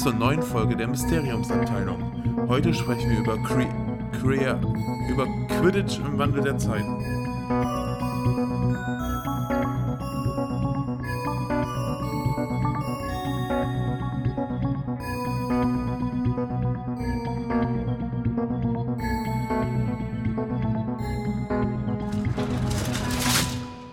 Zur neuen Folge der Mysteriumsabteilung. Heute sprechen wir über Cre Crea über Quidditch im Wandel der Zeiten.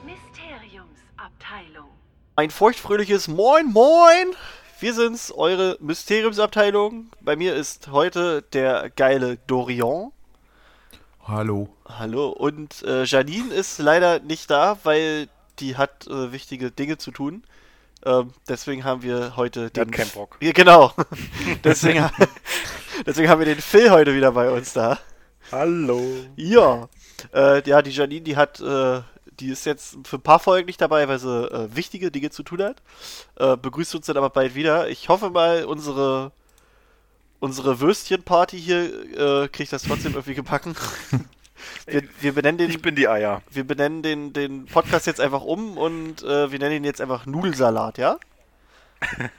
Mysteriumsabteilung. Ein feuchtfröhliches Moin Moin! Wir sind's, eure Mysteriumsabteilung. Bei mir ist heute der geile Dorian. Hallo. Hallo. Und äh, Janine ist leider nicht da, weil die hat äh, wichtige Dinge zu tun. Ähm, deswegen haben wir heute den. hat keinen Bock. Ja, genau. deswegen, deswegen haben wir den Phil heute wieder bei uns da. Hallo. Ja. Äh, ja, die Janine, die hat, äh, die ist jetzt für ein paar Folgen nicht dabei, weil sie äh, wichtige Dinge zu tun hat. Äh, begrüßt uns dann aber bald wieder. Ich hoffe mal, unsere unsere Würstchenparty hier äh, kriegt das trotzdem irgendwie gebacken. wir, wir benennen den, Ich bin die Eier. wir benennen den, den Podcast jetzt einfach um und äh, wir nennen ihn jetzt einfach Nudelsalat, ja?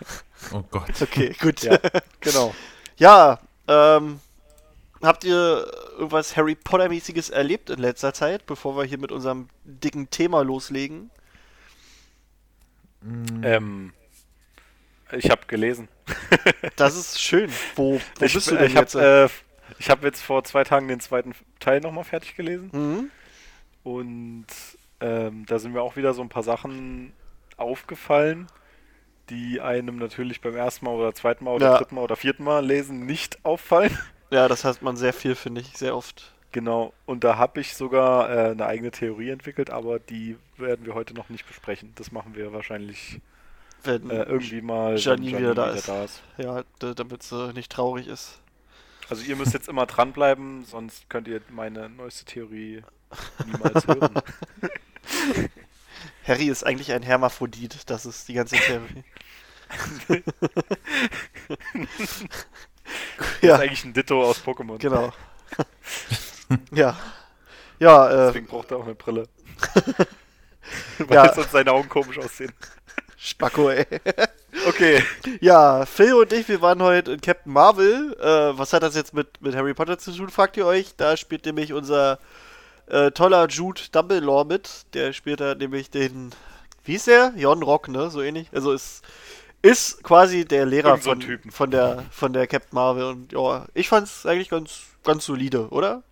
Oh Gott. Okay, gut. Ja, genau. Ja, ähm, habt ihr irgendwas Harry Potter-mäßiges erlebt in letzter Zeit, bevor wir hier mit unserem dicken Thema loslegen? Ähm, ich habe gelesen. Das ist schön. Wo, wo ich bist du denn ich hab, jetzt? Äh, ich habe jetzt vor zwei Tagen den zweiten Teil nochmal fertig gelesen. mhm. Und ähm, da sind mir auch wieder so ein paar Sachen aufgefallen, die einem natürlich beim ersten Mal oder zweiten Mal oder Ja. dritten Mal oder vierten Mal lesen nicht auffallen. Ja, das hat man sehr viel, finde ich, sehr oft. Genau. Und da habe ich sogar äh, eine eigene Theorie entwickelt, aber die werden wir heute noch nicht besprechen. Das machen wir wahrscheinlich Wenn äh, irgendwie mal, wenn Janine wieder da ist. da ist. Ja, damit sie nicht traurig ist. Also ihr müsst jetzt immer dranbleiben, sonst könnt ihr meine neueste Theorie niemals hören. Harry ist eigentlich ein Hermaphrodit, das ist die ganze Theorie. Das ja, ist eigentlich ein Ditto aus Pokémon. genau. ja. Ja, äh, Deswegen braucht er auch eine Brille. Weil Ja. sonst seine Augen komisch aussehen. Spacko, ey. Okay. Ja, Phil und ich, wir waren heute in Captain Marvel. Äh, was hat das jetzt mit, mit Harry Potter zu tun, fragt ihr euch? Da spielt nämlich unser äh, toller Jude Dumbledore mit. Der spielt da nämlich den, wie ist der? Jon Rock, ne? So ähnlich. Also ist, ist quasi der Lehrer ein von, Typen. von, der, von der Captain Marvel. Und ja, ich fand's eigentlich ganz, ganz solide, oder?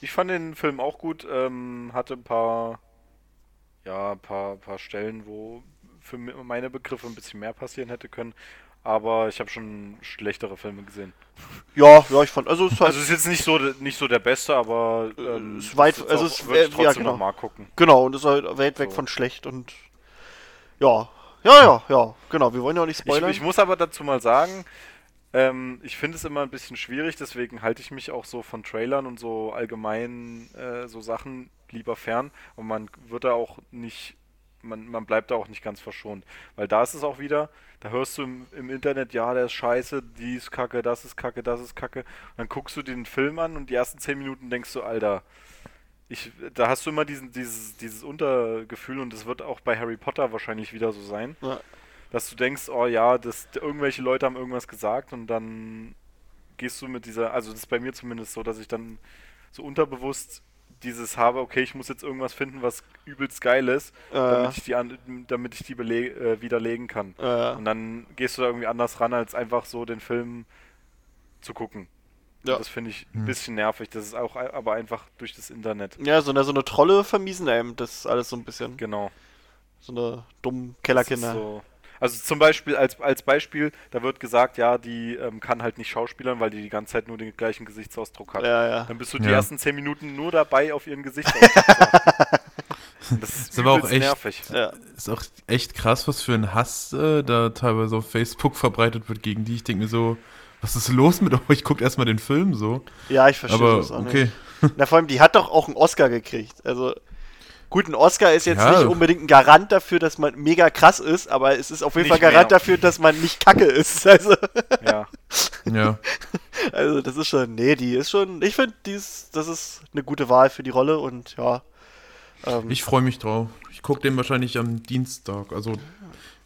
Ich fand den Film auch gut. Ähm, hatte ein paar, ja, paar, paar Stellen, wo für meine Begriffe ein bisschen mehr passieren hätte können. Aber ich habe schon schlechtere Filme gesehen. Ja, ja, ich fand, also es ist halt, Also ist jetzt nicht so, nicht so der beste, aber ähm, ist weit- also es würde ich wär- ja, trotzdem genau. noch mal gucken. genau, und ist halt weit weg So. von schlecht und ja, ja, ja, ja, genau, wir wollen ja auch nicht Ich, spoilern. ich muss aber dazu mal sagen, ähm, ich finde es immer ein bisschen schwierig, deswegen halte ich mich auch so von Trailern und so allgemein äh, so Sachen lieber fern. Und man wird da auch nicht, man, man bleibt da auch nicht ganz verschont. Weil da ist es auch wieder, da hörst du im, im Internet, ja, der ist scheiße, die ist kacke, das ist kacke, das ist kacke. Und dann guckst du den Film an und die ersten zehn Minuten denkst du, Alter, ich, da hast du immer diesen, dieses, dieses Untergefühl und das wird auch bei Harry Potter wahrscheinlich wieder so sein ja. dass du denkst, oh ja, das, irgendwelche Leute haben irgendwas gesagt und dann gehst du mit dieser, also das ist bei mir zumindest so, dass ich dann so unterbewusst dieses habe, okay, ich muss jetzt irgendwas finden, was übelst geil ist, Äh, damit ich die, an, damit ich die äh, widerlegen kann. äh, Und dann gehst du da irgendwie anders ran, als einfach so den Film zu gucken. Ja. Das finde ich ein bisschen nervig. Das ist auch aber einfach durch das Internet. Ja, so eine, so eine Trolle vermiesen einem das alles so ein bisschen. Genau. So eine dummen Das Kellerkinder. so. Also zum Beispiel, als, als Beispiel, da wird gesagt, ja, die ähm, kann halt nicht schauspielern, weil die die ganze Zeit nur den gleichen Gesichtsausdruck hat. Ja, ja. Dann bist du die Ja. ersten 10 Minuten nur dabei, auf ihren Gesichtsausdruck. Das ist, Ist aber auch echt- nervig. Ja. Ist auch echt krass, was für ein Hass äh, da teilweise auf Facebook verbreitet wird gegen die. Ich denke mir so, was ist los mit euch? Guckt erstmal den Film so. ja, ich verstehe Aber das auch okay. nicht. Na, vor allem, die hat doch auch einen Oscar gekriegt. Also, gut, ein Oscar ist jetzt Ja. nicht unbedingt ein Garant dafür, dass man mega krass ist, aber es ist auf jeden Nicht Fall Garant mehr. dafür, dass man nicht kacke ist. Also, Ja. Ja. also das ist schon, nee, die ist schon, ich finde, die ist, das ist eine gute Wahl für die Rolle und ja. Ähm, Ich freue mich drauf. Ich gucke den wahrscheinlich am Dienstag. Also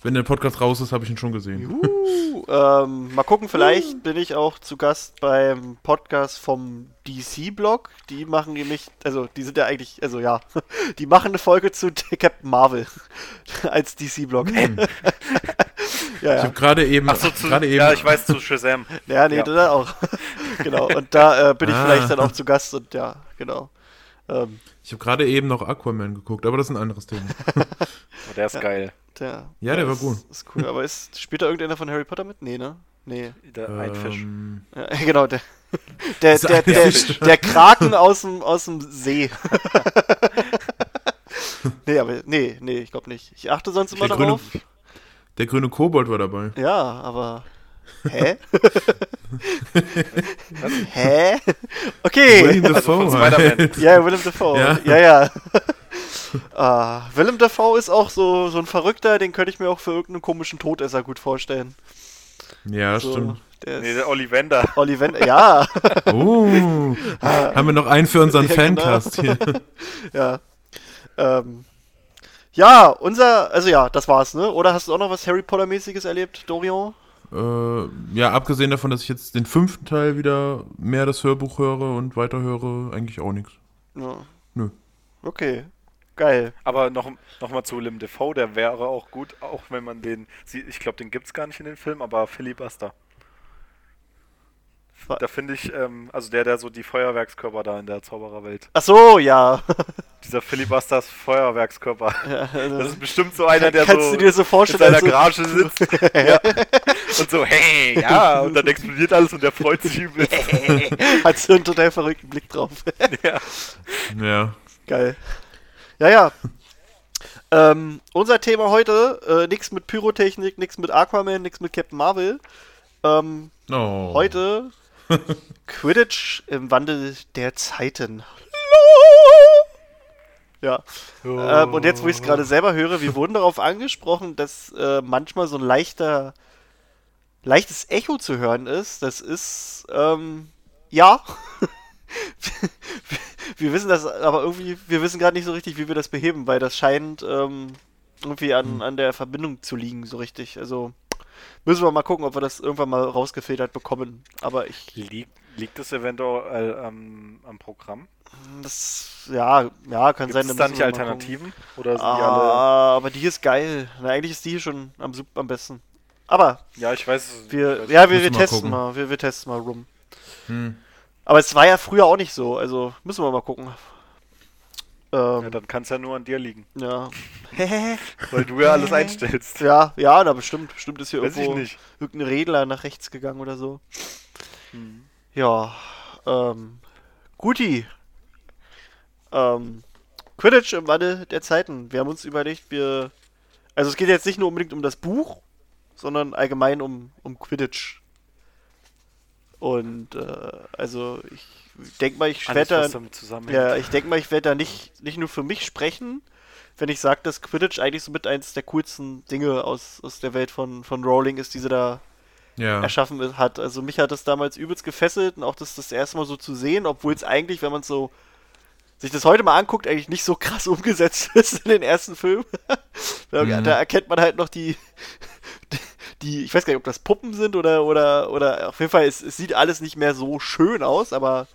Wenn der Podcast raus ist, habe ich ihn schon gesehen. Juhu, ähm, mal gucken, vielleicht bin ich auch zu Gast beim Podcast vom DC-Blog. Die machen nämlich, also die sind ja eigentlich, also ja, die machen eine Folge zu Captain Marvel als DC-Blog. Hm. ja, Ich ja. habe gerade eben, Ach so, zu, gerade eben, ja, ich weiß zu Shazam. Ja, nee, Ja. das auch. genau, und da äh, bin ich Ah. vielleicht dann auch zu Gast und ja, genau. Ähm, ich habe gerade eben noch Aquaman geguckt, aber das ist ein anderes Thema. Oh, der ist geil. der, Ja, der war ist, gut. Ist cool, aber ist, spielt da irgendeiner von Harry Potter mit? Nee, ne? Nee. Der, ein Fisch. Ähm, Ja, genau, der, der, der, ein der, Fisch. der Kraken aus dem, aus dem See. nee, aber nee, nee, ich glaube nicht. Ich achte sonst immer Der grüne- darauf. der grüne Kobold war dabei. Ja, aber. Hä? Hä? Okay. William Also Dafoe Spider-Man. halt. Ja, Willem Dafoe. Ja, Ja. ah, Willem Dafoe ist auch so, so ein Verrückter, den könnte ich mir auch für irgendeinen komischen Todesser gut vorstellen. Ja, so, stimmt. Der Nee, der Ollivander. Ollivander. Ja, Oh, haben wir noch einen für unseren Ja, Fancast genau. hier. ja. Ähm, ja, unser, also ja, das war's, ne? Oder hast du auch noch was Harry Potter-mäßiges erlebt, Dorian? Äh, ja, abgesehen davon, dass ich jetzt den fünften Teil wieder mehr das Hörbuch höre und weiterhöre, eigentlich auch nichts. Ja. Nö. Okay, geil. Aber noch, noch mal zu Willem Dafoe, der wäre auch gut, auch wenn man den, sie- ich glaube, den gibt's gar nicht in den Film, aber Filibuster. Da finde ich, ähm, also der, der so die Feuerwerkskörper da in der Zaubererwelt. Ach so, ja. Dieser Filibusters Feuerwerkskörper. ja also, Das ist bestimmt so einer, der kannst so du dir so in vorstellen, seiner also, Garage sitzt ja. und so, hey, ja, und dann explodiert alles und der freut sich übelst. hat so einen total verrückten Blick drauf. ja. Ja. Geil. Ja, ja. Ähm, unser Thema heute, äh, nichts mit Pyrotechnik, nichts mit Aquaman, nichts mit Captain Marvel. Ähm, Oh. heute Quidditch im Wandel der Zeiten. Ja. Ähm, und jetzt, wo ich es gerade selber höre, wir wurden darauf angesprochen, dass äh, manchmal so ein leichter, leichtes Echo zu hören ist. Das ist, ähm, ja. wir wissen das, aber irgendwie, wir wissen gerade nicht so richtig, wie wir das beheben, weil das scheint ähm, irgendwie an, an der Verbindung zu liegen, so richtig. Also müssen wir mal gucken, ob wir das irgendwann mal rausgefiltert bekommen. Aber ich, Liegt, liegt es eventuell am, am Programm? das, ja, ja, kann Gibt sein. es dann da nicht. Alternativen? Oder sind die alle... Ah, aber die ist geil. Na, eigentlich ist die hier schon am, am besten. Aber Ja, ich weiß es wir, ich weiß ja, wir wir testen gucken. mal, wir, wir testen mal rum. Hm. Aber es war ja früher auch nicht so, also müssen wir mal gucken. Ja, Ähm, dann kann es ja nur an dir liegen, ja. weil du ja alles einstellst. ja, ja, na bestimmt, bestimmt ist hier Weiß ich irgendwo nicht. irgendein Regler nach rechts gegangen oder so. Hm. Ja, ähm, Guti. Ähm, Quidditch im Wandel der Zeiten. Wir haben uns überlegt, wir. Also es geht jetzt nicht nur unbedingt um das Buch, sondern allgemein um, um Quidditch. Und äh, also ich denke mal, ich werde ja, ich denke mal, ich werde da nicht, nicht nur für mich sprechen, wenn ich sage, dass Quidditch eigentlich so mit eins der coolsten Dinge aus, aus der Welt von, von Rowling ist, die sie da Ja. erschaffen hat. Also mich hat das damals übelst gefesselt und auch das das erste Mal so zu sehen, obwohl es eigentlich, wenn man so sich das heute mal anguckt, eigentlich nicht so krass umgesetzt ist in den ersten Film. da, Mhm. da erkennt man halt noch die, die, ich weiß gar nicht, ob das Puppen sind oder, oder, oder auf jeden Fall, es, es sieht alles nicht mehr so schön aus, aber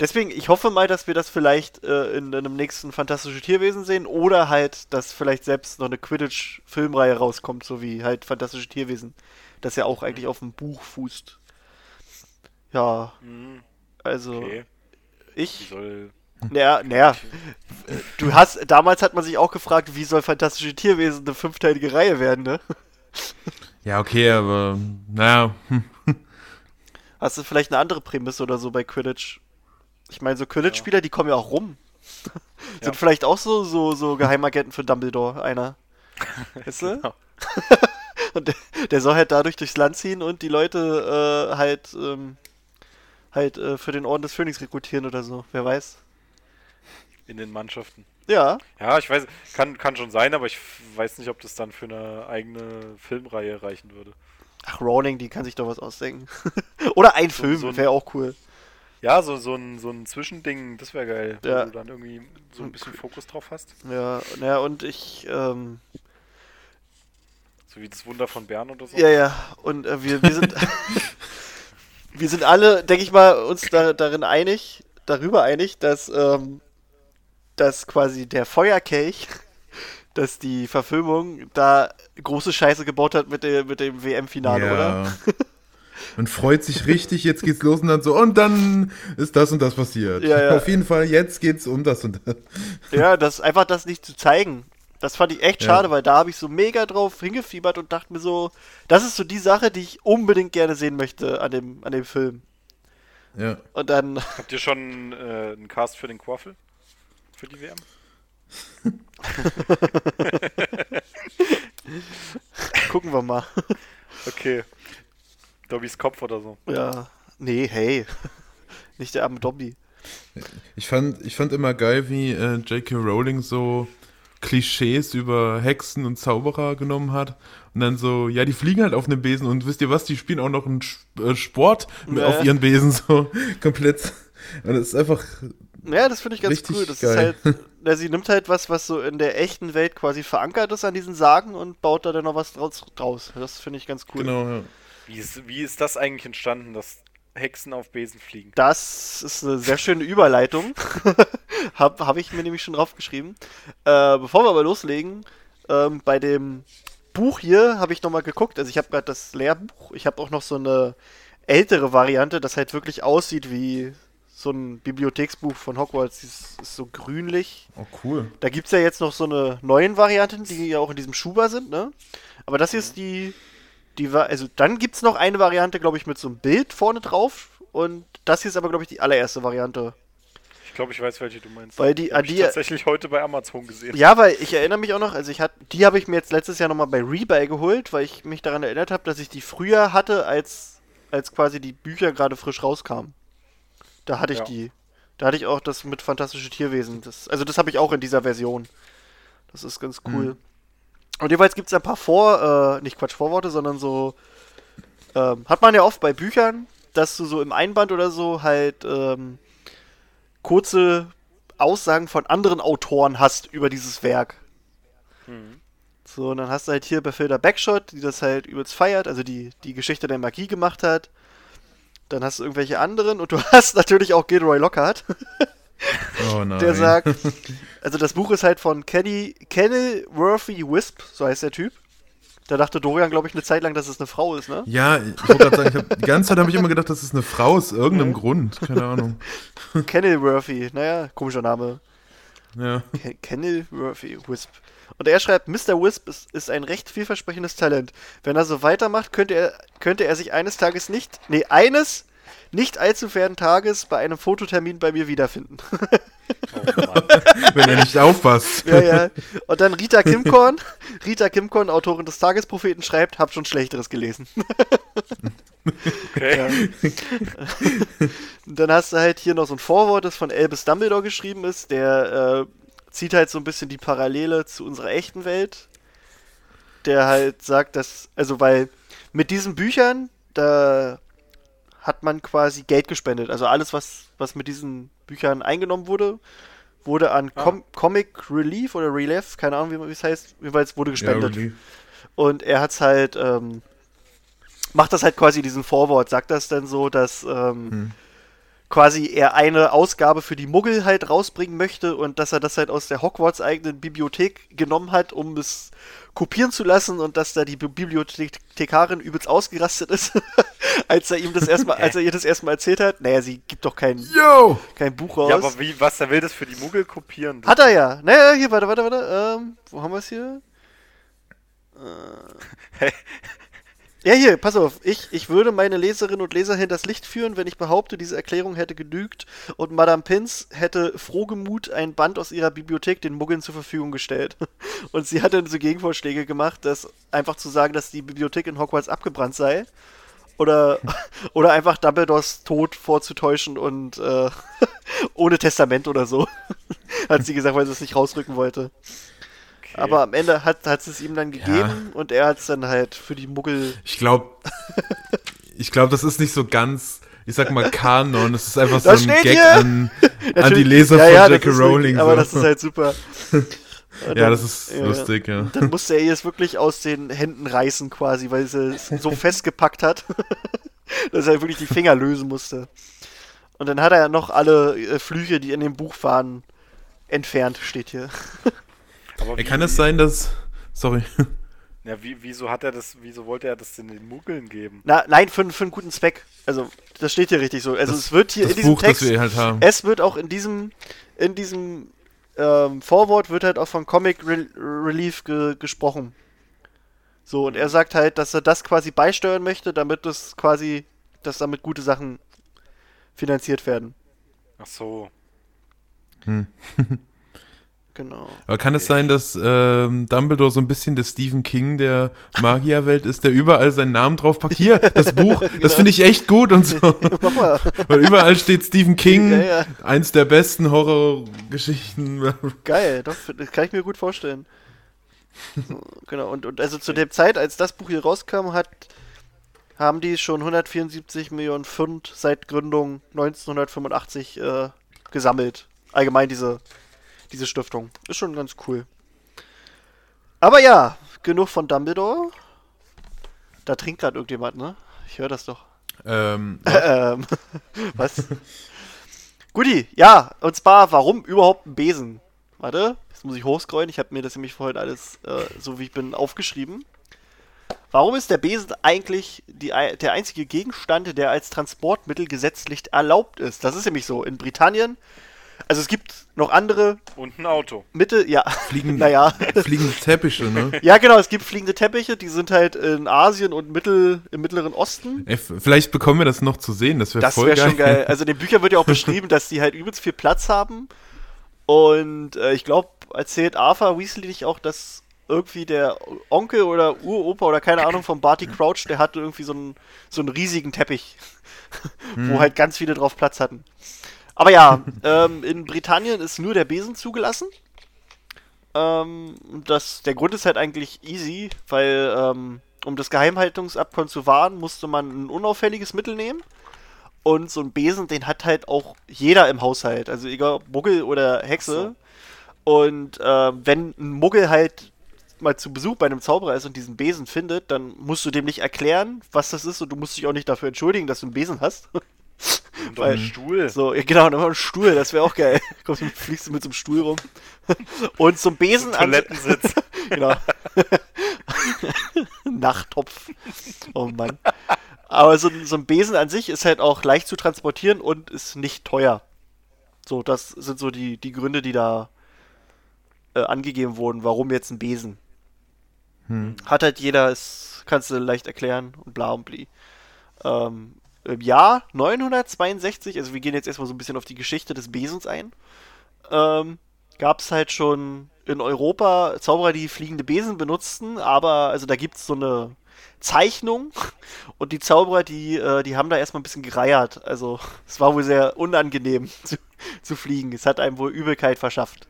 deswegen, ich hoffe mal, dass wir das vielleicht äh, in, einem nächsten Fantastische Tierwesen sehen oder halt, dass vielleicht selbst noch eine Quidditch-Filmreihe rauskommt, so wie halt Fantastische Tierwesen, das ja auch eigentlich auf dem Buch fußt. Ja, Hm, also okay. Ich, soll... naja, naja, du hast, damals hat man sich auch gefragt, wie soll Fantastische Tierwesen eine fünfteilige Reihe werden, ne? Ja, okay, aber naja, hm. Hast du vielleicht eine andere Prämisse oder so bei Quidditch? Ich meine, so Quidditch-Spieler, die kommen ja auch rum. Sind Ja. vielleicht auch so, so, so Geheimagenten für Dumbledore, einer. Weißt du? Genau. Und der, der soll halt dadurch durchs Land ziehen und die Leute äh, halt, ähm, halt äh, für den Orden des Phönix rekrutieren oder so. Wer weiß. In den Mannschaften. Ja, Ja, ich weiß, kann, kann schon sein, aber ich weiß nicht, ob das dann für eine eigene Filmreihe reichen würde. ach, Rowling, die kann sich doch was ausdenken. oder ein So- Film, so ein- wäre auch cool. Ja, so, so, ein, so ein Zwischending, das wäre geil, Ja. wo du dann irgendwie so ein bisschen Fokus drauf hast. Ja, naja, und ich, ähm, So wie das Wunder von Bern oder so. Ja, ja. Und äh, wir, wir sind. wir sind alle, denke ich mal, uns da, darin einig, darüber einig, dass, ähm, dass quasi der Feuerkelch, dass die Verfilmung da große Scheiße gebaut hat mit, der, mit dem WM-Finale, oder? Man freut sich richtig, jetzt geht's los und dann so, und dann ist das und das passiert. Ja, ja. Auf jeden Fall, jetzt geht's um das und das. Ja, das einfach das nicht zu zeigen. Das fand ich echt Ja. schade, weil da habe ich so mega drauf hingefiebert und dachte mir so, das ist so die Sache, die ich unbedingt gerne sehen möchte an dem, an dem Film. Ja. Und dann, Habt ihr schon äh, einen Cast für den Quaffel? Für die WM? gucken wir mal. Okay. Dobbys Kopf oder so. Ja, nee, hey. Nicht der arme Dobby. Ich fand, ich fand immer geil, wie äh, J.K. Rowling so Klischees über Hexen und Zauberer genommen hat. Und dann so, ja, die fliegen halt auf einem Besen und wisst ihr was, die spielen auch noch einen äh, Sport mit- Nee. auf ihren Besen, so komplett. Und es ist einfach, Ja, das finde ich ganz Richtig cool. Das geil. ist halt, ja, sie nimmt halt was, was so in der echten Welt quasi verankert ist an diesen Sagen und baut da dann noch was draus. draus. Das finde ich ganz cool. genau, ja. Wie ist, wie ist das eigentlich entstanden, dass Hexen auf Besen fliegen? Das ist eine sehr schöne Überleitung. Habe hab ich mir nämlich schon draufgeschrieben. Äh, bevor wir aber loslegen, ähm, bei dem Buch hier habe ich nochmal geguckt. Also ich habe gerade das Lehrbuch. Ich habe auch noch so eine ältere Variante, das halt wirklich aussieht wie so ein Bibliotheksbuch von Hogwarts. Das ist so grünlich. Oh, cool. Da gibt es ja jetzt noch so eine neuen Varianten, die ja auch in diesem Schuber sind, ne? Aber das hier ist die, die war, also dann gibt es noch eine Variante, glaube ich, mit so einem Bild vorne drauf. Und das hier ist aber, glaube ich, die allererste Variante. Ich glaube, ich weiß, welche du meinst. Weil die, an ich die, tatsächlich heute bei Amazon gesehen. ja, weil ich erinnere mich auch noch, also ich hatte, die habe ich mir jetzt letztes Jahr nochmal bei Rebuy geholt, weil ich mich daran erinnert habe, dass ich die früher hatte, als, als quasi die Bücher gerade frisch rauskamen. Da hatte ich Ja. die. Da hatte ich auch das mit Fantastische Tierwesen. Das, also das habe ich auch in dieser Version. Das ist ganz cool. Und jeweils gibt es ein paar Vor, äh, nicht Quatsch, Vorworte, sondern so, ähm, hat man ja oft bei Büchern, dass du so im Einband oder so halt ähm, kurze Aussagen von anderen Autoren hast über dieses Werk. Mhm. So, und dann hast du halt hier Befilder Backshot, die das halt übelst feiert, also die die Geschichte der Magie gemacht hat. Dann hast du irgendwelche anderen und du hast natürlich auch Gilroy Lockhart, Oh nein. der sagt, also das Buch ist halt von Kenny, Kenilworthy Wisp, so heißt der Typ. Da dachte Dorian, glaube ich, eine Zeit lang, dass es eine Frau ist, ne? Ja, ich wollte gerade sagen, hab, die ganze Zeit habe ich immer gedacht, das ist eine Frau aus irgendeinem Grund. Keine Ahnung. Kenilworthy, naja, komischer Name. Ja. Ke- Kenilworthy Wisp. Und er schreibt, Mr. Wisp ist, ist ein recht vielversprechendes Talent. Wenn er so weitermacht, könnte er, könnte er sich eines Tages nicht, nee, eines nicht allzu fernen Tages bei einem Fototermin bei mir wiederfinden. Oh Mann. Wenn er nicht aufpasst. ja, ja. Und dann Rita Kimkorn, Rita Kimkorn, Autorin des Tagespropheten, schreibt, hab schon Schlechteres gelesen. Okay. Und dann hast du halt hier noch so ein Vorwort, das von Albus Dumbledore geschrieben ist, der äh, zieht halt so ein bisschen die Parallele zu unserer echten Welt. Der halt sagt, dass, also weil mit diesen Büchern, da hat man quasi Geld gespendet. Also alles, was, was mit diesen Büchern eingenommen wurde, wurde an Ah. Com Comic Relief oder Relief, keine Ahnung, wie es heißt, jedenfalls wurde Ja, gespendet. really. Und er hat's halt, ähm, macht das halt quasi diesen Vorwort, sagt das dann so, dass ähm, Hm. Quasi er eine Ausgabe für die Muggel halt rausbringen möchte und dass er das halt aus der Hogwarts eigenen Bibliothek genommen hat, um es kopieren zu lassen und dass da die Bi- Bibliothekarin übelst ausgerastet ist, als er ihm das erstmal, als er ihr das erstmal erzählt hat. Naja, sie gibt doch kein, Yo! kein Buch raus. Ja, aber wie, was, er will das für die Muggel kopieren? Hat er ja. Naja, hier, warte, warte, warte. Ähm, wo haben wir es hier? Äh. Ja, hier, pass auf. Ich, ich würde meine Leserinnen und Leser hinters Licht führen, wenn ich behaupte, diese Erklärung hätte genügt und Madame Pins hätte frohgemut ein Band aus ihrer Bibliothek den Muggeln zur Verfügung gestellt. Und sie hat dann so Gegenvorschläge gemacht, dass einfach zu sagen, dass die Bibliothek in Hogwarts abgebrannt sei. Oder, oder einfach Dumbledores Tod vorzutäuschen und äh, ohne Testament oder so. hat sie gesagt, weil sie es nicht rausrücken wollte. Okay. Aber am Ende hat, es ihm dann gegeben und er hat es dann halt für die Muggel. Ich glaube, ich glaube, das ist nicht so ganz, ich sag mal, Kanon. Es ist einfach so Das ein steht Gag hier! an, an die Leser Ja, ja, von das J.K. Rowling. Aber so. das ist halt super. Und Ja, dann- das ist ja, lustig, ja. Dann musste er ihr es wirklich aus den Händen reißen quasi, weil sie es so festgepackt hat, dass er wirklich die Finger lösen musste. Und dann hat er ja noch alle äh, Flüche, die in dem Buch waren, entfernt, steht hier. Aber Ey, kann es sein, dass. Sorry. Ja, wie, wieso hat er das, wieso wollte er das denn den Muggeln geben? Na, nein, für, für einen guten Zweck. Also, das steht hier richtig so. Also, Das- es wird hier Das in diesem Buch, Text, das wir halt haben. es wird auch in diesem, in diesem ähm, Vorwort wird halt auch von Comic Re Relief ge gesprochen. So, und er sagt halt, dass er das quasi beisteuern möchte, damit das quasi, dass damit gute Sachen finanziert werden. Ach so. Genau. Aber kann es sein, dass ähm, Dumbledore so ein bisschen der Stephen King der Magierwelt ist, der überall seinen Namen drauf packt? Hier, das Buch, Genau. das finde ich echt gut und so. Weil überall steht Stephen King, Ja, ja. eins der besten Horrorgeschichten. Geil, doch, das kann ich mir gut vorstellen. So, genau, und, und also zu der Zeit, als das Buch hier rauskam, hat, haben die schon 174 Millionen Pfund seit Gründung 1985 äh, gesammelt. Allgemein diese, diese Stiftung. Ist schon ganz cool. Aber ja, genug von Dumbledore. Da trinkt gerade irgendjemand, ne? Ich höre das doch. ähm, ähm, was? Guti, ja, und zwar, warum überhaupt ein Besen? Warte, jetzt muss ich hochscrollen. Ich habe mir das nämlich vorhin alles, äh, so wie ich bin, aufgeschrieben. Warum ist der Besen eigentlich die, der einzige Gegenstand, der als Transportmittel gesetzlich erlaubt ist? Das ist nämlich so. In Britannien, also es gibt noch andere Und ein Auto. Mitte, ja, fliegen, naja. fliegende Teppiche, ne? Ja, genau, es gibt fliegende Teppiche, die sind halt in Asien und Mittel, im Mittleren Osten. Ey, f- vielleicht bekommen wir das noch zu sehen, das wäre Das voll wäre geil. schon geil. Also in den Büchern wird ja auch beschrieben, dass die halt übelst viel Platz haben. Und äh, ich glaube, erzählt Arthur Weasley nicht auch, dass irgendwie der Onkel oder Uropa oder keine Ahnung von Barty Crouch, der hatte irgendwie so einen, so einen riesigen Teppich, wo halt ganz viele drauf Platz hatten. Aber ja, ähm, in Britannien ist nur der Besen zugelassen. Ähm, das, der Grund ist halt eigentlich easy, weil ähm, um das Geheimhaltungsabkommen zu wahren, musste man ein unauffälliges Mittel nehmen. Und so ein Besen, den hat halt auch jeder im Haushalt. Also egal, Muggel oder Hexe. Und äh, wenn ein Muggel halt mal zu Besuch bei einem Zauberer ist und diesen Besen findet, dann musst du dem nicht erklären, was das ist und du musst dich auch nicht dafür entschuldigen, dass du einen Besen hast. Doch Weil- ein Stuhl. So, genau, noch ein Stuhl, das wäre auch geil. Kommst du, fliegst du mit so einem Stuhl rum. Und so ein Besen an. Toilettensitz. Genau. Nachttopf. Oh Mann. Aber so, ein- so ein Besen an sich ist halt auch leicht zu transportieren und ist nicht teuer. So, das sind so die, die Gründe, die da äh, angegeben wurden, warum jetzt ein Besen. Hat halt jeder, ist, kannst du leicht erklären und bla und bli. Ähm, Im Jahr 962, also wir gehen jetzt erstmal so ein bisschen auf die Geschichte des Besens ein, ähm, gab es halt schon in Europa Zauberer, die fliegende Besen benutzten, aber also da gibt es so eine Zeichnung und die Zauberer, die, äh, die haben da erstmal ein bisschen gereiert. Also es war wohl sehr unangenehm zu, zu fliegen. Es hat einem wohl Übelkeit verschafft.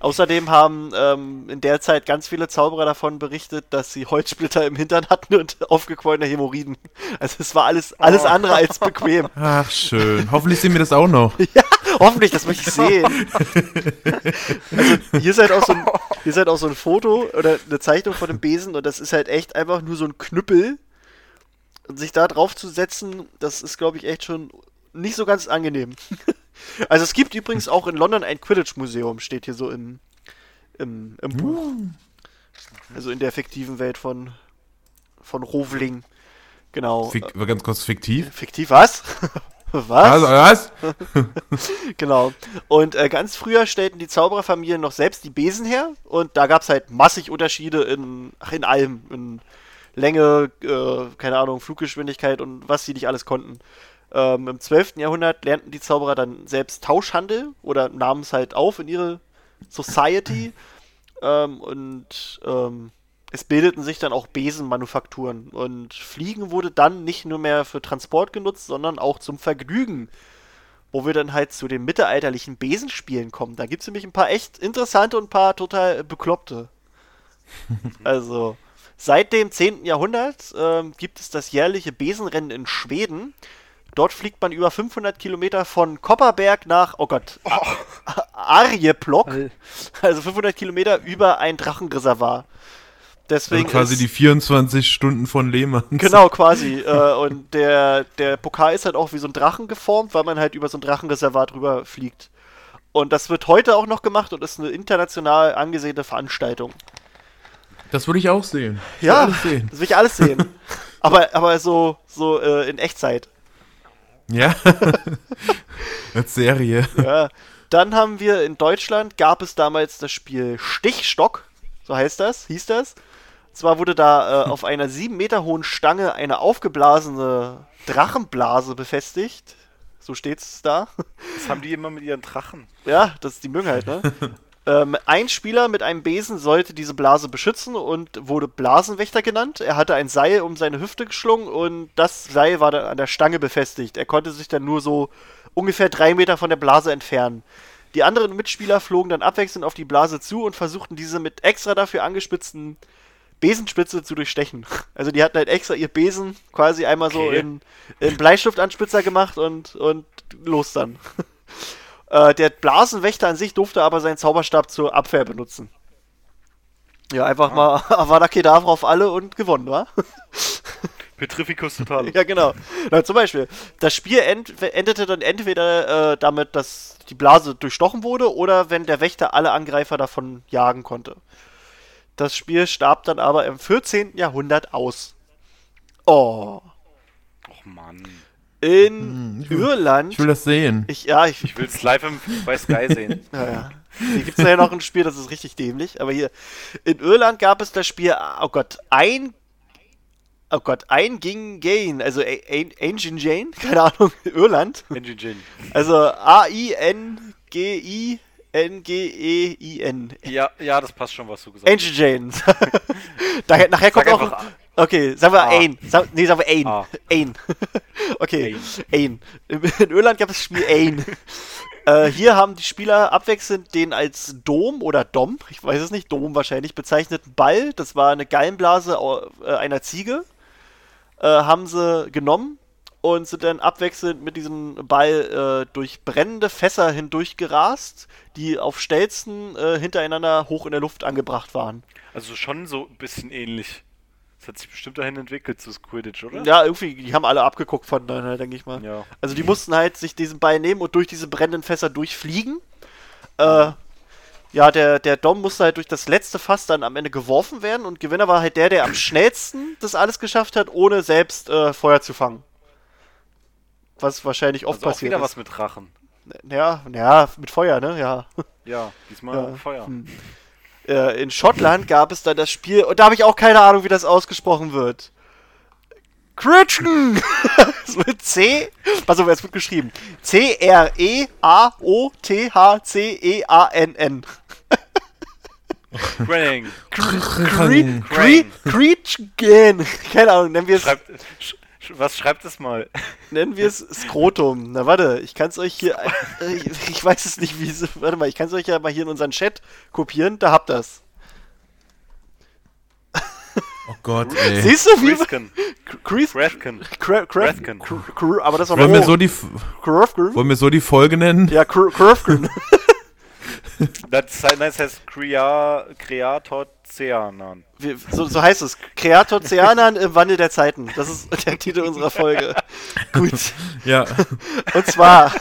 Außerdem haben ähm, in der Zeit ganz viele Zauberer davon berichtet, dass sie Holzsplitter im Hintern hatten und aufgequollene Hämorrhoiden. Also es war alles, alles andere als bequem. Ach, schön. Hoffentlich sehen wir das auch noch. Hoffentlich, das möchte ich sehen. Also hier ist halt auch so ein, hier ist halt auch so ein Foto oder eine Zeichnung von einem Besen und das ist halt echt einfach nur so ein Knüppel. Und sich da drauf zu setzen, das ist, glaube ich, echt schon nicht so ganz angenehm. Also es gibt übrigens auch in London ein Quidditch-Museum, steht hier so im, im, im Buch. Also in der fiktiven Welt von, von Rovling. Genau. Fik ganz kurz fiktiv. Fiktiv was? was? Also, was? Genau. Und äh, ganz früher stellten die Zaubererfamilien noch selbst die Besen her und da gab es halt massig Unterschiede in, ach, in allem. In Länge, äh, keine Ahnung, Fluggeschwindigkeit und was sie nicht alles konnten. Ähm, Im 12. Jahrhundert lernten die Zauberer dann selbst Tauschhandel oder nahmen es halt auf in ihre Society. Ähm, und ähm, es bildeten sich dann auch Besenmanufakturen. Und Fliegen wurde dann nicht nur mehr für Transport genutzt, sondern auch zum Vergnügen wo wir dann halt zu den mittelalterlichen Besenspielen kommen. Da gibt es nämlich ein paar echt interessante und ein paar total bekloppte. also, seit dem 10. Jahrhundert ähm, gibt es das jährliche Besenrennen in Schweden. Dort fliegt man über 500 Kilometer von Kopperberg nach, oh Gott, oh. Arjeplock. Also 500 Kilometer über ein Drachenreservoir. Deswegen also quasi ist, die 24 Stunden von Lehmann. Genau, quasi. äh, und der, der Pokal ist halt auch wie so ein Drachen geformt, weil man halt über so ein Drachenreservat drüber fliegt. Und das wird heute auch noch gemacht und ist eine international angesehene Veranstaltung. Das würde ich auch sehen. Das ja, das will ich alles sehen. aber, aber so, so äh, in Echtzeit. Ja. Als Serie. Ja. Dann haben wir in Deutschland gab es damals das Spiel Stichstock, so heißt das, hieß das. Zwar wurde da äh, auf einer sieben Meter hohen Stange eine aufgeblasene Drachenblase befestigt. So steht's da. Das haben die immer mit ihren Drachen. Ja, das ist die mögen halt, ne? ähm, ein Spieler mit einem Besen sollte diese Blase beschützen und wurde Blasenwächter genannt. Er hatte ein Seil um seine Hüfte geschlungen und das Seil war dann an der Stange befestigt. Er konnte sich dann nur so ungefähr drei Meter von der Blase entfernen. Die anderen Mitspieler flogen dann abwechselnd auf die Blase zu und versuchten diese mit extra dafür angespitzten Besenspitze zu durchstechen. Also die hatten halt extra ihr Besen quasi einmal okay. so in, in Bleistiftanspitzer gemacht und, und los dann. äh, der Blasenwächter an sich durfte aber seinen Zauberstab zur Abwehr benutzen. Ja, einfach ah. mal Avada Kedavra auf alle und gewonnen, wa? Petrificus total. ja, genau. Na, zum Beispiel, das Spiel end endete dann entweder äh, damit, dass die Blase durchstochen wurde oder wenn der Wächter alle Angreifer davon jagen konnte. Das Spiel starb dann aber im 14. Jahrhundert aus. Oh. Och Mann. In hm, ich will, Irland. Ich will das sehen. Ich, ja, ich, ich will es live im, bei Sky sehen. ja, ja. Hier gibt es ja noch ein Spiel, das ist richtig dämlich. Aber hier, in Irland gab es das Spiel, oh Gott, ein Oh Gott, ein ging Gain, also Ancient Jane, keine Ahnung, Irland. Ancient Jane. Also A-I-N-G-I-N-G-E-I-N. Ja, ja, das passt schon, was du gesagt hast. Ancient Jane. Nachher kommt auch. Okay, sagen wir Ain. Sag, nee, sagen wir Ain. Ah. Ain. okay, Ain. In Irland gab es das Spiel Ain. Äh, hier haben die Spieler abwechselnd den als Dom oder Dom, ich weiß es nicht, Dom wahrscheinlich, bezeichneten Ball, das war eine Gallenblase äh, einer Ziege, äh, haben sie genommen und sind dann abwechselnd mit diesem Ball äh, durch brennende Fässer hindurch gerast, die auf Stelzen äh, hintereinander hoch in der Luft angebracht waren. Also schon so ein bisschen ähnlich. Das hat sich bestimmt dahin entwickelt zu Quidditch, oder? Ja, irgendwie, die haben alle abgeguckt voneinander, denke ich mal. Ja. Also die mussten halt sich diesen Ball nehmen und durch diese brennenden Fässer durchfliegen. Äh, ja, der, der Dom musste halt durch das letzte Fass dann am Ende geworfen werden und Gewinner war halt der, der am schnellsten das alles geschafft hat, ohne selbst äh, Feuer zu fangen. Was wahrscheinlich oft also passiert auch wieder ist. was mit Drachen. Ja, ja, mit Feuer, ne? Ja. Ja, diesmal ja. Feuer. Hm. Äh, in Schottland gab es dann das Spiel, und da habe ich auch keine Ahnung, wie das ausgesprochen wird. Critchen! mit C. Pass auf, es wird geschrieben. C-R-E-A-O-T-H-C-E-A-N-N. Krang. Creechgen. Keine Ahnung, nennen wir es. Was schreibt es mal? Nennen wir es Skrotum. Na warte, ich kann es euch hier. Äh, ich, ich, weiß es nicht, wie es. Warte mal, ich kann es euch ja mal hier in unseren Chat kopieren. Da habt ihr es. Oh Gott, ey. Siehst du, wie. Kreskin. Kreskin. Aber das war wollen wir, so die, wollen wir so die Folge nennen? Ja, Kreskin. das, das heißt Kreator Zeanan. So, so heißt es. Kreator Zeanan im Wandel der Zeiten. Das ist der Titel unserer Folge. Gut. Ja. Und zwar,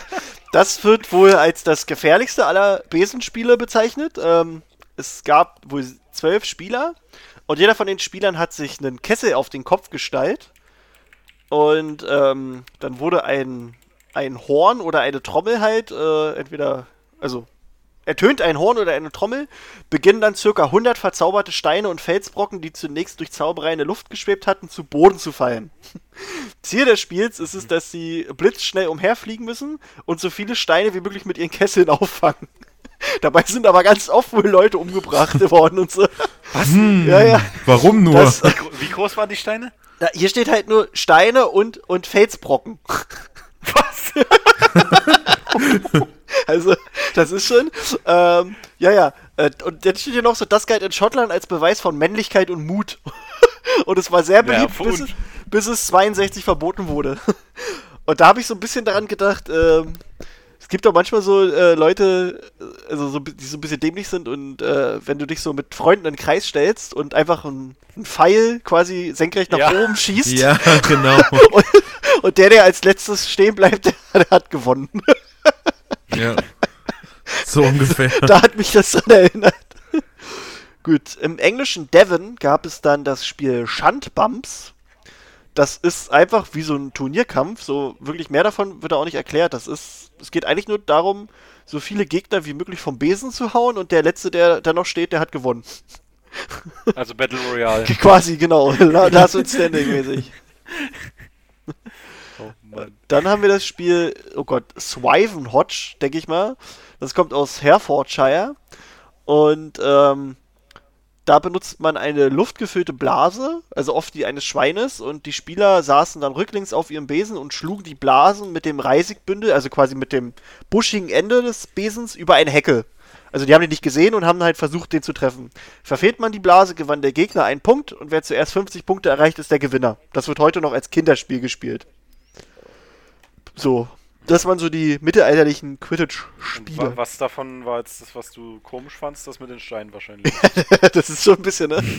das wird wohl als das gefährlichste aller Besenspiele bezeichnet. Ähm, es gab wohl zwölf Spieler und jeder von den Spielern hat sich einen Kessel auf den Kopf gestellt. Und ähm, dann wurde ein, ein Horn oder eine Trommel halt, äh, entweder, also ertönt ein Horn oder eine Trommel, beginnen dann circa 100 verzauberte Steine und Felsbrocken, die zunächst durch Zauberei in der Luft geschwebt hatten, zu Boden zu fallen. Ziel des Spiels ist es, dass sie blitzschnell umherfliegen müssen und so viele Steine wie möglich mit ihren Kesseln auffangen. Dabei sind aber ganz oft wohl Leute umgebracht worden und so. Was? Hm, ja, ja. Warum nur? Das, wie groß waren die Steine? Na, hier steht halt nur Steine und, und Felsbrocken. Was? also, das ist schon. Ähm, ja, ja. Äh, und jetzt steht hier noch so, das galt in Schottland als Beweis von Männlichkeit und Mut. und es war sehr beliebt, ja, bis, es, bis es 62 verboten wurde. Und da habe ich so ein bisschen daran gedacht, ähm, es gibt doch manchmal so äh, Leute, also so, die so ein bisschen dämlich sind und äh, wenn du dich so mit Freunden in den Kreis stellst und einfach einen Pfeil quasi senkrecht nach Ja. oben schießt Ja, genau. und, und der, der als letztes stehen bleibt, der, der hat gewonnen. Ja. So ungefähr. da hat mich das dran erinnert. Gut, im englischen Devon gab es dann das Spiel Shandbumps. Das ist einfach wie so ein Turnierkampf. So wirklich mehr davon wird da auch nicht erklärt. Das ist, es geht eigentlich nur darum, so viele Gegner wie möglich vom Besen zu hauen und der letzte, der da noch steht, der hat gewonnen. Also Battle Royale. Quasi, genau. Last und Standing mäßig. Mann. Dann haben wir das Spiel, oh Gott, Swiven Hodge, denke ich mal. Das kommt aus Herefordshire. Und ähm, da benutzt man eine luftgefüllte Blase, also oft die eines Schweines, und die Spieler saßen dann rücklings auf ihrem Besen und schlugen die Blasen mit dem Reisigbündel, also quasi mit dem buschigen Ende des Besens, über eine Hecke. Also die haben den nicht gesehen und haben halt versucht, den zu treffen. Verfehlt man die Blase, gewann der Gegner einen Punkt und wer zuerst 50 Punkte erreicht, ist der Gewinner. Das wird heute noch als Kinderspiel gespielt. So, das waren so die mittelalterlichen Quidditch-Spiele. was davon war jetzt das, was du komisch fandst, das mit den Steinen wahrscheinlich. das ist so ein bisschen, ne?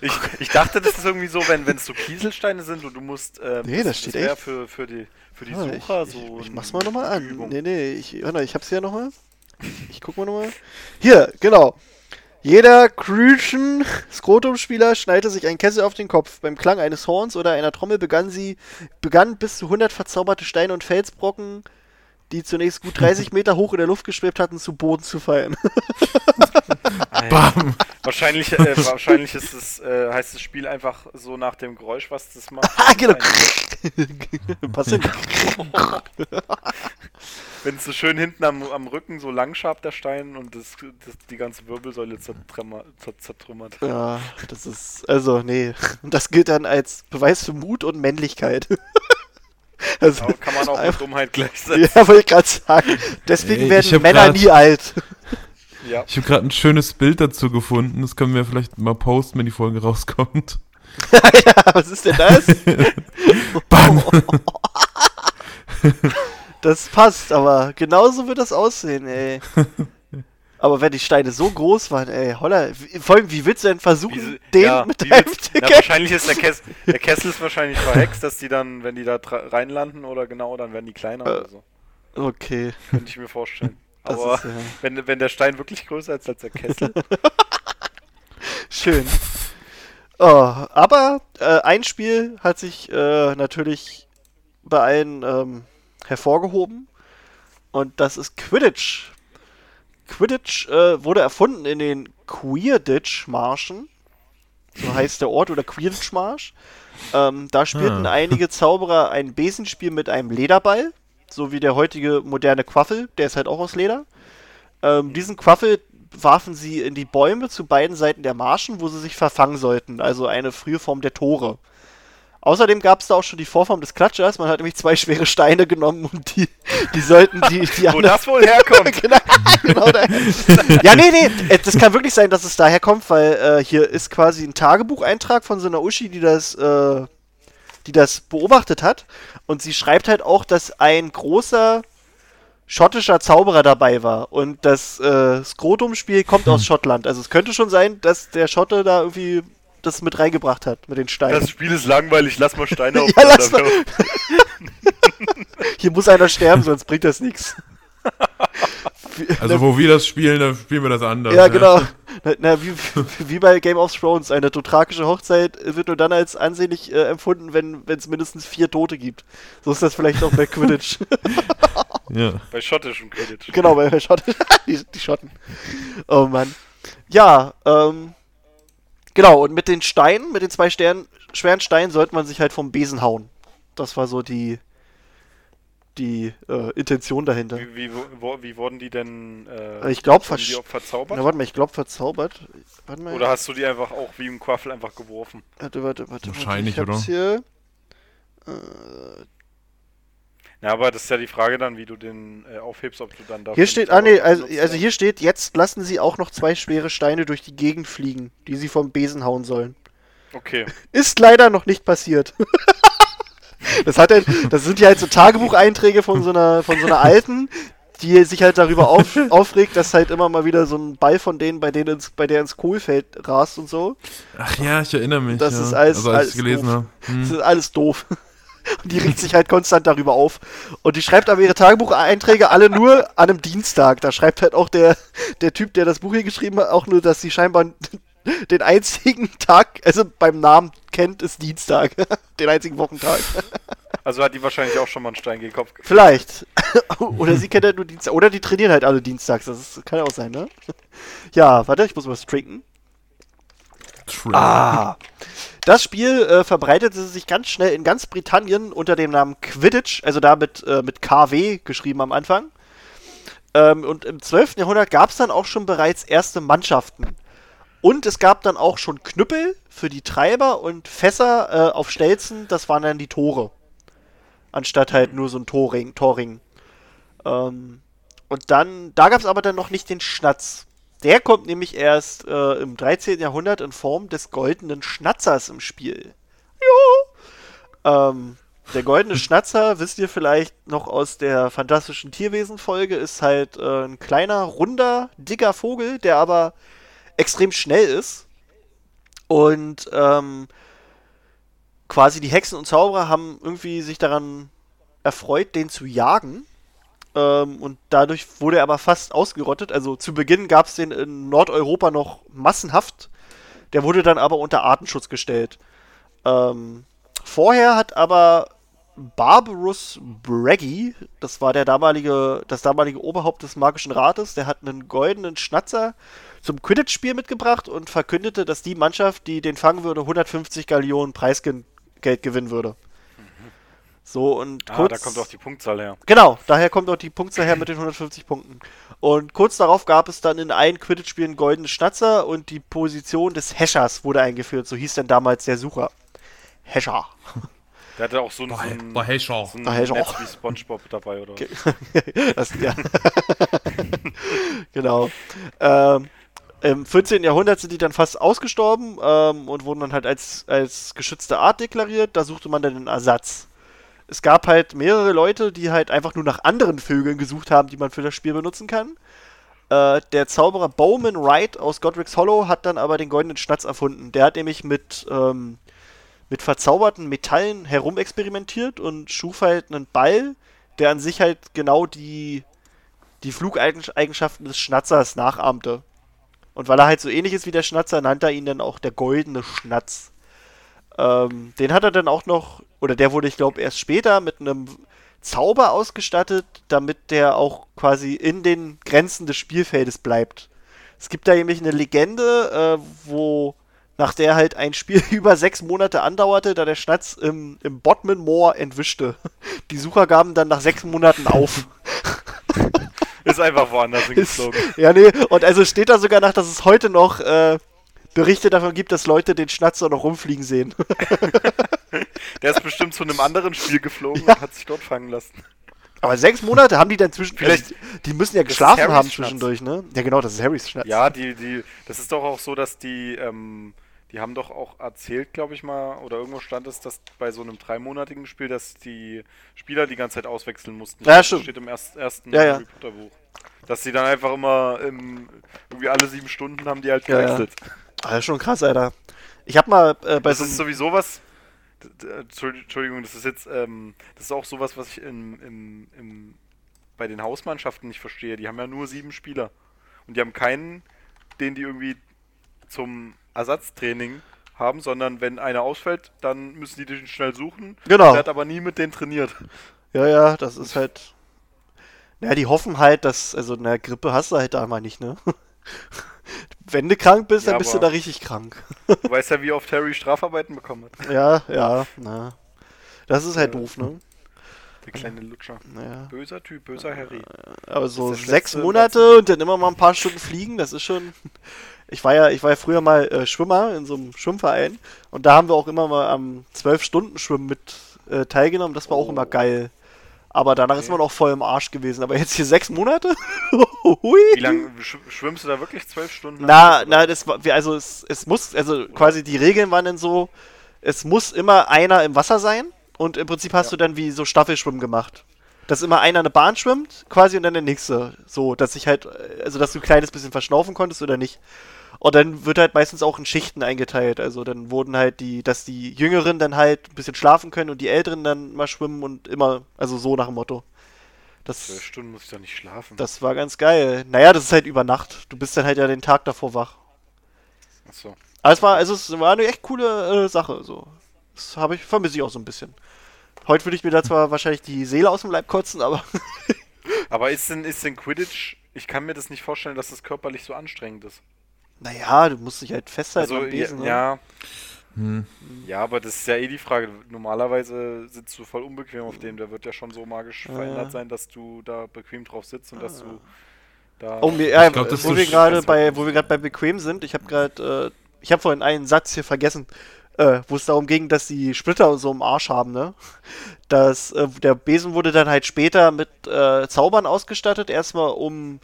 Ich, ich dachte, das ist irgendwie so, wenn wenn es so Kieselsteine sind und du musst. Ähm, Nee, das steht wär echt. Für, für die, für die Ah, Sucher ich, so. ich, ich mach's mal nochmal an. Übung. Nee, nee, ich, warte, ich hab's ja nochmal. Ich guck mal nochmal. Hier, genau. Jeder Crucian Skrotum-Spieler schneidete sich einen Kessel auf den Kopf. Beim Klang eines Horns oder einer Trommel begann sie, begann bis zu 100 verzauberte Steine und Felsbrocken, die zunächst gut 30 Meter hoch in der Luft geschwebt hatten, zu Boden zu fallen. Bam. Wahrscheinlich, äh, wahrscheinlich ist es, äh, heißt das Spiel einfach so nach dem Geräusch, was das macht. Ah, genau. Ein- Pass hin. Wenn es so schön hinten am, am Rücken so lang schabt, der Stein, und das, das, die ganze Wirbelsäule zertrümmer- zer- zertrümmert. Ja, das ist, also, nee. Und das gilt dann als Beweis für Mut und Männlichkeit. Also, Aber kann man auch mit Dummheit gleichsetzen. Ja, wollte ich gerade sagen. Deswegen Ey, ich werden Männer grad- nie alt. Ja. Ich habe gerade ein schönes Bild dazu gefunden. Das können wir vielleicht mal posten, wenn die Folge rauskommt. ja, was ist denn das? Bam. Das passt, aber genauso wird das aussehen, ey. Aber wenn die Steine so groß waren, ey, holla, wie- vor allem, wie willst du denn versuchen, Wie, den ja, mit der willst- na, wahrscheinlich ist der Kessel, der Kessel ist wahrscheinlich verhext, dass die dann, wenn die da reinlanden oder genau, dann werden die kleiner Äh, oder so. Okay, Könnte ich mir vorstellen. Aber ist ja wenn, wenn der Stein wirklich größer ist als der Kessel, schön. Oh, aber äh, ein Spiel hat sich äh, natürlich bei allen ähm, hervorgehoben und das ist Quidditch. Quidditch äh, wurde erfunden in den Queerditch-Marschen. So heißt der Ort oder Quidditch-Marsch. Ähm, da spielten Ah. einige Zauberer ein Besenspiel mit einem Lederball, so wie der heutige moderne Quaffel, der ist halt auch aus Leder. Ähm, diesen Quaffel warfen sie in die Bäume zu beiden Seiten der Marschen, wo sie sich verfangen sollten, also eine frühe Form der Tore. Außerdem gab es da auch schon die Vorform des Klatschers, man hat nämlich zwei schwere Steine genommen und die, die sollten die, die wo das wohl herkommt. genau, genau da. Ja, nee, nee, äh, das kann wirklich sein, dass es daher kommt, weil äh, hier ist quasi ein Tagebucheintrag von so einer Uschi, die das, äh, die das beobachtet hat. Und sie schreibt halt auch, dass ein großer schottischer Zauberer dabei war. Und das äh, Skrotum-Spiel kommt aus Schottland. Also es könnte schon sein, dass der Schotte da irgendwie das mit reingebracht hat, mit den Steinen. Das Spiel ist langweilig, lass mal Steine Ja, lass mal. Hier muss einer sterben, sonst bringt das nichts. Also, wo wir das spielen, da spielen wir das anders. Ja, genau. Na, na, wie, wie bei Game of Thrones, eine dotrakische Hochzeit wird nur dann als ansehnlich äh, empfunden, wenn es mindestens vier Tote gibt. So ist das vielleicht auch bei Quidditch. Ja. Bei schottischem Quidditch. genau, bei Schotten. die, die Schotten. Oh Mann. Ja, ähm. Genau, und mit den Steinen, mit den zwei Sternen, schweren Steinen, sollte man sich halt vom Besen hauen. Das war so die, die äh, Intention dahinter. Wie, wie, wo, wie wurden die denn äh, Ich versch auch verzaubert? Na, warte mal, ich glaube verzaubert. Warte mal. Oder hast du die einfach auch wie im Quaffel einfach geworfen? Warte, warte, warte. Wahrscheinlich, warte. Ich hab's oder? Hier. Äh, Ja, aber das ist ja die Frage dann, wie du den äh, aufhebst, ob du dann da. hier steht, ah nee, also, also hier steht, jetzt lassen sie auch noch zwei schwere Steine durch die Gegend fliegen, die sie vom Besen hauen sollen. Okay. Ist leider noch nicht passiert. Das hat halt, das sind ja halt so Tagebucheinträge von so einer, von so einer alten, die sich halt darüber auf, aufregt, dass halt immer mal wieder so ein Ball von denen, bei denen ins, bei der ins Kohlfeld rast und so. Ach ja, ich erinnere mich. Das ja. ist alles- also, als alles ich gelesen doof. habe. Das Hm. ist alles doof. Und die regt sich halt konstant darüber auf. Und die schreibt aber ihre Tagebucheinträge alle nur an einem Dienstag. Da schreibt halt auch der, der Typ, der das Buch hier geschrieben hat, auch nur, dass sie scheinbar den einzigen Tag, also beim Namen kennt, ist Dienstag. Den einzigen Wochentag. Also hat die wahrscheinlich auch schon mal einen Stein gegen den Kopf gekriegt. Vielleicht. Oder sie kennt halt nur Dienstag. Oder die trainieren halt alle dienstags. Das ist, kann ja auch sein, ne? Ja, warte, ich muss was trinken. Ah. Das Spiel äh, verbreitete sich ganz schnell in ganz Britannien unter dem Namen Quidditch, also da mit, äh, mit KW geschrieben am Anfang. Ähm, und im 12. Jahrhundert gab es dann auch schon bereits erste Mannschaften. Und es gab dann auch schon Knüppel für die Treiber und Fässer äh, auf Stelzen, das waren dann die Tore. Anstatt halt nur so ein Torring. Torring. Ähm, und dann, da gab es aber dann noch nicht den Schnatz. Der kommt nämlich erst äh, im 13. Jahrhundert in Form des goldenen Schnatzers im Spiel. Ja. Ähm, der goldene Schnatzer, wisst ihr vielleicht noch aus der fantastischen Tierwesen-Folge, ist halt äh, ein kleiner, runder, dicker Vogel, der aber extrem schnell ist. Und ähm, quasi die Hexen und Zauberer haben irgendwie sich daran erfreut, den zu jagen. Ähm, und dadurch wurde er aber fast ausgerottet. Also zu Beginn gab es den in Nordeuropa noch massenhaft. Der wurde dann aber unter Artenschutz gestellt. Ähm, vorher hat aber Barbarus Braggy, das war der damalige, das damalige Oberhaupt des Magischen Rates, der hat einen goldenen Schnatzer zum Quidditch-Spiel mitgebracht und verkündete, dass die Mannschaft, die den fangen würde, 150 Gallionen Preisgeld gewinnen würde. So und Ah, kurz, da kommt auch die Punktzahl her. Genau, daher kommt auch die Punktzahl her mit den 150 Punkten. Und kurz darauf gab es dann in allen Quidditch-Spielen goldene Schnatzer und die Position des Häschers wurde eingeführt. So hieß dann damals der Sucher. Häscher. Der hatte auch so ein, so ein, Boah, hey, schau. so ein Ah, hey, schau. Netz wie Spongebob dabei, oder? Okay. das, ja. genau. Ähm, Im 14. Jahrhundert sind die dann fast ausgestorben ähm, und wurden dann halt als, als geschützte Art deklariert. Da suchte man dann einen Ersatz. Es gab halt mehrere Leute, die halt einfach nur nach anderen Vögeln gesucht haben, die man für das Spiel benutzen kann. Äh, der Zauberer Bowman Wright aus Godric's Hollow hat dann aber den goldenen Schnatz erfunden. Der hat nämlich mit, ähm, mit verzauberten Metallen herumexperimentiert und schuf halt einen Ball, der an sich halt genau die, die Flugeigenschaften des Schnatzers nachahmte. Und weil er halt so ähnlich ist wie der Schnatzer, nannte er ihn dann auch der goldene Schnatz. Ähm, den hat er dann auch noch, oder der wurde, ich glaube, erst später mit einem Zauber ausgestattet, damit der auch quasi in den Grenzen des Spielfeldes bleibt. Es gibt da nämlich eine Legende, äh, wo nach der halt ein Spiel über sechs Monate andauerte, da der Schnatz im, im Bodmin Moor entwischte. Die Sucher gaben dann nach sechs Monaten auf. Ist einfach woanders hingeflogen. Ja, nee, und also steht da sogar nach, dass es heute noch äh, Berichte davon gibt, dass Leute den Schnatzer noch rumfliegen sehen. Der ist bestimmt zu einem anderen Spiel geflogen und hat sich dort fangen lassen. Aber sechs Monate haben die dann zwischen. Vielleicht- also, die müssen ja Das geschlafen haben zwischendurch, ne? Ja, genau, das ist Harrys Schnatz. Ja, die, die, das ist doch auch so, dass die, ähm, die haben doch auch erzählt, glaube ich mal, oder irgendwo stand es, dass bei so einem dreimonatigen Spiel, dass die Spieler die ganze Zeit auswechseln mussten. Ja, Das stimmt. steht im erst, ersten Ja, ja. Harry Potter Buch. Dass die dann einfach immer im, irgendwie alle sieben Stunden haben die halt Ja, ja. Gewechselt. Ah, schon krass, Alter. Ich hab mal äh, bei Das so ist sowieso was. Entschuldi- Entschuldigung, das ist jetzt, ähm, das ist auch sowas, was ich im, im, im, bei den Hausmannschaften nicht verstehe. Die haben ja nur sieben Spieler. Und die haben keinen, den die irgendwie zum Ersatztraining haben, sondern wenn einer ausfällt, dann müssen die den schnell suchen. Genau. Der hat aber nie mit denen trainiert. Ja, ja, das ist halt. Naja, die hoffen halt, dass. Also, na, Grippe hast du halt da mal nicht, ne? Wenn du krank bist, Ja, dann bist du da richtig krank. Du weißt ja, wie oft Harry Strafarbeiten bekommen hat. Ja, ja, na. Das ist halt Ja. doof, ne? Der kleine Lutscher. Naja. Böser Typ, böser Harry. Aber so sechs Letzte, Monate und dann immer mal ein paar Stunden fliegen, das ist schon. Ich war ja, ich war ja früher mal äh, Schwimmer in so einem Schwimmverein und da haben wir auch immer mal am zwölf Stunden Schwimmen mit äh, teilgenommen. Das war auch Oh. immer geil. Aber danach ist Okay. man auch voll im Arsch gewesen. Aber jetzt hier sechs Monate? Hui. Wie lange sch schwimmst du da wirklich? Zwölf Stunden? Na, na, das war, also es, es muss, also quasi die Regeln waren dann so, es muss immer einer im Wasser sein und im Prinzip hast du dann wie so Staffelschwimmen gemacht. Dass immer einer eine Bahn schwimmt, quasi, und dann der nächste. So, dass ich halt, also dass du ein kleines bisschen verschnaufen konntest oder nicht. Und dann wird halt meistens auch in Schichten eingeteilt. Also dann wurden halt die, dass die Jüngeren dann halt ein bisschen schlafen können und die Älteren dann mal schwimmen und immer, also so nach dem Motto. Das, Zwölf Stunden muss ich doch nicht schlafen. das war ganz geil. Naja, das ist halt über Nacht. Du bist dann halt ja den Tag davor wach. Achso. Aber es war, also es war eine echt coole äh, Sache. So. Das habe ich, vermisse ich auch so ein bisschen. Heute würde ich mir da zwar wahrscheinlich die Seele aus dem Leib kotzen, aber Aber ist denn, ist denn Quidditch, ich kann mir das nicht vorstellen, dass das körperlich so anstrengend ist. Naja, du musst dich halt festhalten Also, am Besen. ne? ja, Hm. ja, aber das ist ja eh die Frage. Normalerweise sitzt du voll unbequem auf dem. Der wird ja schon so magisch Ja, verändert sein, dass du da bequem drauf sitzt und dass du da. Oh, mir, ja, Ich glaub, das wo wir gerade bei, wo wir gerade bei bequem sind, ich habe gerade, äh, ich habe vorhin einen Satz hier vergessen, äh, wo es darum ging, dass die Splitter und so im Arsch haben, ne? Das, äh, der Besen wurde dann halt später mit äh, Zaubern ausgestattet, erstmal um,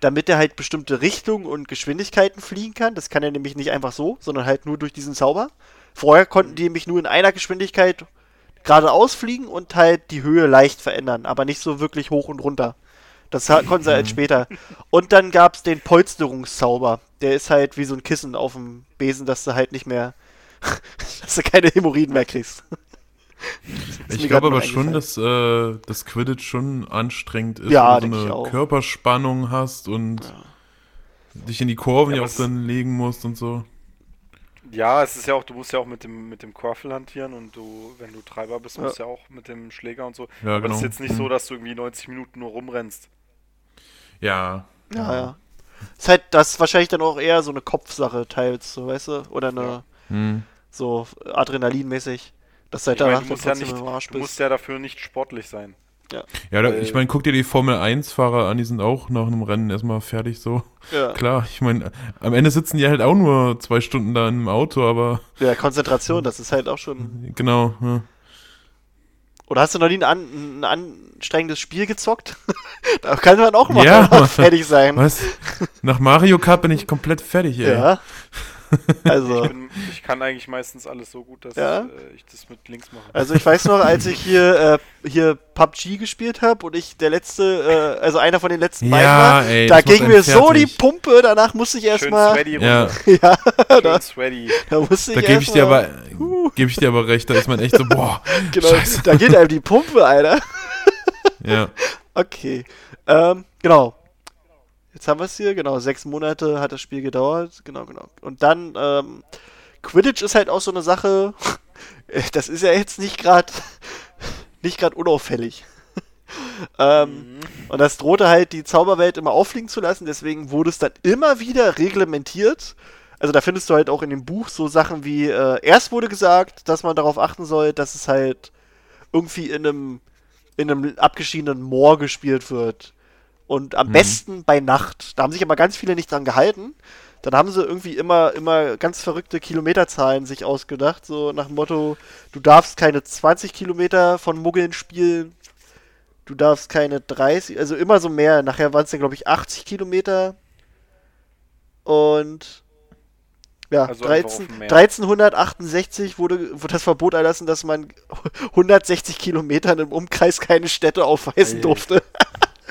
damit er halt bestimmte Richtungen und Geschwindigkeiten fliegen kann. Das kann er nämlich nicht einfach so, sondern halt nur durch diesen Zauber. Vorher konnten die nämlich nur in einer Geschwindigkeit geradeaus fliegen und halt die Höhe leicht verändern, aber nicht so wirklich hoch und runter. Das konnten sie halt später. Und dann gab es den Polsterungszauber. Der ist halt wie so ein Kissen auf dem Besen, dass du halt nicht mehr, dass du keine Hämorrhoiden mehr kriegst. Ich glaube aber schon, dass äh, das Quidditch schon anstrengend ist, Ja, wenn du so eine Körperspannung hast und dich in die Kurven Ja, ja, auch dann legen musst und so. Ja, es ist ja auch, du musst ja auch mit dem, mit dem Quaffel hantieren und du, wenn du Treiber bist, Ja. musst du ja auch mit dem Schläger und so. Ja, Aber genau. es ist jetzt nicht so, Hm. dass du irgendwie 90 Minuten nur rumrennst. Ja. Ja, ja. Ist halt das ist wahrscheinlich dann auch eher so eine Kopfsache teils, so, weißt du? Oder eine, Ja. Hm. so Adrenalinmäßig. Ich meine, danach du musst ja nicht, du musst ja dafür nicht sportlich sein. Ja, da, Weil- ich meine, guck dir die Formel 1-Fahrer an, die sind auch nach einem Rennen erstmal fertig so. ja. Klar, ich meine, am Ende sitzen die halt auch nur zwei Stunden da im Auto, aber ja, Konzentration, das ist halt auch schon. genau. Ja. Oder hast du noch nie ein, an, ein anstrengendes Spiel gezockt? da kann man auch mal Ja. fertig sein. Was? Nach Mario Kart bin ich komplett fertig, ey. Ja. Also, Ich, bin, ich kann eigentlich meistens alles so gut, dass Ja? äh, ich das mit links mache. also ich weiß noch, als ich hier, äh, hier PUBG gespielt habe und ich der letzte, äh, also einer von den letzten beiden Ja, war, ey. da ging mir so die fertig. Pumpe, danach musste ich erstmal. Ja. Ja, Schön sweaty. da musste ich Da gebe ich dir aber, gebe ich dir aber recht, da ist man echt so, boah, Genau, scheiße. da geht einem die Pumpe, Alter. Ja. Okay. Ähm, genau. Jetzt haben wir es hier, genau. Sechs Monate hat das Spiel gedauert. Genau, genau. Und dann, ähm, Quidditch ist halt auch so eine Sache. Das ist ja jetzt nicht gerade nicht gerade unauffällig. ähm, Mhm. und das drohte halt die Zauberwelt immer auffliegen zu lassen, deswegen wurde es dann immer wieder reglementiert. Also da findest du halt auch in dem Buch so Sachen wie, äh, erst wurde gesagt, dass man darauf achten soll, dass es halt irgendwie in einem, in einem abgeschiedenen Moor gespielt wird. Und am Mhm. besten bei Nacht. Da haben sich aber ganz viele nicht dran gehalten. Dann haben sie irgendwie immer, immer ganz verrückte Kilometerzahlen sich ausgedacht. So nach dem Motto, du darfst keine 20 Kilometer von Muggeln spielen. Du darfst keine 30, also immer so mehr. Nachher waren es dann, glaube ich, 80 Kilometer. Und ja, Also einfach 13, auf dem Meer. 1368 wurde, wurde das Verbot erlassen, dass man 160 Kilometern im Umkreis keine Städte aufweisen durfte.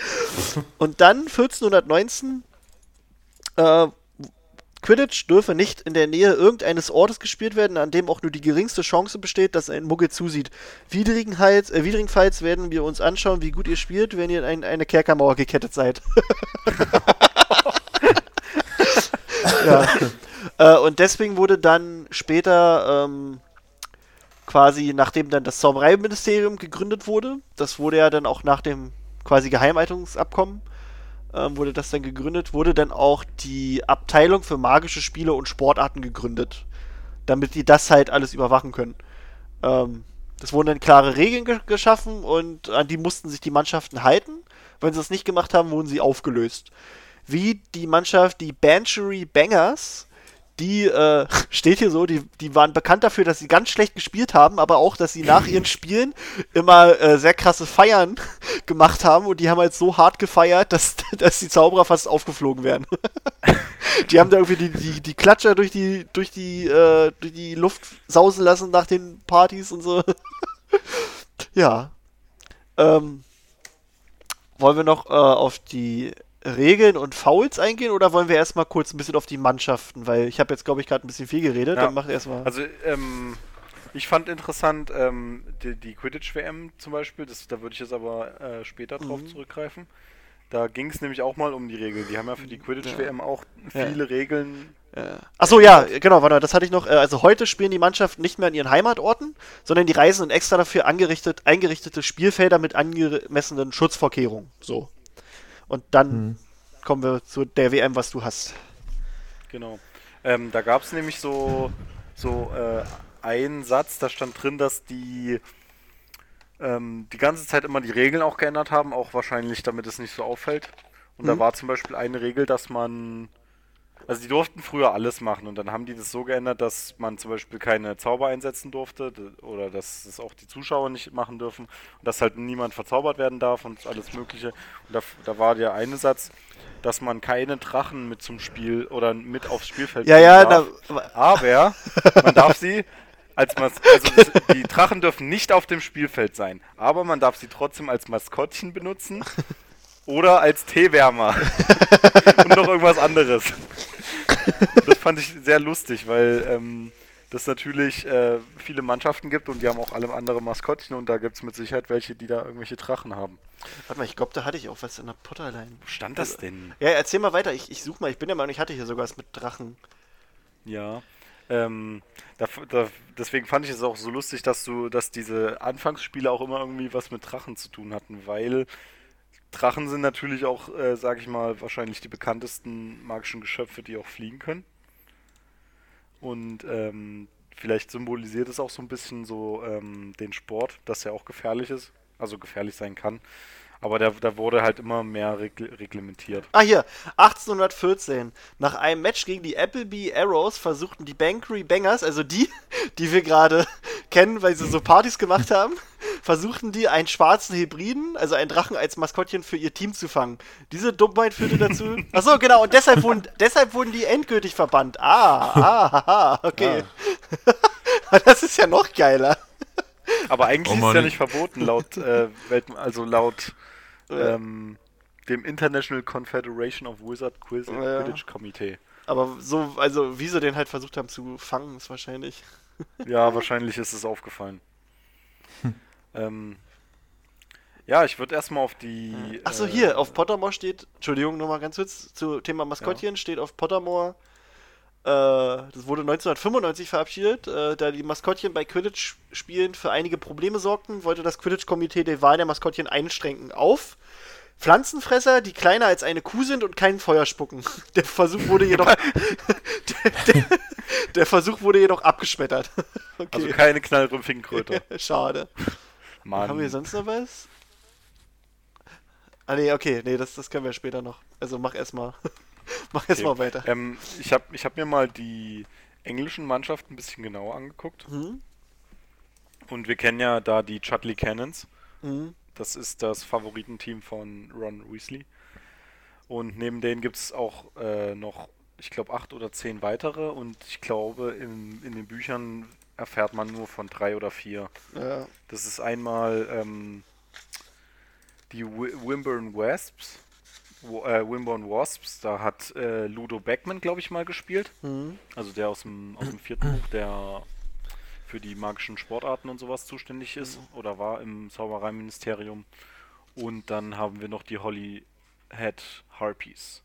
Und dann 1419 äh, Quidditch dürfe nicht in der Nähe irgendeines Ortes gespielt werden, an dem auch nur die geringste Chance besteht, dass ein Muggel zusieht. Widrigenfalls, äh, widrigenfalls werden wir uns anschauen, wie gut ihr spielt, wenn ihr in eine Kerkermauer gekettet seid. ja. Äh, und deswegen wurde dann später ähm, quasi, nachdem dann das Zaubereiministerium gegründet wurde, das wurde ja dann auch nach dem quasi Geheimhaltungsabkommen, ähm, wurde das dann gegründet, wurde dann auch die Abteilung für magische Spiele und Sportarten gegründet, damit die das halt alles überwachen können. Ähm, es wurden dann klare Regeln ge geschaffen und an die mussten sich die Mannschaften halten. Wenn sie das nicht gemacht haben, wurden sie aufgelöst. Wie die Mannschaft, die Banchery Bangers, die äh, steht hier so, die, die waren bekannt dafür, dass sie ganz schlecht gespielt haben, aber auch, dass sie nach ihren Spielen immer äh, sehr krasse Feiern gemacht haben und die haben halt so hart gefeiert, dass, dass die Zauberer fast aufgeflogen wären. die haben da irgendwie die, die, die Klatscher durch die, durch die, äh, durch die Luft sausen lassen nach den Partys und so. Ja. Ähm, wollen wir noch äh, auf die Regeln und Fouls eingehen oder wollen wir erstmal kurz ein bisschen auf die Mannschaften? Weil ich habe jetzt, glaube ich, gerade ein bisschen viel geredet. Ja. Dann mach erstmal. Also, ähm, ich fand interessant ähm, die, die Quidditch-WM zum Beispiel, das, da würde ich jetzt aber äh, später drauf Mhm. zurückgreifen. Da ging es nämlich auch mal um die Regeln. Die haben ja für die Quidditch-WM auch Ja. viele Regeln. Achso, ja, genau, warte, das hatte ich noch. Äh, Also heute spielen die Mannschaften nicht mehr an ihren Heimatorten, sondern die reisen in extra dafür angerichtet, eingerichtete Spielfelder mit angemessenen Schutzvorkehrungen. So. Und dann kommen wir zu der WM, was du hast. Genau. Ähm, da gab es nämlich so, so äh, einen Satz, da stand drin, dass die ähm, die ganze Zeit immer die Regeln auch geändert haben, auch wahrscheinlich, damit es nicht so auffällt. Und da Mhm. war zum Beispiel eine Regel, dass man. Also die durften früher alles machen und dann haben die das so geändert, dass man zum Beispiel keine Zauber einsetzen durfte oder dass es auch die Zuschauer nicht machen dürfen und dass halt niemand verzaubert werden darf und alles mögliche. Und da, da war der eine Satz, dass man keine Drachen mit zum Spiel oder mit aufs Spielfeld Ja, ja, darf. da, Aber man darf sie als Mas also das, die Drachen dürfen nicht auf dem Spielfeld sein, aber man darf sie trotzdem als Maskottchen benutzen oder als Teewärmer und noch irgendwas anderes. Das fand ich sehr lustig, weil ähm, das natürlich äh, viele Mannschaften gibt und die haben auch alle andere Maskottchen und da gibt es mit Sicherheit welche, die da irgendwelche Drachen haben. warte mal, ich glaube, da hatte ich auch was in der Potterline. Wo stand das denn? Ja, erzähl mal weiter. Ich, ich suche mal. Ich bin der Meinung, ich hatte hier sogar was mit Drachen. Ja. Ähm, da, da, deswegen fand ich es auch so lustig, dass du, dass diese Anfangsspiele auch immer irgendwie was mit Drachen zu tun hatten, weil Drachen sind natürlich auch, äh, sag ich mal, wahrscheinlich die bekanntesten magischen Geschöpfe, die auch fliegen können. Und ähm, vielleicht symbolisiert es auch so ein bisschen so ähm, den Sport, dass er auch gefährlich ist, also gefährlich sein kann. Aber da, da wurde halt immer mehr regl reglementiert. Ah, hier, 1814. Nach einem Match gegen die Appleby Arrows versuchten die Bankery Bangers, also die, die wir gerade kennen, weil sie so Partys gemacht haben, versuchten die einen schwarzen Hybriden, also einen Drachen als Maskottchen für ihr Team zu fangen. Diese Dummheit führte dazu. Achso, genau, und deshalb wurden, deshalb wurden die endgültig verbannt. Ah, ah, okay. das ist ja noch geiler. Aber eigentlich Oh ist es ja nicht verboten, laut äh, also laut Ja. ähm, dem International Confederation of Wizard Quiz Ja. Quidditch Komitee. Aber so, also wie sie den halt versucht haben zu fangen, ist wahrscheinlich. Ja, wahrscheinlich ist es aufgefallen. ähm, ja, ich würde erstmal auf die. Achso, äh, hier, auf Pottermore steht, Entschuldigung, nochmal ganz kurz, zu Thema Maskottchen steht auf Pottermore, das wurde 1995 verabschiedet, äh, da die Maskottchen bei Quidditch-Spielen für einige Probleme sorgten, wollte das Quidditch-Komitee die Wahl der Maskottchen einschränken auf Pflanzenfresser, die kleiner als eine Kuh sind und kein Feuer spucken. Der Versuch wurde jedoch der, der, der Versuch wurde jedoch abgeschmettert. Also Okay, keine knallrümpfigen Kröter. schade. Mann. Haben wir sonst noch was? Ah nee, okay, nee, das, das können wir später noch. Also mach erstmal. mach erstmal Okay. weiter. Ähm, ich habe ich hab mir mal die englischen Mannschaften ein bisschen genauer angeguckt. Mhm. Und wir kennen ja da die Chudley Cannons. Mhm. Das ist das Favoritenteam von Ron Weasley. Und neben denen gibt es auch äh, noch, ich glaube, acht oder zehn weitere. Und ich glaube, in, in den Büchern erfährt man nur von drei oder vier. Ja. Das ist einmal ähm, die Wi- Wimborne Wasps. Äh, Wimborne Wasps, da hat äh, Ludo Beckman, glaube ich, mal gespielt. Mhm. Also der aus dem, aus dem vierten Buch, der für die magischen Sportarten und sowas zuständig ist oder war im Zaubereiministerium. Und dann haben wir noch die Holyhead Harpies,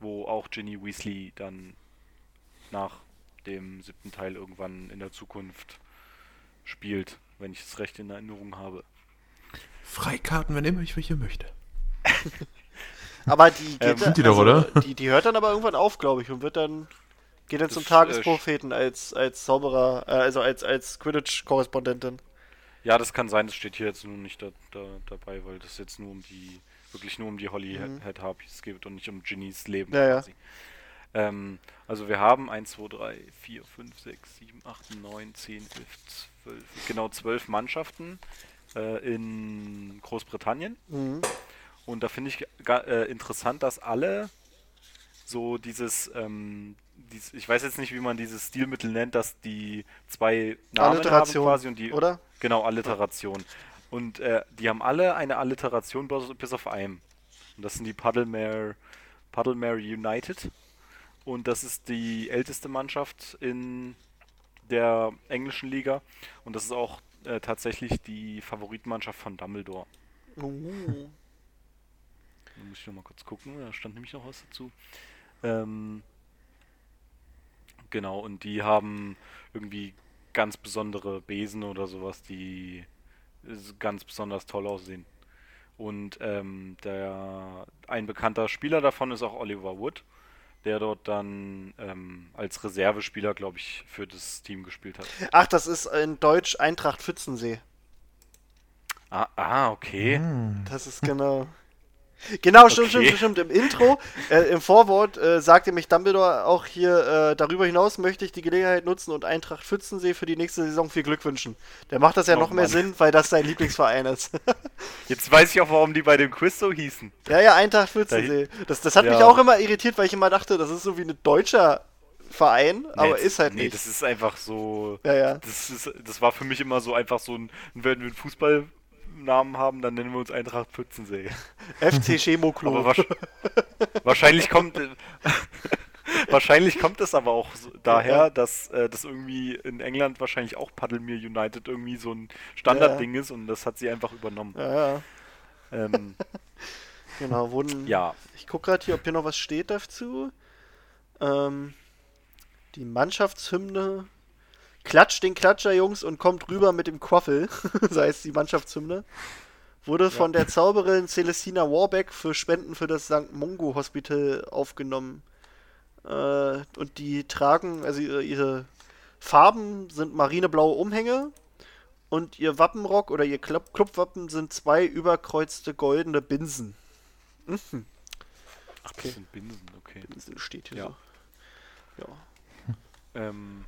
wo auch Ginny Weasley dann nach dem siebten Teil irgendwann in der Zukunft spielt, wenn ich es recht in Erinnerung habe. Freikarten, wenn immer ich welche möchte. Aber die geht Ähm, dann- sind die doch, oder? Die, die hört dann aber irgendwann auf, glaube ich, und wird dann. Geht dann Das, zum äh, Tagespropheten als, als Zauberer, äh, also als, als Quidditch-Korrespondentin. Ja, das kann sein, das steht hier jetzt nur nicht da, da, dabei, weil das jetzt nur um die, wirklich nur um die Holyhead Harpies geht und nicht um Ginnys Leben Ja, ja. quasi. Ähm, also wir haben 1, 2, 3, 4, 5, 6, 7, 8, 9, 10, 11, 12, genau 12 Mannschaften äh, in Großbritannien. Mhm. Und da finde ich äh, interessant, dass alle so dieses, ähm, dies, ich weiß jetzt nicht, wie man dieses Stilmittel nennt, dass die zwei Namen haben quasi und die oder? Genau, Alliteration. Und äh, die haben alle eine Alliteration bis, auf einen. Und das sind die Puddlemere, Puddlemere United. Und das ist die älteste Mannschaft in der englischen Liga. Und das ist auch äh, tatsächlich die Favoritenmannschaft von Dumbledore. Uh. Da muss ich noch mal kurz gucken, da stand nämlich noch was dazu. Ähm, genau, und die haben irgendwie ganz besondere Besen oder sowas, die ganz besonders toll aussehen. Und ähm, der ein bekannter Spieler davon ist auch Oliver Wood, der dort dann ähm, als Reservespieler, glaube ich, für das Team gespielt hat. Ach, das ist in Deutsch Eintracht Pfützensee. Ah, ah okay. Das ist genau. Genau, stimmt, Okay. stimmt, stimmt. Im Intro, äh, im Vorwort äh, sagte mich Dumbledore auch hier, äh, darüber hinaus möchte ich die Gelegenheit nutzen und Eintracht Pfützensee für die nächste Saison viel Glück wünschen. Der macht das ja Oh noch mehr Mann. Sinn, weil das sein Lieblingsverein ist. Jetzt weiß ich auch, warum die bei dem Quiz so hießen. ja, ja, Eintracht Pfützensee. Das, das hat mich Ja. auch immer irritiert, weil ich immer dachte, das ist so wie ein deutscher Verein, aber Nee, ist halt nee, nicht. das ist einfach so. ja, ja. Das, ist, das war für mich immer so einfach so ein, wenn wir einen Fußballnamen haben, dann nennen wir uns Eintracht Pfützensee. FC Chemoklo. Aber wasch wahrscheinlich kommt wahrscheinlich kommt es aber auch so daher, dass äh, das irgendwie in England wahrscheinlich auch Paddlemere United irgendwie so ein Standardding ist und das hat sie einfach übernommen. ja, ja. Ähm, Genau, wurden. ja, Ich gucke gerade hier, ob hier noch was steht dazu. Ähm, die Mannschaftshymne. Klatscht den Klatscher, Jungs, und kommt rüber mit dem Quaffel. so heißt die Mannschaftshymne. Wurde von der Zauberin Celestina Warbeck für Spenden für das St. Mungo Hospital aufgenommen. Äh, und die tragen, also ihre, ihre Farben sind marineblaue Umhänge. Und ihr Wappenrock oder ihr Club Clubwappen sind zwei überkreuzte goldene Binsen. Mhm. ach, Okay. das sind Binsen, okay. Binsen steht hier Ja. so. Ja. Ähm,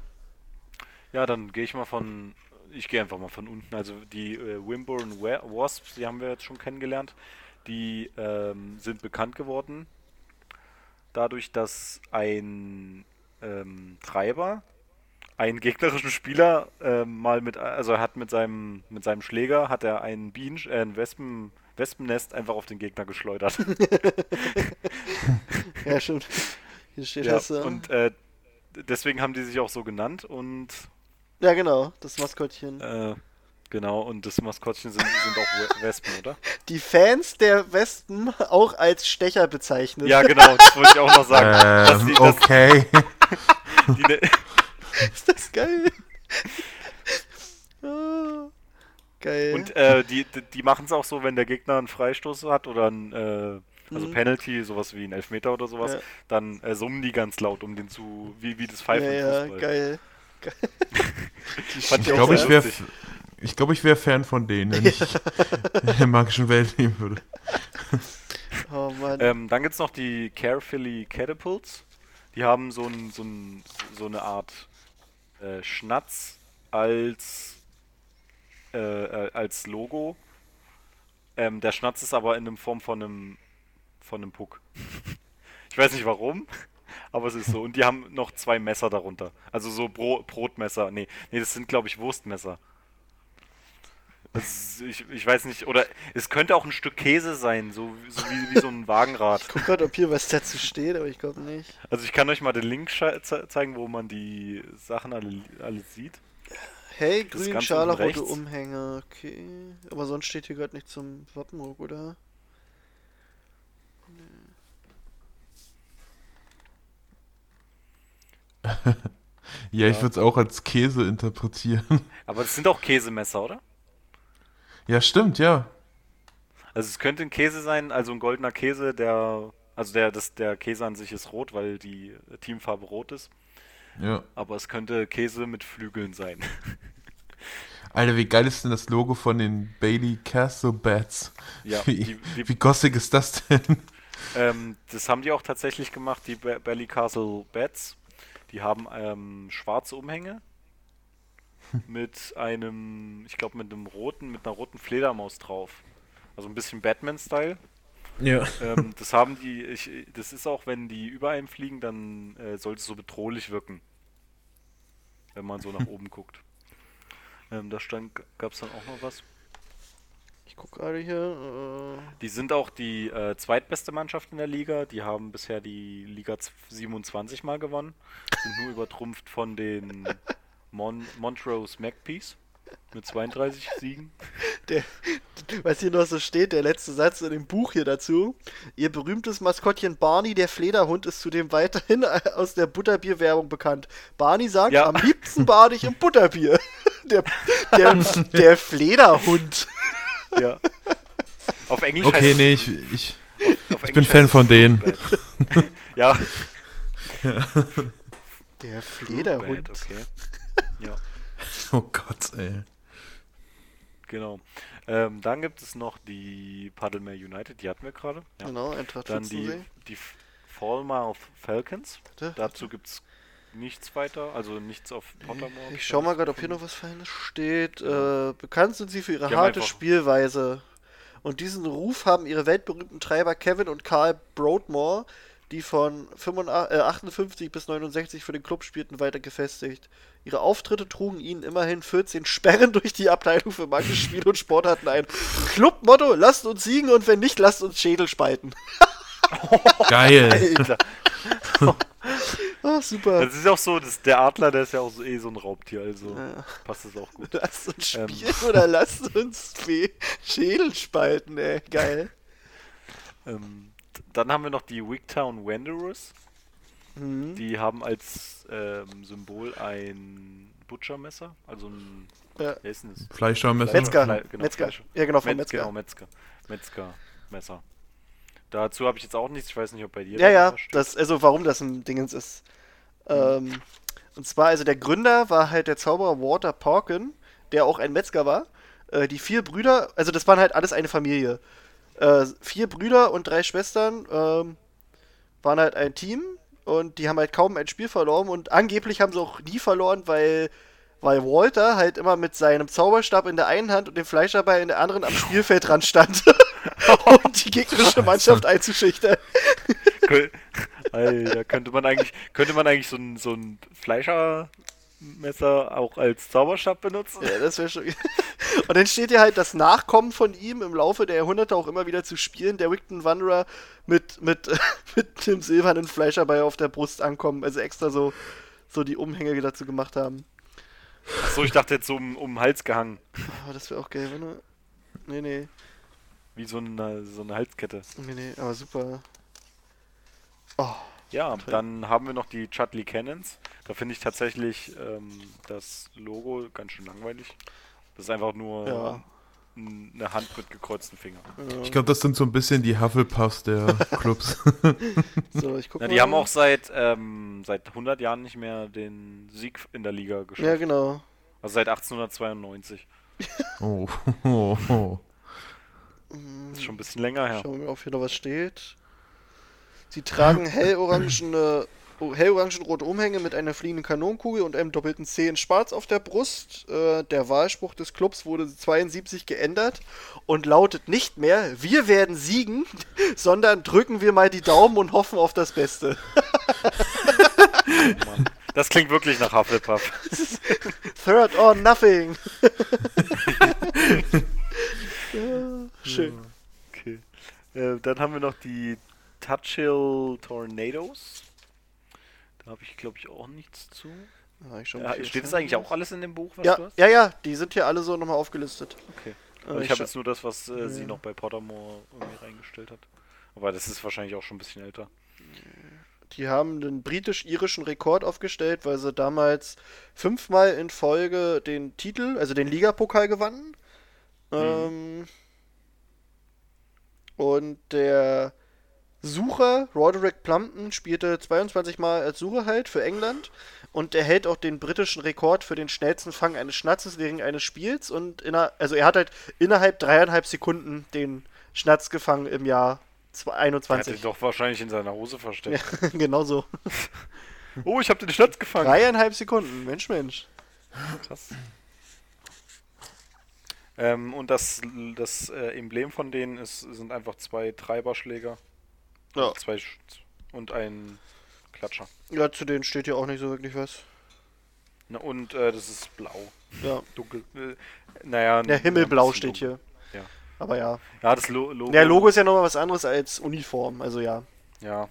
ja, dann gehe ich mal von, ich gehe einfach mal von unten. Also die äh, Wimborne Wa- Wasps, die haben wir jetzt schon kennengelernt. Die ähm, sind bekannt geworden dadurch, dass ein ähm, Treiber einen gegnerischen Spieler ähm, mal mit, also er hat mit seinem mit seinem Schläger hat er einen Bienen, äh, ein Wespen, Wespennest einfach auf den Gegner geschleudert. Ja, stimmt. Hier steht ja, das. Ja. und äh, deswegen haben die sich auch so genannt und ja, genau, das Maskottchen. Äh, genau, und das Maskottchen sind, sind auch We- Wespen, oder? Die Fans der Wespen auch als Stecher bezeichnet. Ja, genau, das wollte ich auch noch sagen. Ähm, die, dass okay. die, ne- Ist das geil? Ah, geil. und äh, die, die- die machen es auch so, wenn der Gegner einen Freistoß hat oder ein äh, also Mhm. Penalty, sowas wie ein Elfmeter oder sowas, Ja. dann äh, summen die ganz laut, um den zu, wie, wie das ja, Pfeifen ja, Fußball. geil. Fand Ich glaube, ich wäre ich glaub, ich wär Fan von denen, wenn ich in der magischen Welt leben würde. Oh Mann. Ähm, dann gibt es noch die Carefully Catapults. Die haben so, ein, so, ein, so eine Art äh, Schnatz als, äh, äh, als Logo. Ähm, der Schnatz ist aber in der Form von einem, von einem Puck. ich weiß nicht warum, aber es ist so. Und die haben noch zwei Messer darunter. Also so Bro Brotmesser. Nee, nee, das sind glaube ich Wurstmesser. Ist, ich, ich weiß nicht, oder es könnte auch ein Stück Käse sein, so, so wie, wie so ein Wagenrad. ich guck grad, ob hier was dazu steht, aber ich glaube nicht. Also ich kann euch mal den Link zeigen, wo man die Sachen alle, alle sieht. Hey, grün, scharlachrote. Umhänge. Okay. Aber sonst steht hier gerade nicht zum Wappenrock, oder? Ja, ich würde es auch als Käse interpretieren. Aber das sind auch Käsemesser, oder? Ja, stimmt, ja. Also es könnte ein Käse sein, also ein goldener Käse, der, also der, das, der Käse an sich ist rot, weil die Teamfarbe rot ist. Ja. Aber es könnte Käse mit Flügeln sein. Alter, wie geil ist denn das Logo von den Bailey Castle Bats? Ja, wie, die- die- wie gossig ist das denn? ähm, das haben die auch tatsächlich gemacht, die Ba- Belly Castle Bats. Die haben ähm, schwarze Umhänge mit einem, ich glaube mit einem roten, mit einer roten Fledermaus drauf. Also ein bisschen Batman-Style. Ja. ähm, das haben die, ich, das ist auch, wenn die über einem fliegen, dann äh, sollte es so bedrohlich wirken. Wenn man so nach oben guckt. Ähm, da stand, gab es dann auch noch was. Ich guck gerade hier. Äh, Die sind auch die äh, zweitbeste Mannschaft in der Liga. Die haben bisher die Liga z- 27 Mal gewonnen. Sind nur übertrumpft von den Mon Montrose Magpies mit 32 Siegen. der, was hier noch so steht, der letzte Satz in dem Buch hier dazu. Ihr berühmtes Maskottchen Barney, der Flederhund, ist zudem weiterhin aus der Butterbier-Werbung bekannt. Barney sagt, Ja. am liebsten bade ich im Butterbier. Der, der, der Flederhund. Ja. Auf Englisch Okay, heißt nee, ich, ich, auf ich bin Fan von denen. Bluebad. ja, Der Flederhund. Bluebad, okay. Ja, Oh Gott, ey. genau. Ähm, dann gibt es noch die Paddlemare United, die hatten wir gerade. Ja. Genau, Eintracht Dann die, die Falmouth Falcons. Warte, Dazu gibt es nichts weiter, also nichts auf Pottermore. Ich schau mal gerade, ob hier noch was Feines steht. Äh, bekannt sind sie für ihre Die harte Spielweise. Und diesen Ruf haben ihre weltberühmten Treiber Kevin und Carl Broadmore, die von 85, äh, 58 bis 69 für den Club spielten, weiter gefestigt. Ihre Auftritte trugen ihnen immerhin 14 Sperren durch die Abteilung für manche Spiele und Sportarten ein. Clubmotto, lasst uns siegen und wenn nicht, lasst uns Schädel spalten. Geil. Ah, super. das ist auch so, das, der Adler, der ist ja auch so, eh so ein Raubtier, also Ja. passt das auch gut. Lasst uns Ähm. spielen oder lasst uns Schädel spalten, ey. Geil. Ähm, dann haben wir noch die Wigtown Wanderers. Mhm. Die haben als ähm, Symbol ein Butchermesser, also ein, Ja. wer ist denn das? Fleischschaumesser. Metzger. Fle- genau, Metzger. Fleisch. Ja, genau, von Metz- Metzger. Genau, Metzger. Metzger-Messer. Dazu habe ich jetzt auch nichts, ich weiß nicht, ob bei dir Ja, ja, das, also warum das ein Dingens ist. Ähm, und zwar, also der Gründer war halt der Zauberer Walter Porkin, der auch ein Metzger war. Äh, die vier Brüder, also das waren halt alles eine Familie. Äh, vier Brüder und drei Schwestern ähm, waren halt ein Team und die haben halt kaum ein Spiel verloren und angeblich haben sie auch nie verloren, weil, weil Walter halt immer mit seinem Zauberstab in der einen Hand und dem Fleischarbeit in der anderen am Spielfeldrand stand. um die gegnerische Mannschaft einzuschüchtern. Alter, könnte man eigentlich, könnte man eigentlich so ein, so ein Fleischermesser auch als Zauberstab benutzen? Ja, das wäre schon. Und dann steht hier halt das Nachkommen von ihm im Laufe der Jahrhunderte auch immer wieder zu spielen, der Wigton Wanderer mit, mit, mit dem silbernen Fleischerbei auf der Brust ankommen. Also extra so, so die Umhänge dazu gemacht haben. Achso, ich dachte jetzt so um, um den Hals gehangen. Aber das wäre auch geil, wenn. Nee, nee. Wie so eine, so eine Halskette. Nee, nee, aber super. Oh, Ja, Toll. dann haben wir noch die Chudley Cannons. Da finde ich tatsächlich ähm, das Logo ganz schön langweilig. Das ist einfach nur Ja. eine Hand mit gekreuzten Fingern. Ich glaube, das sind so ein bisschen die Hufflepuffs der Clubs. so, ich guck Na, mal. die haben auch seit, ähm, seit 100 Jahren nicht mehr den Sieg in der Liga geschafft. Ja, genau. Also seit 1892. Oh, oh, oh. Das ist schon ein bisschen länger her. Schauen wir mal, ob hier noch was steht. Sie tragen hellorangene, oh, hellorangenrote Umhänge mit einer fliegenden Kanonenkugel und einem doppelten C in Schwarz auf der Brust. Äh, der Wahlspruch des Clubs wurde 72 geändert und lautet nicht mehr, wir werden siegen, sondern drücken wir mal die Daumen und hoffen auf das Beste. Oh Mann. Das klingt wirklich nach Hufflepuff. Third or nothing. ja, schön. Okay. Äh, dann haben wir noch die Touchill Tornadoes. Da habe ich, glaube ich, auch nichts zu. Ja, Ja, viel steht das eigentlich auch alles in dem Buch, was Ja, du hast? ja, ja, die sind hier alle so nochmal aufgelistet. Okay. Äh, Also ich ich habe jetzt nur das, was äh, sie noch bei Pottermore irgendwie reingestellt hat. Aber das ist wahrscheinlich auch schon ein bisschen älter. Die haben den britisch-irischen Rekord aufgestellt, weil sie damals fünfmal in Folge den Titel, also den Ligapokal gewannen. Ähm, und der Sucher, Roderick Plumpton, spielte 22 Mal als Sucher halt für England und er hält auch den britischen Rekord für den schnellsten Fang eines Schnatzes während eines Spiels und inner, also er hat halt innerhalb dreieinhalb Sekunden den Schnatz gefangen im Jahr zwei- Er hat 21. den doch wahrscheinlich in seiner Hose versteckt. genau so. Oh, ich habe den Schnatz gefangen. Dreieinhalb Sekunden, Mensch, Mensch. Krass. Ähm, und das, das äh, Emblem von denen ist, sind einfach zwei Treiberschläger. Ja. Zwei Sch und ein Klatscher. Ja, zu denen steht ja auch nicht so wirklich was. Na, und äh, das ist blau. Ja. Dunkel. Äh, naja. Der Himmelblau steht hier. Ja. Aber ja. Ja, das Lo Logo. Der Logo ist ja nochmal was anderes als Uniform, also ja. Ja.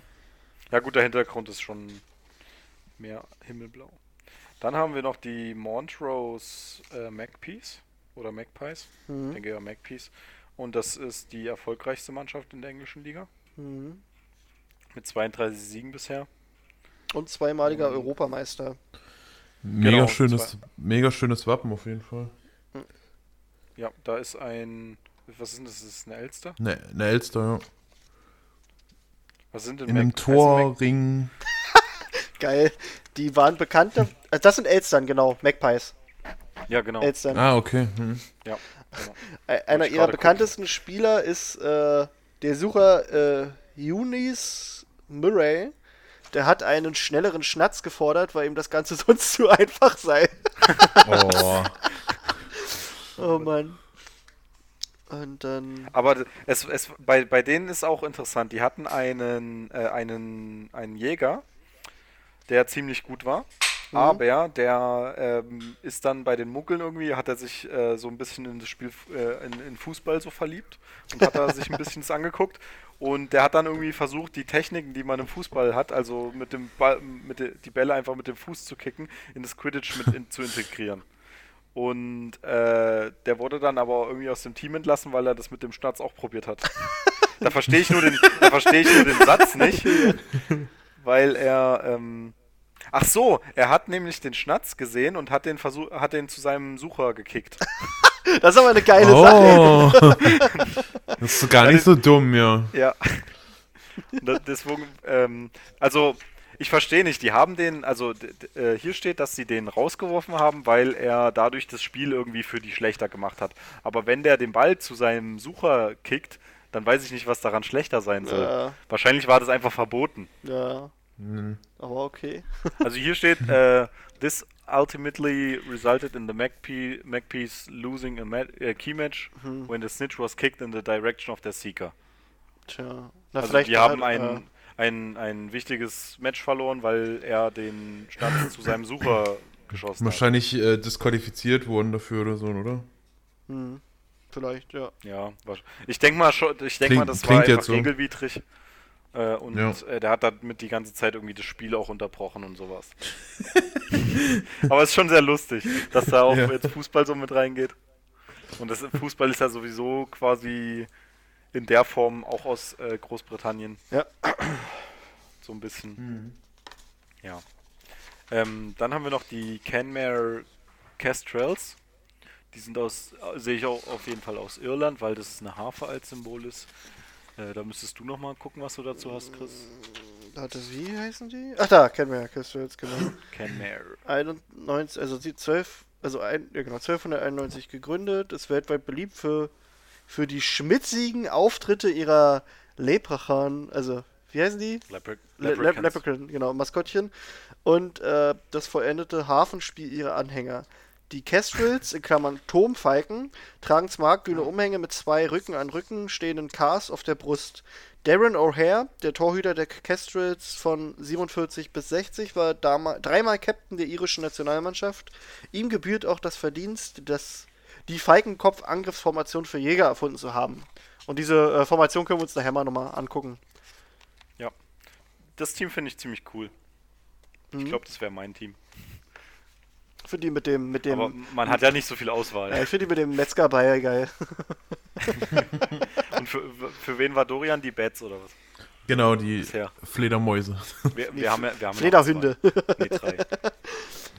Ja, gut, der Hintergrund ist schon mehr himmelblau. Dann haben wir noch die Montrose äh, Magpies oder Magpies. Ich Mhm. denke ja Magpies. Und das ist die erfolgreichste Mannschaft in der englischen Liga. Mhm. Mit 32 Siegen bisher. Und zweimaliger Mhm. Europameister. Mega Genau, schönes, mega schönes Wappen auf jeden Fall. Ja, da ist ein. Was ist denn das? Das ist eine Elster? Ne, eine Elster, ja. Was sind denn In einem Torring. Geil. Die waren bekannte. Also das sind Elstern, genau. Magpies. Ja, genau. Elstern. Ah, okay. Hm. Ja, genau. Einer ihrer bekanntesten Spieler ist äh, der Sucher äh, Eunice Murray. Der hat einen schnelleren Schnatz gefordert, weil ihm das Ganze sonst zu einfach sei. Oh. Oh Mann. Und dann. Aber es, es, bei, bei denen ist auch interessant. Die hatten einen, äh, einen, einen Jäger, der ziemlich gut war. Mhm. Aber der ähm, ist dann bei den Muggeln irgendwie, hat er sich äh, so ein bisschen in das Spiel, äh, in, in Fußball so verliebt und hat da sich ein bisschen das angeguckt. Und der hat dann irgendwie versucht, die Techniken, die man im Fußball hat, also mit dem Ball, mit de, die Bälle einfach mit dem Fuß zu kicken, in das Quidditch mit in, zu integrieren. Und äh, der wurde dann aber irgendwie aus dem Team entlassen, weil er das mit dem Schnatz auch probiert hat. da verstehe ich nur den, da verstehe ich nur den Satz nicht, weil er, ähm, ach so, er hat nämlich den Schnatz gesehen und hat den Versuch, hat den zu seinem Sucher gekickt. Das ist aber eine geile Sache. Oh. Das ist gar nicht so dumm, ja. Ja. Deswegen, ähm, also ich verstehe nicht, die haben den, also äh, hier steht, dass sie den rausgeworfen haben, weil er dadurch das Spiel irgendwie für die schlechter gemacht hat. Aber wenn der den Ball zu seinem Sucher kickt, dann weiß ich nicht, was daran schlechter sein soll. Ja, Wahrscheinlich war das einfach verboten. ja. Hm. Aber okay. Also hier steht, äh, this ultimately resulted in the Magpie, Magpies losing a ma a key match Mhm. when the snitch was kicked in the direction of their seeker. Tja. Na, Also die haben hat, ein, ein, ein wichtiges Match verloren, weil er den Schnatz zu seinem Sucher geschossen hat. Wahrscheinlich äh, disqualifiziert worden dafür oder so, oder? Äh, hm, vielleicht, ja. Ja, ich denke mal schon, ich denke Klingt- mal, das war klingt einfach jetzt so. Äh, und Ja. äh, der hat damit die ganze Zeit irgendwie das Spiel auch unterbrochen und sowas. Aber es ist schon sehr lustig, dass da auch Ja. jetzt Fußball so mit reingeht. Und das Fußball ist ja sowieso quasi in der Form auch aus äh, Großbritannien. Ja. So ein bisschen. Ja. Ähm, dann haben wir noch die Canmare Kestrels. Die sind aus, sehe ich auch auf jeden Fall aus Irland, weil das eine Harfe als Symbol ist. Äh, da müsstest du noch mal gucken, was du dazu hast, Chris. Warte, wie heißen die? Ach da, ja, Crystals, genau. Canmare. 91, also sie 12, also ein, ja genau, 1291 gegründet, ist weltweit beliebt für, für die schmitzigen Auftritte ihrer Leprechaun, also wie heißen die? Lepre Le. Leprechaun, genau, Maskottchen. Und äh, das vollendete Hafenspiel ihrer Anhänger. Die Kestrels, in Klammern Turmfalken, tragen smaragdgrüne Umhänge mit zwei Rücken an Rücken stehenden Kars auf der Brust. Darren O'Hare, der Torhüter der Kestrels von 47 bis 60, war dreimal Captain der irischen Nationalmannschaft. Ihm gebührt auch das Verdienst, das, die Falkenkopf-Angriffsformation für Jäger erfunden zu haben. Und diese äh, Formation können wir uns nachher mal nochmal angucken. Das Team finde ich ziemlich cool. Ich Mhm. glaube, das wäre mein Team. Für die mit dem, mit dem Aber man hat ja nicht so viel Auswahl. Ja, ich finde die mit dem Metzger-Bayer geil. Und für, für wen war Dorian? Die Bats oder was? Genau, die Bisher. Fledermäuse. Wir, wir haben ja, wir haben Flederhunde. Nee, drei.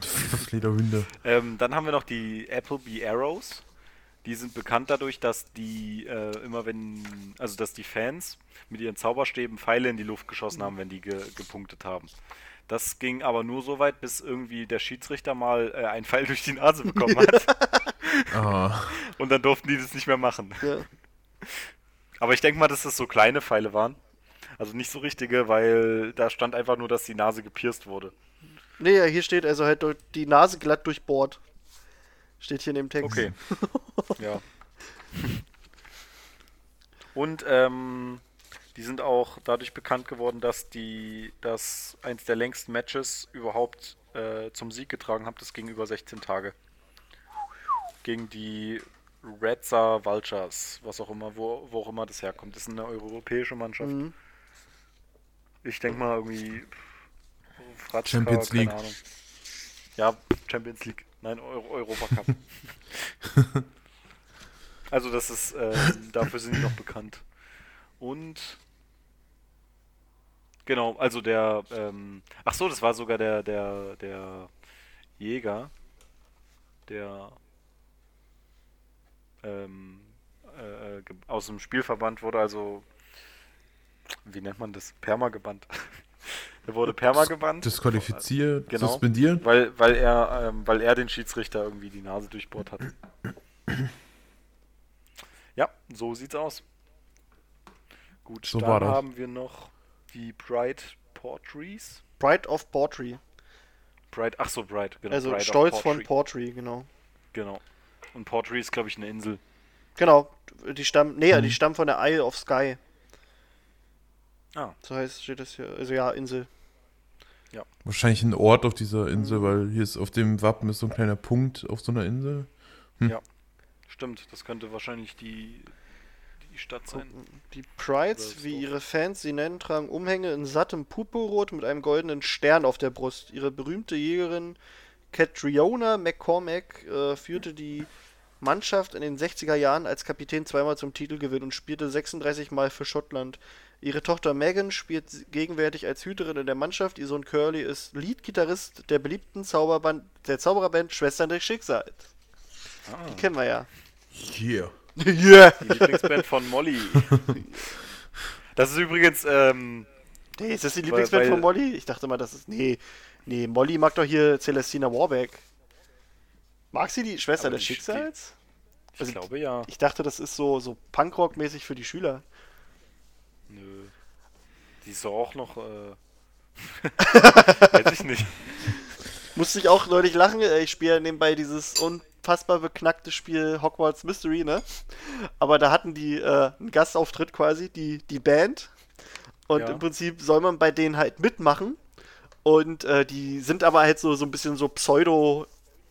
Flederhunde. Ähm, dann haben wir noch die Appleby Arrows. Die sind bekannt dadurch, dass die äh, immer wenn, also dass die Fans mit ihren Zauberstäben Pfeile in die Luft geschossen haben, wenn die ge gepunktet haben. Das ging aber nur so weit, bis irgendwie der Schiedsrichter mal äh, einen Pfeil durch die Nase bekommen hat. Ah, und dann durften die das nicht mehr machen. Ja. Aber ich denke mal, dass das so kleine Pfeile waren. Also nicht so richtige, weil da stand einfach nur, dass die Nase gepierst wurde. Nee, ja, hier steht also halt die Nase glatt durchbohrt. Steht hier in dem Text. Okay. ja. Und ähm, die sind auch dadurch bekannt geworden, dass die das eins der längsten Matches überhaupt äh, zum Sieg getragen haben. Das ging über 16 Tage. gegen die Redsa Vultures, was auch immer, wo, wo auch immer das herkommt. Das ist eine europäische Mannschaft. Mhm. Ich denke mal irgendwie Fratzka, Champions keine League. Ahnung. Ja, Champions League. Nein, Euro Europacup. also das ist, ähm, dafür sind die noch bekannt. Und genau, also der, ähm, ach so, das war sogar der, der, der Jäger, der ähm, äh, äh, aus dem Spielverband wurde, also wie nennt man das? Perma gebannt. er wurde Perma gebannt. Disqualifiziert, Genau. suspendiert. Weil, weil, er, ähm, weil er den Schiedsrichter irgendwie die Nase durchbohrt hat. Ja, so sieht's aus. Gut, So dann haben wir noch die Bright Portrees. Bright of Portree. Bright, ach so, Bright, genau. also Bright of Stolz von Portree. Portree, genau. Genau. Und Portree ist, glaube ich, eine Insel. Genau. Die stammen, nee, Mhm. die stammen von der Isle of Skye. Ah, So heißt, steht das hier. Also ja, Insel. Wahrscheinlich ein Ort auf dieser Insel, Mhm. weil hier ist auf dem Wappen ist so ein kleiner Punkt auf so einer Insel. stimmt. Das könnte wahrscheinlich die, die Stadt sein. Die Prides, wie ihre Fans sie nennen, tragen Umhänge in sattem Purpurrot mit einem goldenen Stern auf der Brust. Ihre berühmte Jägerin Catriona McCormack äh, führte die Mannschaft in den 60er Jahren als Kapitän zweimal zum Titelgewinn und spielte 36 Mal für Schottland. Ihre Tochter Megan spielt gegenwärtig als Hüterin in der Mannschaft. Ihr Sohn Curly ist Leadgitarrist der beliebten Zauberband, der Zaubererband Schwestern des Schicksals. Ah, Die kennen wir ja. Yeah. yeah. die Lieblingsband von Molly. Das ist übrigens, ähm, Nee, ist das die Lieblingsband weil- von Molly? Ich dachte mal, das ist. Nee. Nee, Molly mag doch hier Celestina Warbeck. Mag sie die Schwester Aber des die Schicksals? ich Also- glaube ja. Ich dachte, das ist so, so Punkrock-mäßig für die Schüler. Nö. Die ist doch auch noch, äh, weiß ich nicht. Musste ich auch neulich lachen. Ich spiele nebenbei dieses unfassbar beknackte Spiel Hogwarts Mystery, ne? Aber da hatten die äh, einen Gastauftritt quasi, die, die Band. Und Ja. im Prinzip soll man bei denen halt mitmachen. Und äh, die sind aber halt so, so ein bisschen so Pseudo,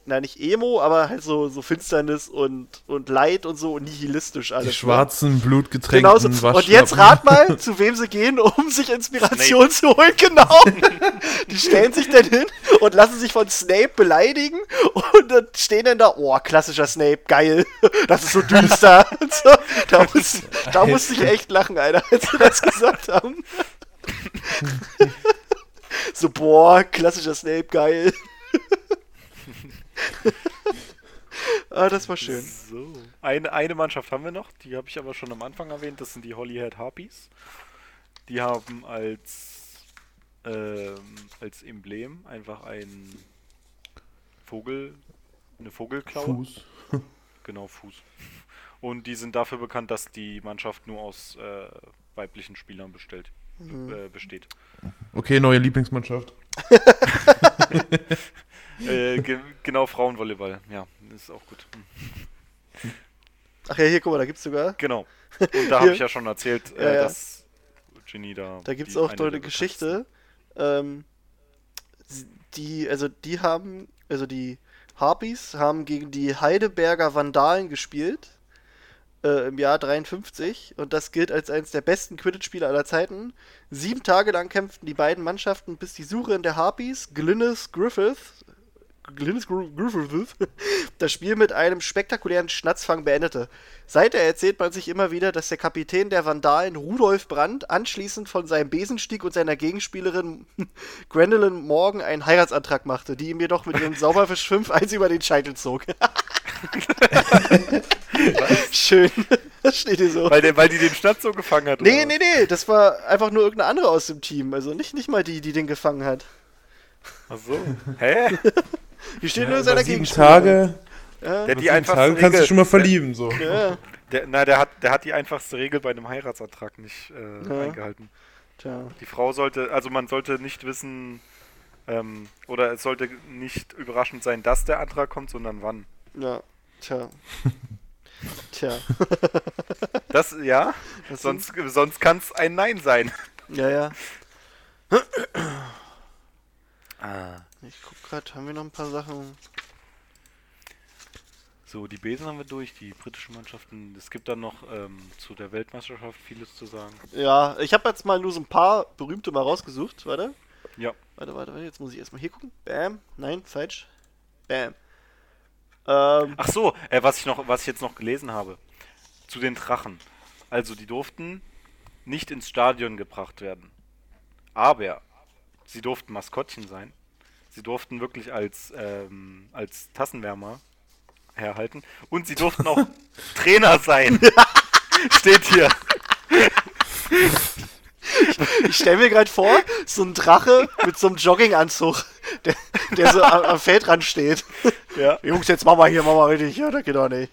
na nicht Emo, aber halt so, so Finsternis und, und Leid und so und nihilistisch alles. Die ne? schwarzen, blutgetränkten Genau so. Und jetzt rat mal, zu wem sie gehen, um sich Inspiration zu holen. Genau. Die stellen sich dann hin und lassen sich von Snape beleidigen und dann stehen dann da, oh, klassischer Snape, geil. Das ist so düster. So. Da, muss, da musste ich echt lachen, Alter, als sie das gesagt haben. So, boah, klassischer Snape, geil. ah, das war schön. So. Eine, eine Mannschaft haben wir noch, die habe ich aber schon am Anfang erwähnt, das sind die Hollyhead Harpies. Die haben als, ähm, als Emblem einfach ein Vogel, eine Vogelklaue. Fuß. Genau, Fuß. Und die sind dafür bekannt, dass die Mannschaft nur aus äh, weiblichen Spielern bestellt, Mhm. äh, besteht. Okay, neue Lieblingsmannschaft. äh, ge genau, Frauenvolleyball. Ja, ist auch gut. Hm. Ach ja, hier, guck mal, da gibt's sogar. Genau. Und da habe ich ja schon erzählt, äh, Ja, ja. dass Ginny da. Da gibt's die- auch eine Geschichte. Ähm, die, also die haben, also die Harpies haben gegen die Heidelberger Vandalen gespielt äh, im Jahr 53 und das gilt als eines der besten Quidditch-Spiele aller Zeiten. Sieben Tage lang kämpften die beiden Mannschaften, bis die Sucherin der Harpies, Glynis Griffith, Glynis Gr- Griffith, das Spiel mit einem spektakulären Schnatzfang beendete. Seither erzählt man sich immer wieder, dass der Kapitän der Vandalen Rudolf Brandt anschließend von seinem Besenstieg und seiner Gegenspielerin Gwendolyn Morgan einen Heiratsantrag machte, die ihm jedoch mit ihrem Sauberfisch 5 eins über den Scheitel zog. Schön. Das steht hier so. Weil, der, weil die den Stadt so gefangen hat. Nee, oder nee, nee, das war einfach nur irgendeine andere aus dem Team. Also nicht, nicht mal die, die den gefangen hat. Ach so. Hä? Die steht Ja, nur seiner sieben Gegenspielerin. Tage, Ja, Der die sieben einfach Tage kannst du schon mal verlieben, so. ja, Der, na, der hat, der hat die einfachste Regel bei einem Heiratsantrag nicht äh, Ja. eingehalten. tja. Die Frau sollte, also man sollte nicht wissen, ähm, oder es sollte nicht überraschend sein, dass der Antrag kommt, sondern wann. Ja, tja. Tja. Das, ja, Das sonst, sonst kann es ein Nein sein. Ja, ja. Ah. Ich guck grad, haben wir noch ein paar Sachen? So, die Besen haben wir durch, die britischen Mannschaften. Es gibt dann noch ähm, zu der Weltmeisterschaft vieles zu sagen. Ja, ich habe jetzt mal nur so ein paar berühmte mal rausgesucht. Warte. Ja. Warte, warte, warte. Jetzt muss ich erstmal hier gucken. Bam. Nein, falsch. Bam. Ähm, Ach so, äh, was ich noch, was ich jetzt noch gelesen habe. Zu den Drachen. Also die durften nicht ins Stadion gebracht werden. Aber sie durften Maskottchen sein. Sie durften wirklich als, ähm, als Tassenwärmer herhalten. Und sie durften auch Trainer sein. Steht hier. ich stelle mir gerade vor, so ein Drache mit so einem Jogginganzug, der, der so am, am Feldrand steht. Ja. Jungs, jetzt machen wir hier, machen wir richtig. Ja, das geht doch nicht.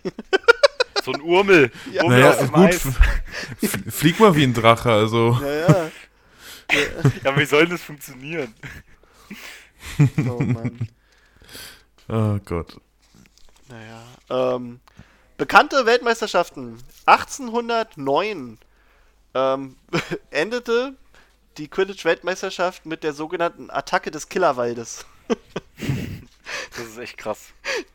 So ein Urmel. Ja. Urmel Naja, aus dem gut, flieg mal wie ein Drache, also. Ja, ja. Wie soll das funktionieren? Oh Mann. Oh Gott. Naja. Ähm, bekannte Weltmeisterschaften. 1809 ähm, endete die Quidditch-Weltmeisterschaft mit der sogenannten Attacke des Killerwaldes. Das ist echt krass.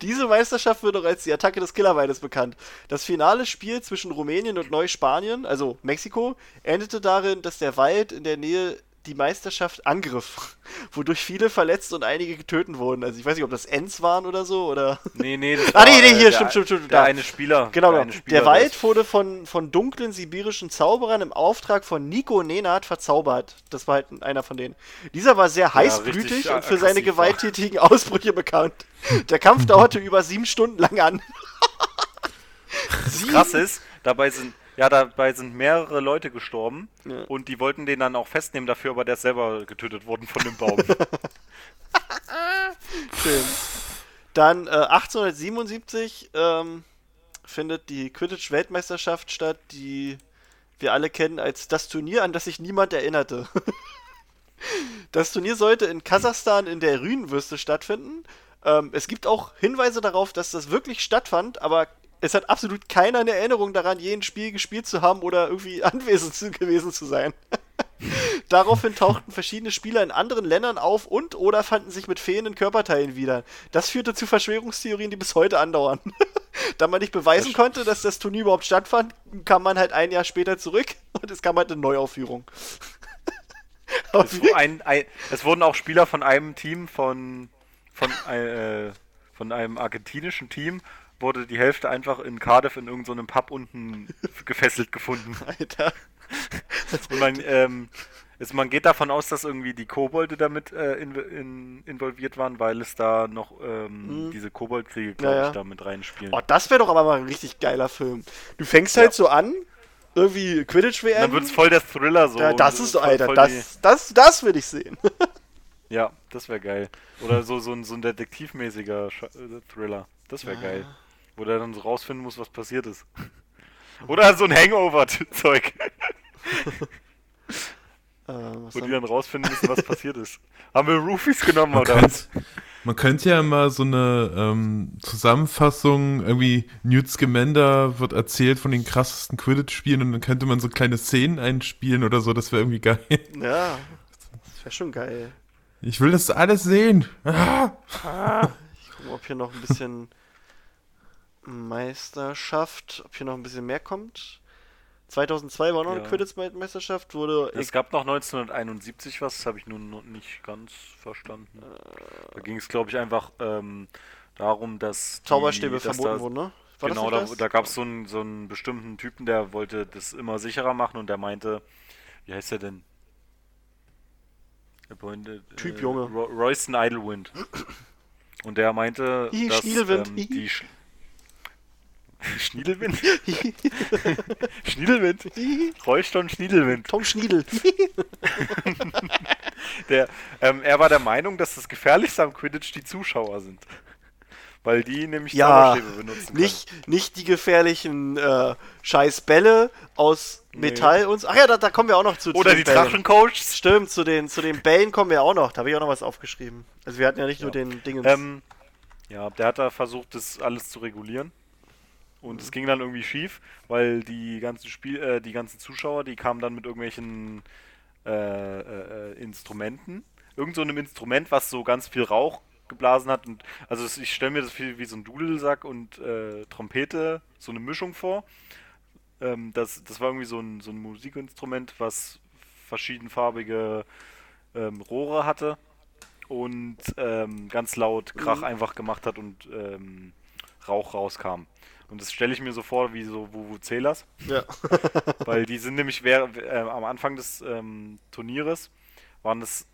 Diese Meisterschaft wird auch als die Attacke des Killerwaldes bekannt. Das finale Spiel zwischen Rumänien und Neuspanien, also Mexiko, endete darin, dass der Wald in der Nähe die Meisterschaft angriff, wodurch viele verletzt und einige getötet wurden. Also ich weiß nicht, ob das Ents waren oder so oder. Nee, nee, das Ah, nee, war, nee, äh, hier, der, stimmt, stimmt, stimmt, Der da. eine Spieler. Genau, der, genau. Spieler, der Wald wurde von, von dunklen sibirischen Zauberern im Auftrag von Nico Nenad verzaubert. Das war halt einer von denen. Dieser war sehr heißblütig richtig und für seine aggressiv war. gewalttätigen Ausbrüche bekannt. Der Kampf dauerte über sieben Stunden lang an. Das krass ist, dabei sind, ja, dabei sind mehrere Leute gestorben Ja. und die wollten den dann auch festnehmen dafür, aber der ist selber getötet worden von dem Baum. Schön. Dann äh, 1877 ähm, findet die Quidditch-Weltmeisterschaft statt, die wir alle kennen als das Turnier, an das sich niemand erinnerte. Das Turnier sollte in Kasachstan in der Rhünwüste stattfinden. Ähm, es gibt auch Hinweise darauf, dass das wirklich stattfand, aber es hat absolut keiner eine Erinnerung daran, je ein Spiel gespielt zu haben oder irgendwie anwesend zu, gewesen zu sein. Daraufhin tauchten verschiedene Spieler in anderen Ländern auf und oder fanden sich mit fehlenden Körperteilen wieder. Das führte zu Verschwörungstheorien, die bis heute andauern. da man nicht beweisen konnte, dass das Turnier überhaupt stattfand, kam man halt ein Jahr später zurück und es kam halt eine Neuaufführung. Es, ein, ein, es wurden auch Spieler von einem Team von, von, äh, von einem argentinischen Team wurde die Hälfte einfach in Cardiff in irgendeinem so Pub unten gefesselt gefunden. Alter. Und man, ähm, es, man geht davon aus, dass irgendwie die Kobolde damit äh, in, in, involviert waren, weil es da noch ähm, Mhm. diese Koboldkriege, glaube Ja, ja. ich, da mit reinspielen. Oh, das wäre doch aber mal ein richtig geiler Film. Du fängst halt Ja. so an, irgendwie Quidditch-WM. dann wird es voll der Thriller so. ja, das ist, voll- Alter, voll das, das, das will ich sehen. Ja, das wäre geil. Oder so, so, ein, so ein detektivmäßiger äh, Thriller. Das wäre geil. Wo der dann so rausfinden muss, was passiert ist. Oder so ein Hangover-Zeug, Äh, wo die dann rausfinden müssen, was passiert ist. Haben wir Roofies genommen Man oder könnte, was? man könnte ja mal so eine ähm, Zusammenfassung, irgendwie Newt Scamander wird erzählt von den krassesten Quidditch-Spielen und dann könnte man so kleine Szenen einspielen oder so, das wäre irgendwie geil. ja, das wäre schon geil. Ich will das alles sehen. Ah! Ich gucke mal, ob hier noch ein bisschen Meisterschaft, ob hier noch ein bisschen mehr kommt. 2002 war noch eine Ja. Quidditch-Meisterschaft, wurde Es gab noch 1971 was, das habe ich nun noch nicht ganz verstanden. Da ging es, glaube ich, einfach ähm, darum, dass. die- Zauberstäbe dass verboten da, wurden, ne? War genau, da, da gab es so einen, so einen bestimmten Typen, der wollte das immer sicherer machen und der meinte, wie heißt der denn? Der meinte, Typ äh, Junge. Ro Royston Idlewind. Und der meinte, dass Schniedelwind. ähm, die Schniedelwind? Schniedelwind? Royston Schniedelwind. Tom Schniedel. Der, ähm, er war der Meinung, dass das Gefährlichste am Quidditch die Zuschauer sind. Weil die nämlich Ja, Zauberstäbe benutzen können. nicht, nicht die gefährlichen äh, scheiß Bälle aus Metall und. Ach ja, da, da kommen wir auch noch zu. zu Oder den die Bällen. Drachencoaches. Stimmt, zu den, zu den Bällen kommen wir auch noch. Da habe ich auch noch was aufgeschrieben. Also wir hatten ja nicht nur den Dingens. Ähm, ja, der hat da versucht, das alles zu regulieren. Und es ging dann irgendwie schief, weil die ganzen Spiel, äh, die ganzen Zuschauer, die kamen dann mit irgendwelchen äh, äh, äh, Instrumenten. Irgend so einem Instrument, was so ganz viel Rauch geblasen hat. Und also ich stelle mir das wie, wie so ein Dudelsack und äh, Trompete, so eine Mischung vor. Ähm, das, das war irgendwie so ein, so ein Musikinstrument, was verschiedenfarbige ähm, Rohre hatte und ähm, ganz laut Krach Mhm. einfach gemacht hat und ähm, Rauch rauskam. Und das stelle ich mir so vor wie so Vuvuzelas. Ja. Weil die sind nämlich wer, äh, am Anfang des ähm, Turnieres waren es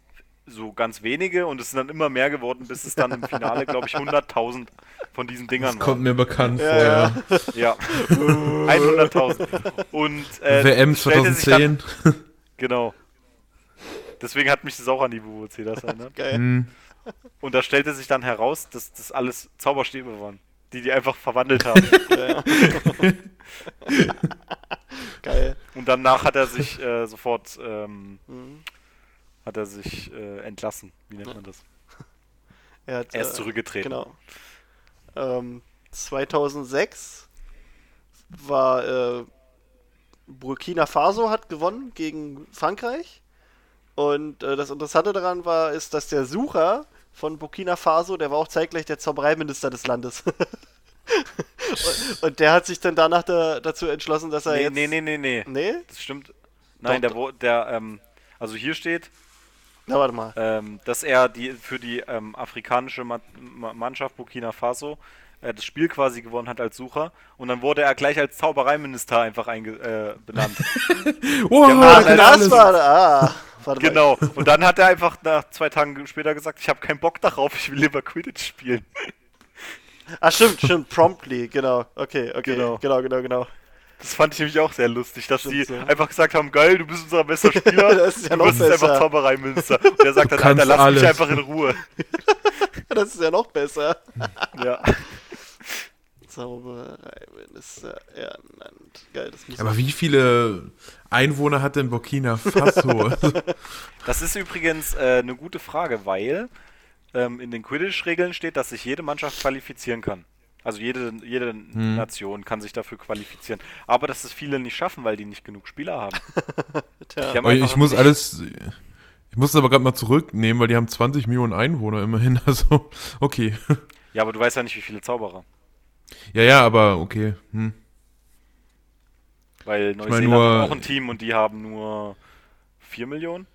so ganz wenige und es sind dann immer mehr geworden, bis es dann im Finale, glaube ich, 100.000 von diesen Dingern Das kommt waren. mir bekannt Ja, vor, ja. ja. Ja, 100.000. Und äh, WM stellte sich dann- 2010. Genau. Deswegen hat mich das auch an die Vuvuzelas erinnert. Geil. Hm. Und da stellte sich dann heraus, dass das alles Zauberstäbe waren, die die einfach verwandelt haben. Ja. Geil. Und danach hat er sich äh, sofort ähm, Mhm. hat er sich äh, entlassen. Wie nennt man das? Er, hat, Er ist äh, zurückgetreten. Genau. Ähm, 2006 war äh, Burkina Faso hat gewonnen gegen Frankreich. Und äh, das Interessante daran war, ist, dass der Sucher von Burkina Faso, der war auch zeitgleich der Zaubereiminister des Landes. und, und der hat sich dann danach da, dazu entschlossen, dass er Nee, jetzt. nee, nee, nee, nee. Nee? Das stimmt. Nein, Doch, der, wo- der, ähm, also hier steht, Na, warte mal. ähm, dass er die für die ähm, afrikanische Ma Ma Mannschaft Burkina Faso das Spiel quasi gewonnen hat als Sucher und dann wurde er gleich als Zaubereiminister einfach einge äh, benannt. Wow, kann das alles. war. Ah, warte mal. genau. Und dann hat er einfach nach zwei Tagen später gesagt, ich habe keinen Bock darauf, ich will lieber Quidditch spielen. Ah, stimmt, stimmt. Promptly, genau. Okay, okay. Genau. Genau, genau, genau. Das fand ich nämlich auch sehr lustig, dass Stimmt die so. einfach gesagt haben, geil, du bist unser bester Spieler, Das ist ja du noch bist jetzt einfach besser. Zaubereiminister. Und er sagt dann, Alter, lass alles. mich einfach in Ruhe. Das ist ja noch besser. Ja. Zaubereiminister ernannt. Geil, das muss Aber wie viele Einwohner hat denn Burkina Faso? Das ist übrigens äh, eine gute Frage, weil ähm, in den Quidditch-Regeln steht, dass sich jede Mannschaft qualifizieren kann. Also jede, jede Nation kann sich dafür qualifizieren. Aber dass es viele nicht schaffen, weil die nicht genug Spieler haben. Haben ich einfach muss nicht- alles. Ich muss es aber gerade mal zurücknehmen, weil die haben 20 Millionen Einwohner immerhin. Also, okay. Ja, aber du weißt ja nicht, wie viele Zauberer. Ja, ja, aber okay. Hm. Weil mein Neuseeland nur- hat auch ein Team und die haben nur 4 Millionen.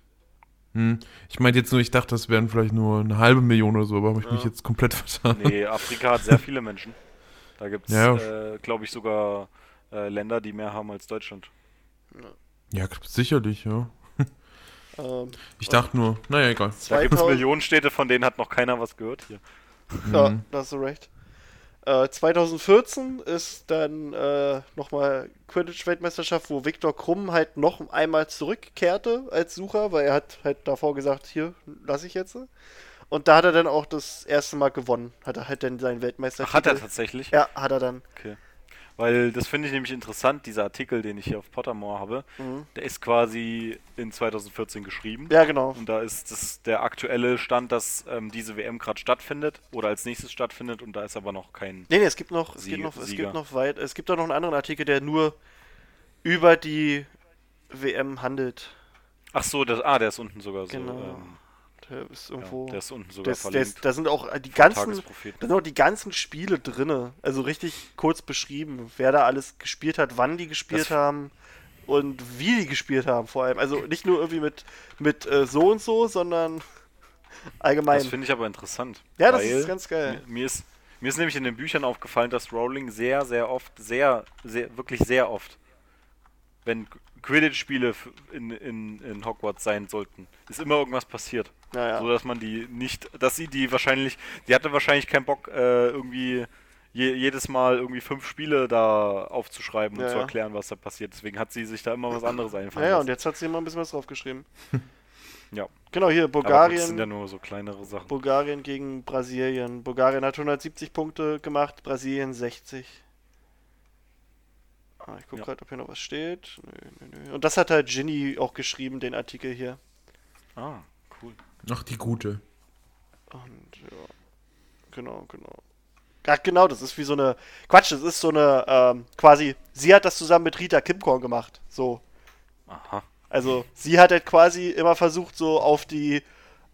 Hm. Ich meinte jetzt nur, ich dachte, das wären vielleicht nur eine halbe Million oder so, aber habe ich mich Ja. jetzt komplett vertan. Nee, Afrika hat sehr viele Menschen. Da gibt es, Ja. äh, glaube ich, sogar äh, Länder, die mehr haben als Deutschland. Ja, sicherlich, ja. Ähm, Ich dachte nur, naja, egal. Da gibt es 2000 Millionenstädte, von denen hat noch keiner was gehört hier. Ja, Mhm. da hast du recht. Äh, 2014 ist dann äh, nochmal Quidditch-Weltmeisterschaft, wo Viktor Krumm halt noch einmal zurückkehrte als Sucher, weil er hat halt davor gesagt, hier, lass ich jetzt. Und da hat er dann auch das erste Mal gewonnen. Hat er halt dann seinen Weltmeistertitel. Ach, hat er tatsächlich? Ja, hat er dann. Okay. Weil das finde ich nämlich interessant, dieser Artikel, den ich hier auf Pottermore habe, Mhm. der ist quasi in 2014 geschrieben. Ja, genau. Und da ist das der aktuelle Stand, dass ähm, diese WM gerade stattfindet oder als nächstes stattfindet und da ist aber noch kein. Nee, nee, es gibt noch, es gibt noch, es Sieger. gibt noch weit, es gibt auch noch einen anderen Artikel, der nur über die WM handelt. Ach so, das, ah, der ist unten sogar so. Genau. Ähm, Der ist ja, irgendwo. der ist unten sogar der verlinkt. da sind auch die ganzen, da sind auch die ganzen Spiele drinne. Also richtig kurz beschrieben, wer da alles gespielt hat, wann die gespielt Das- haben und wie die gespielt haben vor allem. Also nicht nur irgendwie mit, mit äh, so und so, sondern allgemein. Das finde ich aber interessant. Ja, das ist ganz geil. Mir, mir, ist, mir ist nämlich in den Büchern aufgefallen, dass Rowling sehr, sehr oft, sehr, sehr, wirklich sehr oft, wenn Quidditch-Spiele in, in, in Hogwarts sein sollten, ist immer irgendwas passiert. Naja. So dass man die nicht, dass sie die wahrscheinlich, die hatte wahrscheinlich keinen Bock, äh, irgendwie je, jedes Mal irgendwie fünf Spiele da aufzuschreiben Ja, und zu ja. erklären, was da passiert. Deswegen hat sie sich da immer was anderes einfallen Naja, und lassen. jetzt hat sie immer ein bisschen was draufgeschrieben. Ja. Genau, hier, gut, das Bulgarien. sind ja nur so kleinere Sachen. Bulgarien gegen Brasilien. Bulgarien hat 170 Punkte gemacht, Brasilien 60. Ah, ich gucke Ja. gerade, ob hier noch was steht. Nö, nö, nö. Und das hat halt Ginny auch geschrieben, den Artikel hier. Ah. Ach, die gute. Und ja, genau, genau. Ach, genau, das ist wie so eine. Quatsch, das ist so eine, ähm, quasi, sie hat das zusammen mit Rita Kimkorn gemacht. So. Aha. Also, sie hat halt quasi immer versucht, so auf die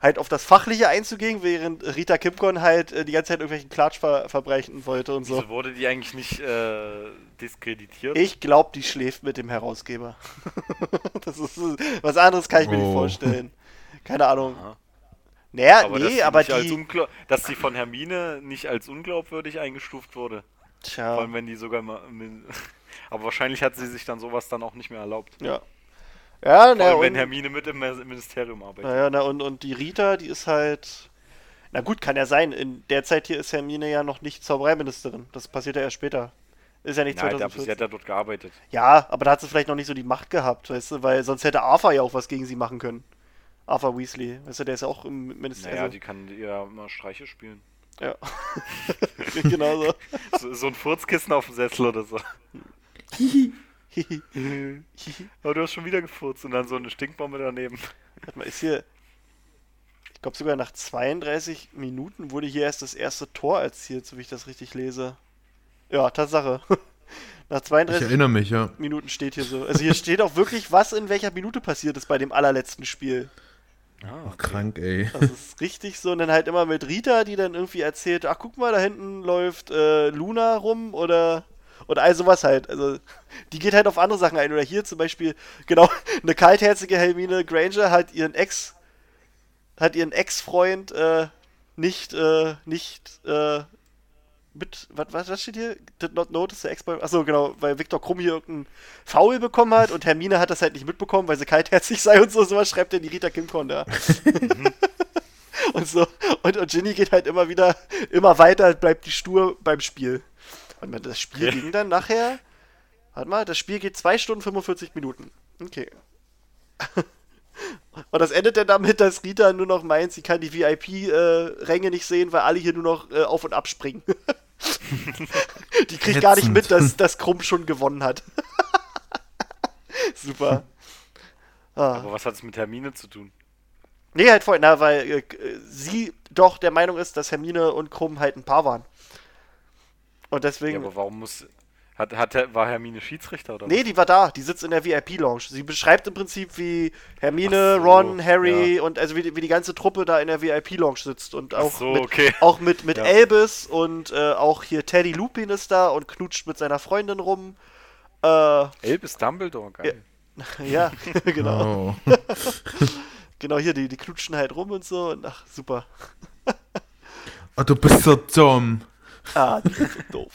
halt auf das Fachliche einzugehen, während Rita Kipcon halt äh, die ganze Zeit irgendwelchen Klatsch ver verbreiten wollte und so. Wieso wurde die eigentlich nicht äh, diskreditiert? Ich glaube, die schläft mit dem Herausgeber. das ist was anderes kann ich mir nicht Oh. vorstellen. Keine Ahnung. Aha. Naja, aber dass nee, sie aber die. dass sie von Hermine nicht als unglaubwürdig eingestuft wurde. Vor Tja, allem, wenn die sogar mal. Aber wahrscheinlich hat sie sich dann sowas dann auch nicht mehr erlaubt. ja. Ja, Vor na, allem, wenn Hermine mit im Ministerium arbeitet. naja, na, und, und die Rita, die ist halt. Na gut, kann ja sein. In der Zeit hier ist Hermine ja noch nicht Zaubereiministerin. Das passiert ja erst später. Ist ja nicht Nein, aber 2014. sie hat ja dort gearbeitet. Ja, aber da hat sie vielleicht noch nicht so die Macht gehabt, weißt du, weil sonst hätte Arthur ja auch was gegen sie machen können. Arthur Weasley, weißt du, der ist ja auch im Ministerium. Naja, die kann ja immer Streiche spielen. ja. genau so. So, so ein Furzkissen auf dem Sessel oder so. Aber du hast schon wieder gefurzt und dann so eine Stinkbombe daneben. Warte mal, ist hier. Ich glaube sogar nach 32 Minuten wurde hier erst das erste Tor erzielt, so wie ich das richtig lese. Ja, Tatsache. Nach Ich 32 erinnere mich, ja. Minuten steht hier so. Also hier steht auch wirklich, was in welcher Minute passiert ist bei dem allerletzten Spiel. Ah, Krank, ey. Das ist richtig so. Und dann halt immer mit Rita, die dann irgendwie erzählt, ach guck mal, da hinten läuft äh, Luna rum oder oder all sowas halt. Also die geht halt auf andere Sachen ein. Oder hier zum Beispiel, genau, eine kaltherzige Hermine Granger hat ihren Ex, hat ihren Ex-Freund äh, nicht, äh, nicht, äh, mit, was, was, steht hier? Did not notice the ex-boy. Achso, genau, weil Viktor Krumm hier irgendeinen Foul bekommen hat und Hermine hat das halt nicht mitbekommen, weil sie kaltherzig sei und so, sowas schreibt denn die Rita Kimcon da. und so, und, und Ginny geht halt immer wieder, immer weiter, bleibt die stur beim Spiel. Und man- das Spiel ging dann nachher, warte mal, das Spiel geht 2 Stunden 45 Minuten. Okay. Und das endet dann damit, dass Rita nur noch meint, sie kann die VIP-Ränge nicht sehen, weil alle hier nur noch äh, auf und ab springen. Die kriegt gar nicht mit, dass, dass Krumm schon gewonnen hat. Super. Ah. Aber was hat es mit Hermine zu tun? Nee, halt vorhin, na, weil äh, sie doch der Meinung ist, dass Hermine und Krumm halt ein Paar waren. Und Ja, deswegen. aber warum muss. Hat, hat, war Hermine Schiedsrichter oder Nee, die war da. Die sitzt in der VIP-Lounge. Sie beschreibt im Prinzip, wie Hermine, so, Ron, Harry ja. und also wie, die- wie die ganze Truppe da in der VIP-Lounge sitzt. Und Ach auch so, mit, okay. auch mit, mit Ja. Elvis und äh, auch hier Teddy Lupin ist da und knutscht mit seiner Freundin rum. Äh, Elbis Dumbledore, geil. ja, genau. Oh. Genau hier, die, die knutschen halt rum und so. Und ach, super. oh, du bist so dumm. Ah, die sind so doof.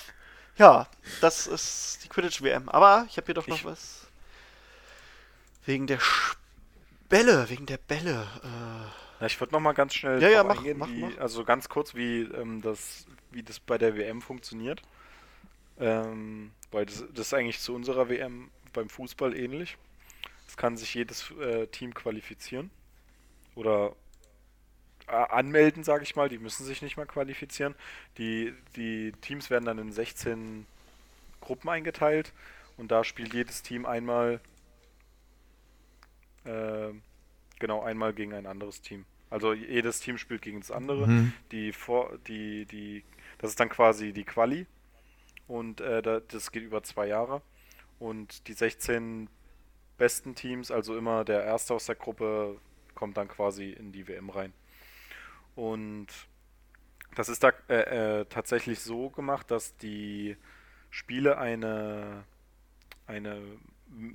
Ja, das ist die Quidditch-WM. Aber ich habe hier doch noch Ich- was. Wegen der Sch Bälle, wegen der Bälle. Äh, Ja, ich würde noch mal ganz schnell Ja, ja, mach, eingehen, mach, wie, mach. also ganz kurz, wie ähm, das, wie das bei der WM funktioniert. Ähm, weil das, das ist eigentlich zu unserer WM beim Fußball ähnlich. Es kann sich jedes äh, Team qualifizieren oder anmelden, sage ich mal. Die müssen sich nicht mal qualifizieren. Die, die Teams werden dann in 16 Gruppen eingeteilt und da spielt jedes Team einmal äh, genau einmal gegen ein anderes Team. Also jedes Team spielt gegen das andere. Mhm. Die vor, die, die, das ist dann quasi die Quali und äh, da, das geht über zwei Jahre. Und die 16 besten Teams, also immer der Erste aus der Gruppe, kommt dann quasi in die WM rein. Und das ist da äh, äh, tatsächlich so gemacht, dass die Spiele eine, eine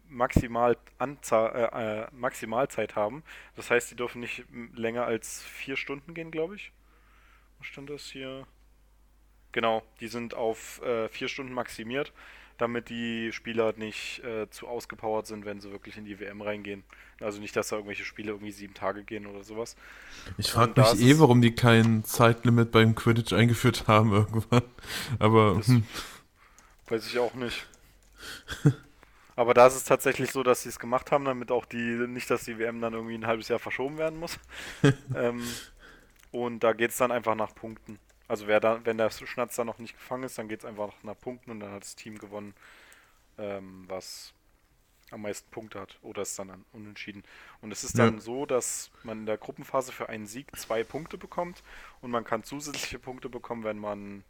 maximal Anzahl, äh, äh, Maximalzeit haben. Das heißt, die dürfen nicht länger als vier Stunden gehen, glaube ich. Was stand das hier? Genau, die sind auf äh, vier Stunden maximiert, damit die Spieler nicht äh, zu ausgepowert sind, wenn sie wirklich in die WM reingehen. Also nicht, dass da irgendwelche Spiele irgendwie sieben Tage gehen oder sowas. Ich frage mich eh, warum die kein Zeitlimit beim Quidditch eingeführt haben irgendwann. Aber hm, Weiß ich auch nicht. Aber da ist es tatsächlich so, dass sie es gemacht haben, damit auch die, nicht, dass die WM dann irgendwie ein halbes Jahr verschoben werden muss. ähm, und da geht es dann einfach nach Punkten. Also wer da, wenn der Schnatz dann noch nicht gefangen ist, dann geht es einfach nach Punkten und dann hat das Team gewonnen, ähm, was am meisten Punkte hat. Oder ist dann unentschieden. Und es ist Ja. dann so, dass man in der Gruppenphase für einen Sieg zwei Punkte bekommt und man kann zusätzliche Punkte bekommen, wenn man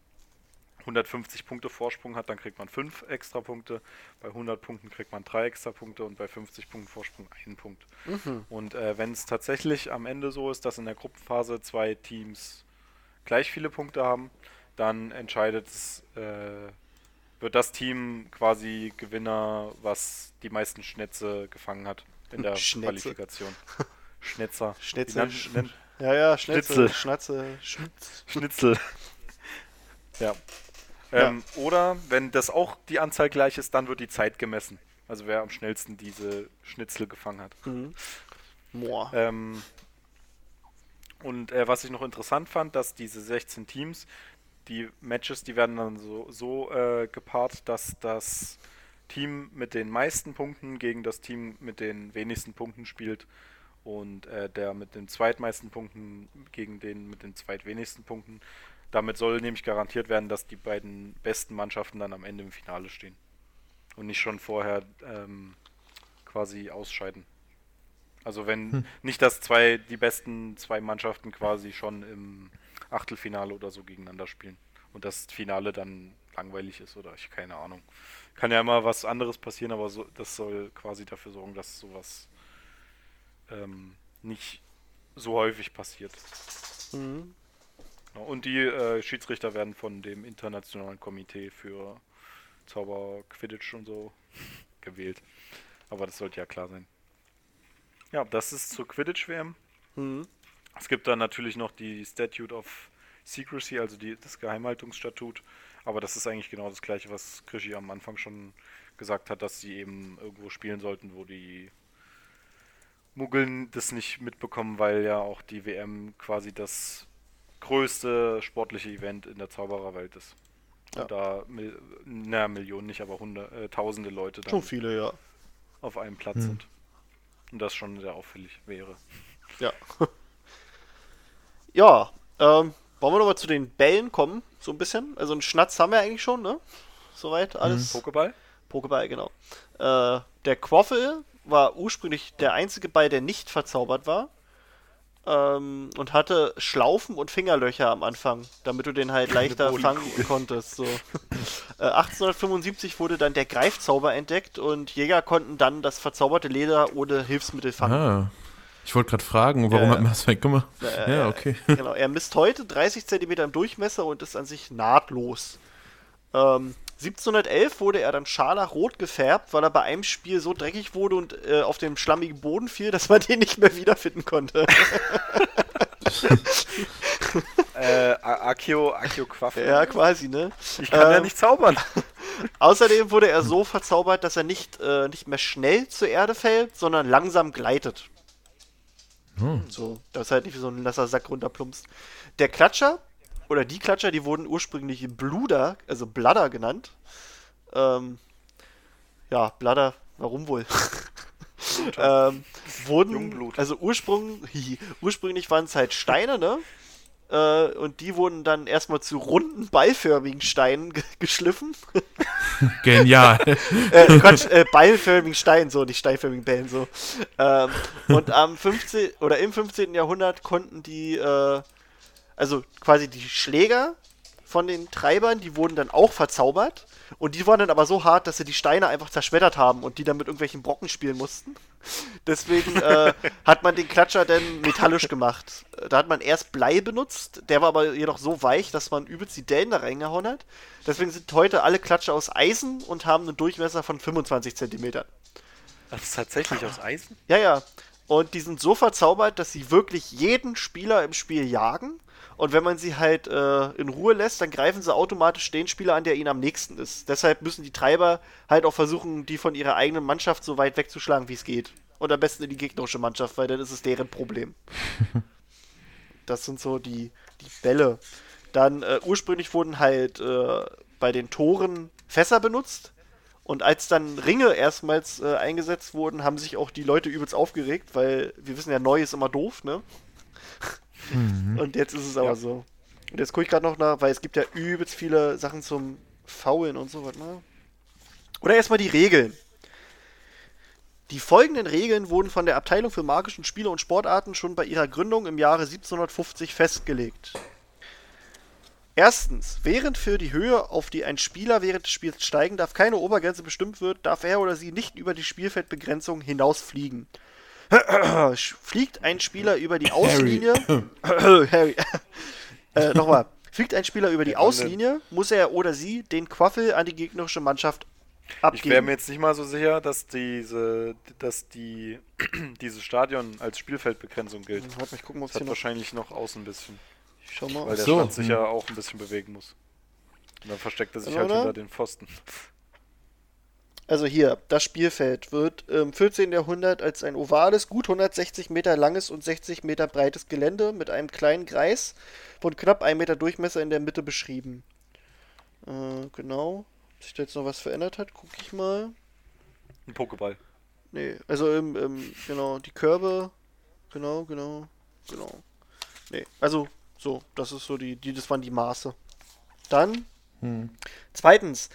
150 Punkte Vorsprung hat, dann kriegt man 5 extra Punkte. Bei 100 Punkten kriegt man 3 extra Punkte und bei 50 Punkten Vorsprung 1 Punkt. Mhm. Und äh, wenn es tatsächlich am Ende so ist, dass in der Gruppenphase zwei Teams gleich viele Punkte haben, dann entscheidet es, äh, wird das Team quasi Gewinner, was die meisten Schnitze gefangen hat in der Schnitze. Qualifikation. Schnitzer. Schnitzel. nennt- Ja, ja, Schnitzel. Schnitzel. Schnatze. Schnitz. Schnitzel. ja. Ähm, Oder wenn das auch die Anzahl gleich ist, dann wird die Zeit gemessen. Also wer am schnellsten diese Schnitzel gefangen hat. Mhm. Ähm, und äh, was ich noch interessant fand, dass diese 16 Teams, die Matches, die werden dann so, so äh, gepaart, dass das Team mit den meisten Punkten gegen das Team mit den wenigsten Punkten spielt und äh, der mit den zweitmeisten Punkten gegen den mit den zweitwenigsten Punkten. Damit soll nämlich garantiert werden, dass die beiden besten Mannschaften dann am Ende im Finale stehen und nicht schon vorher ähm, quasi ausscheiden. Also wenn nicht, dass zwei die besten zwei Mannschaften quasi schon im Achtelfinale oder so gegeneinander spielen und das Finale dann langweilig ist oder ich keine Ahnung. Kann ja immer was anderes passieren, aber so, das soll quasi dafür sorgen, dass sowas ähm, nicht so häufig passiert. Mhm. Und die äh, Schiedsrichter werden von dem internationalen Komitee für Zauber, Quidditch und so gewählt. Aber das sollte ja klar sein. Ja, das ist zur Quidditch-WM. Mhm. Es gibt dann natürlich noch die Statute of Secrecy, also die, das Geheimhaltungsstatut. Aber das ist eigentlich genau das gleiche, was Krischi am Anfang schon gesagt hat, dass sie eben irgendwo spielen sollten, wo die Muggeln das nicht mitbekommen, weil ja auch die WM quasi das größte sportliche Event in der Zaubererwelt ist. Ja. Und da, Mil na, Millionen nicht, aber hundert, äh, tausende Leute dann Schon viele, ja. auf einem Platz Hm. sind. Und das schon sehr auffällig wäre. Ja. ja, ähm, wollen wir nochmal zu den Bällen kommen, so ein bisschen? Also einen Schnatz haben wir eigentlich schon, ne? Soweit, alles. Pokéball? Pokéball, genau. Äh, der Quaffel war ursprünglich der einzige Ball, der nicht verzaubert war. Ähm, und hatte Schlaufen und Fingerlöcher am Anfang, damit du den halt leichter fangen konntest. So. äh, 1875 wurde dann der Greifzauber entdeckt und Jäger konnten dann das verzauberte Leder ohne Hilfsmittel fangen. Ah. Ich wollte gerade fragen, warum Ja, hat man das weggemacht? Äh, ja, okay. Genau, er misst heute 30 cm im Durchmesser und ist an sich nahtlos. Ähm, 1711 wurde er dann scharlachrot gefärbt, weil er bei einem Spiel so dreckig wurde und äh, auf dem schlammigen Boden fiel, dass man den nicht mehr wiederfinden konnte. Äh, Akio, Akio Quaffel. ja, quasi, ne? Ich kann ja Ähm, nicht zaubern. Außerdem wurde er so verzaubert, dass er nicht, äh, nicht mehr schnell zur Erde fällt, sondern langsam gleitet. Hm. So, dass er halt nicht wie so ein nasser Sack runterplumpst. Der Klatscher, oder die Klatscher, die wurden ursprünglich Bluder, also Bladder genannt. Ähm, ja, Bladder, warum wohl? ähm, wurden, Jungblut. also Ursprung, ursprünglich waren es halt Steine, ne? Äh, und die wurden dann erstmal zu runden, ballförmigen Steinen ge geschliffen. Genial. äh, Quatsch, äh, ballförmigen Steinen, so, nicht steinförmigen Bällen, so. Ähm, und am 15. oder im 15. Jahrhundert konnten die, äh, also quasi die Schläger von den Treibern, die wurden dann auch verzaubert. Und die waren dann aber so hart, dass sie die Steine einfach zerschmettert haben und die dann mit irgendwelchen Brocken spielen mussten. Deswegen äh, hat man den Klatscher dann metallisch gemacht. Da hat man erst Blei benutzt, der war aber jedoch so weich, dass man übelst die Dellen da reingehauen hat. Deswegen sind heute alle Klatscher aus Eisen und haben einen Durchmesser von 25 cm. Das ist tatsächlich aus Eisen? Ja, ja. Und die sind so verzaubert, dass sie wirklich jeden Spieler im Spiel jagen. Und wenn man sie halt äh, in Ruhe lässt, dann greifen sie automatisch den Spieler an, der ihnen am nächsten ist. Deshalb müssen die Treiber halt auch versuchen, die von ihrer eigenen Mannschaft so weit wegzuschlagen, wie es geht. Und am besten in die gegnerische Mannschaft, weil dann ist es deren Problem. das sind so die, die Bälle. Dann äh, ursprünglich wurden halt äh, bei den Toren Fässer benutzt. Und als dann Ringe erstmals äh, eingesetzt wurden, haben sich auch die Leute übelst aufgeregt, weil wir wissen ja, neu ist immer doof, ne? Und jetzt ist es aber Ja. so. Und jetzt gucke ich gerade noch nach, weil es gibt ja übelst viele Sachen zum Faulen und so, warte mal. Oder erstmal die Regeln. Die folgenden Regeln wurden von der Abteilung für magischen Spiele und Sportarten schon bei ihrer Gründung im Jahre 1750 festgelegt. Erstens, während für die Höhe, auf die ein Spieler während des Spiels steigen darf, keine Obergrenze bestimmt wird, darf er oder sie nicht über die Spielfeldbegrenzung hinausfliegen. Fliegt ein Spieler über die Auslinie. Harry. äh, Nochmal. Fliegt ein Spieler über die Auslinie, muss er oder sie den Quaffel an die gegnerische Mannschaft abgeben. Ich wäre mir jetzt nicht mal so sicher, dass diese, dass die, dieses Stadion als Spielfeldbegrenzung gilt. Warte mal, ich gucken, ob Das es hat noch. wahrscheinlich noch außen ein bisschen, Ich schau mal. weil der so. Stand sich ja auch ein bisschen bewegen muss. Und dann versteckt er sich halt hinter den Pfosten. Also hier, das Spielfeld wird im 14. Jahrhundert als ein ovales, gut 160 Meter langes und 60 Meter breites Gelände mit einem kleinen Kreis von knapp 1 Meter Durchmesser in der Mitte beschrieben. Äh, genau. Ob sich da jetzt noch was verändert hat, gucke ich mal. Ein Pokéball. Nee, also im, im, genau, die Körbe. Genau, genau, genau. Nee, also so, das ist so die, die das waren die Maße. Dann Zweitens,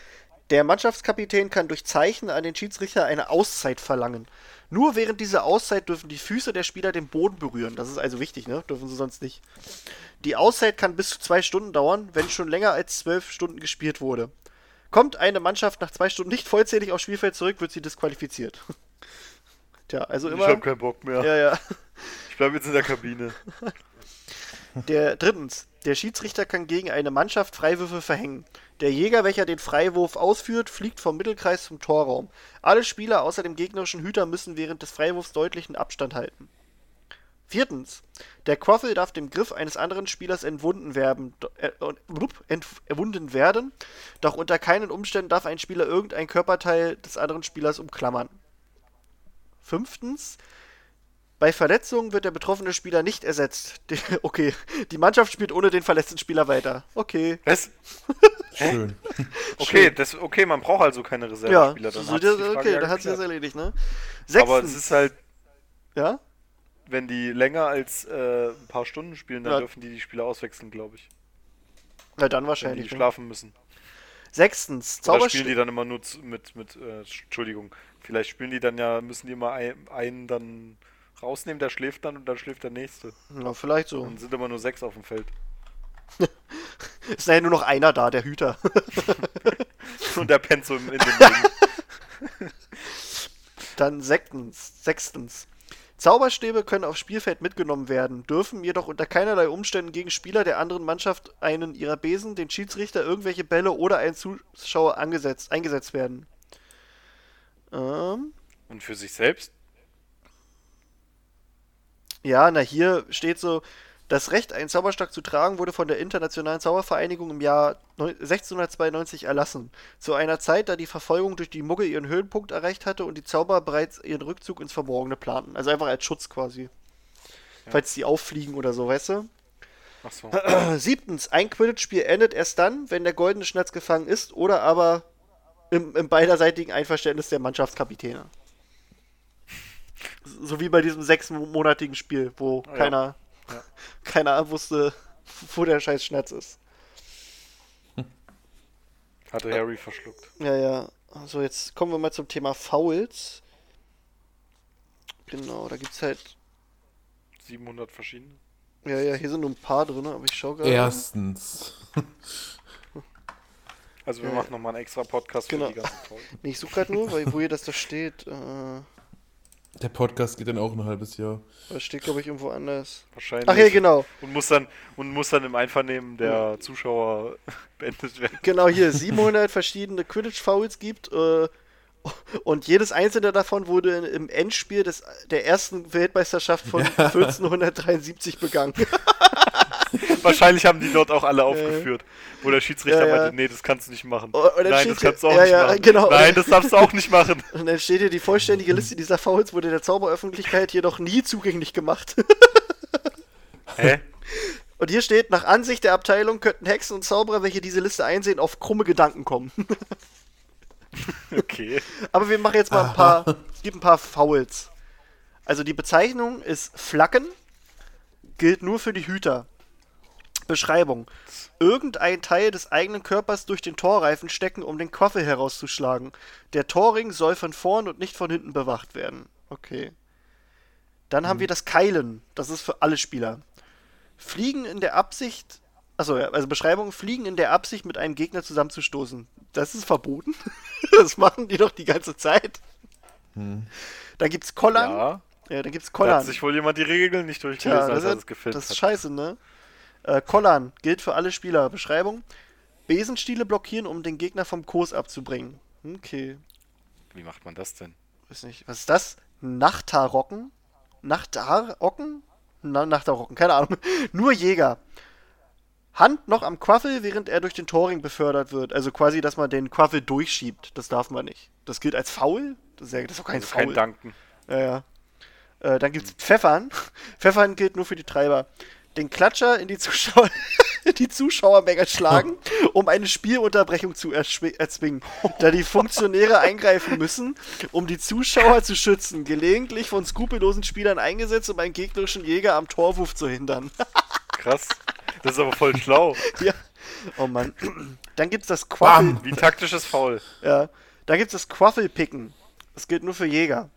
der Mannschaftskapitän kann durch Zeichen an den Schiedsrichter eine Auszeit verlangen. Nur während dieser Auszeit dürfen die Füße der Spieler den Boden berühren. Das ist also wichtig, ne? Dürfen sie sonst nicht. Die Auszeit kann bis zu zwei Stunden dauern, wenn schon länger als zwölf Stunden gespielt wurde. Kommt eine Mannschaft nach zwei Stunden nicht vollzählig aufs Spielfeld zurück, wird sie disqualifiziert. Tja, also Ich immer. hab keinen Bock mehr. Ja, ja. Ich bleib jetzt in der Kabine. Der drittens, der Schiedsrichter kann gegen eine Mannschaft Freiwürfe verhängen. Der Jäger, welcher den Freiwurf ausführt, fliegt vom Mittelkreis zum Torraum. Alle Spieler außer dem gegnerischen Hüter müssen während des Freiwurfs deutlichen Abstand halten. Viertens, der Quaffel darf dem Griff eines anderen Spielers entwunden werden, äh, blub, ent, erwunden werden, doch unter keinen Umständen darf ein Spieler irgendein Körperteil des anderen Spielers umklammern. Fünftens, bei Verletzungen wird der betroffene Spieler nicht ersetzt. Die, okay, die Mannschaft spielt ohne den verletzten Spieler weiter. Okay. Was? Schön. Okay, das, okay, man braucht also keine Ja, Reservespieler. so, dann so, sich okay, ja dann hat sie das erledigt, ne? Aber es Sechstens, ist halt, ja? wenn die länger als äh, ein paar Stunden spielen, dann Ja. dürfen die die Spieler auswechseln, glaube ich. Na dann Wenn die wahrscheinlich. Ne? schlafen müssen. Sechstens, Oder spielen die dann immer nur mit, mit äh, Entschuldigung, vielleicht spielen die dann ja, müssen die immer ein, einen dann rausnehmen, der schläft dann und dann schläft der nächste. Na, vielleicht so. Dann sind immer nur sechs auf dem Feld. Ist ja nur noch einer da, der Hüter. Und der pennt so in, den Ring. Dann sechstens, sechstens. Zauberstäbe können aufs Spielfeld mitgenommen werden, dürfen jedoch unter keinerlei Umständen gegen Spieler der anderen Mannschaft einen ihrer Besen, den Schiedsrichter, irgendwelche Bälle oder einen Zuschauer angesetzt, eingesetzt werden. Ähm, Und für sich selbst? Ja, na hier steht so, das Recht, einen Zauberstab zu tragen, wurde von der Internationalen Zaubervereinigung im Jahr neun- 1692 erlassen. Zu einer Zeit, da die Verfolgung durch die Muggel ihren Höhepunkt erreicht hatte und die Zauberer bereits ihren Rückzug ins Verborgene planten. Also einfach als Schutz quasi. Falls die auffliegen oder so, weißt du? Ach so. Siebtens, ein Quidditch-Spiel endet erst dann, wenn der goldene Schnatz gefangen ist oder aber im, im beiderseitigen Einverständnis der Mannschaftskapitäne. So wie bei diesem sechsmonatigen Spiel, wo Ja. keiner, Ja. keiner wusste, wo der scheiß Schnatz ist. Hatte Harry verschluckt. Ja, ja. Also jetzt kommen wir mal zum Thema Fouls. Genau, da gibt's halt. 700 verschiedene. Ja, ja, hier sind nur ein paar drin, aber ich schau gerade. Erstens. Also wir Ja, machen nochmal einen extra Podcast Genau. für die ganzen Folgen. Nee, ich suche gerade nur, weil wo hier das da steht. Äh, Der Podcast geht dann auch ein halbes Jahr. das steht, glaube ich, irgendwo anders. Wahrscheinlich. Ach ja, genau. Und muss dann, und muss dann im Einvernehmen der Zuschauer beendet werden. Genau hier 700 verschiedene Quidditch-Fouls gibt äh, und jedes einzelne davon wurde im Endspiel des, der ersten Weltmeisterschaft von 1473 begangen. Wahrscheinlich haben die dort auch alle aufgeführt, wo der Schiedsrichter Ja, ja. meinte, nee, das kannst du nicht machen. Oh, Nein, das kannst du auch ja, nicht ja, machen. genau. Nein, das darfst du auch nicht machen. Und dann steht hier die vollständige Liste dieser Fouls wurde der Zauberöffentlichkeit jedoch nie zugänglich gemacht. Hä? Und hier steht, nach Ansicht der Abteilung könnten Hexen und Zauberer, welche diese Liste einsehen, auf krumme Gedanken kommen. Okay. Aber wir machen jetzt mal ein paar, es gibt ein paar Fouls. Also die Bezeichnung ist Flacken, gilt nur für die Hüter. Beschreibung. Irgendein Teil des eigenen Körpers durch den Torreifen stecken, um den Quaffel herauszuschlagen. Der Torring soll von vorn und nicht von hinten bewacht werden. Okay. Dann haben wir das Keilen. Das ist für alle Spieler. Fliegen in der Absicht, Achso, ja, also Beschreibung, fliegen in der Absicht, mit einem Gegner zusammenzustoßen. Das ist verboten. das machen die doch die ganze Zeit. Hm. Dann gibt's Kollern. Ja. Ja, dann gibt's Kollern. Da hat sich wohl jemand die Regeln nicht durchgelesen, ja, als er das gefilmt Das ist scheiße, ne? Äh, Kollern gilt für alle Spieler. Beschreibung, Besenstiele blockieren, um den Gegner vom Kurs abzubringen. Okay. Wie macht man das denn? Weiß nicht. Was ist das? Nachtarocken? Nachtarocken? Na, Nachtarocken, keine Ahnung. Nur Jäger. Hand noch am Quaffel, während er durch den Toring befördert wird. Also quasi, dass man den Quaffel durchschiebt. Das darf man nicht. Das gilt als faul? Das ist, ja, das ist doch kein also Foul. Kein Danken. Ja, ja. Äh, dann gibt's Pfeffern. Pfeffern gilt nur für die Treiber. Den Klatscher in die Zuschauer, die Zuschauermenge schlagen, um eine Spielunterbrechung zu erzwingen, da die Funktionäre eingreifen müssen, um die Zuschauer zu schützen. Gelegentlich von skrupellosen Spielern eingesetzt, um einen gegnerischen Jäger am Torwurf zu hindern. Krass. Das ist aber voll schlau. ja. Oh Mann. Dann gibt's das Quaffel. Wie taktisches Foul. Ja. Dann gibt's das Quaffelpicken. Das gilt nur für Jäger.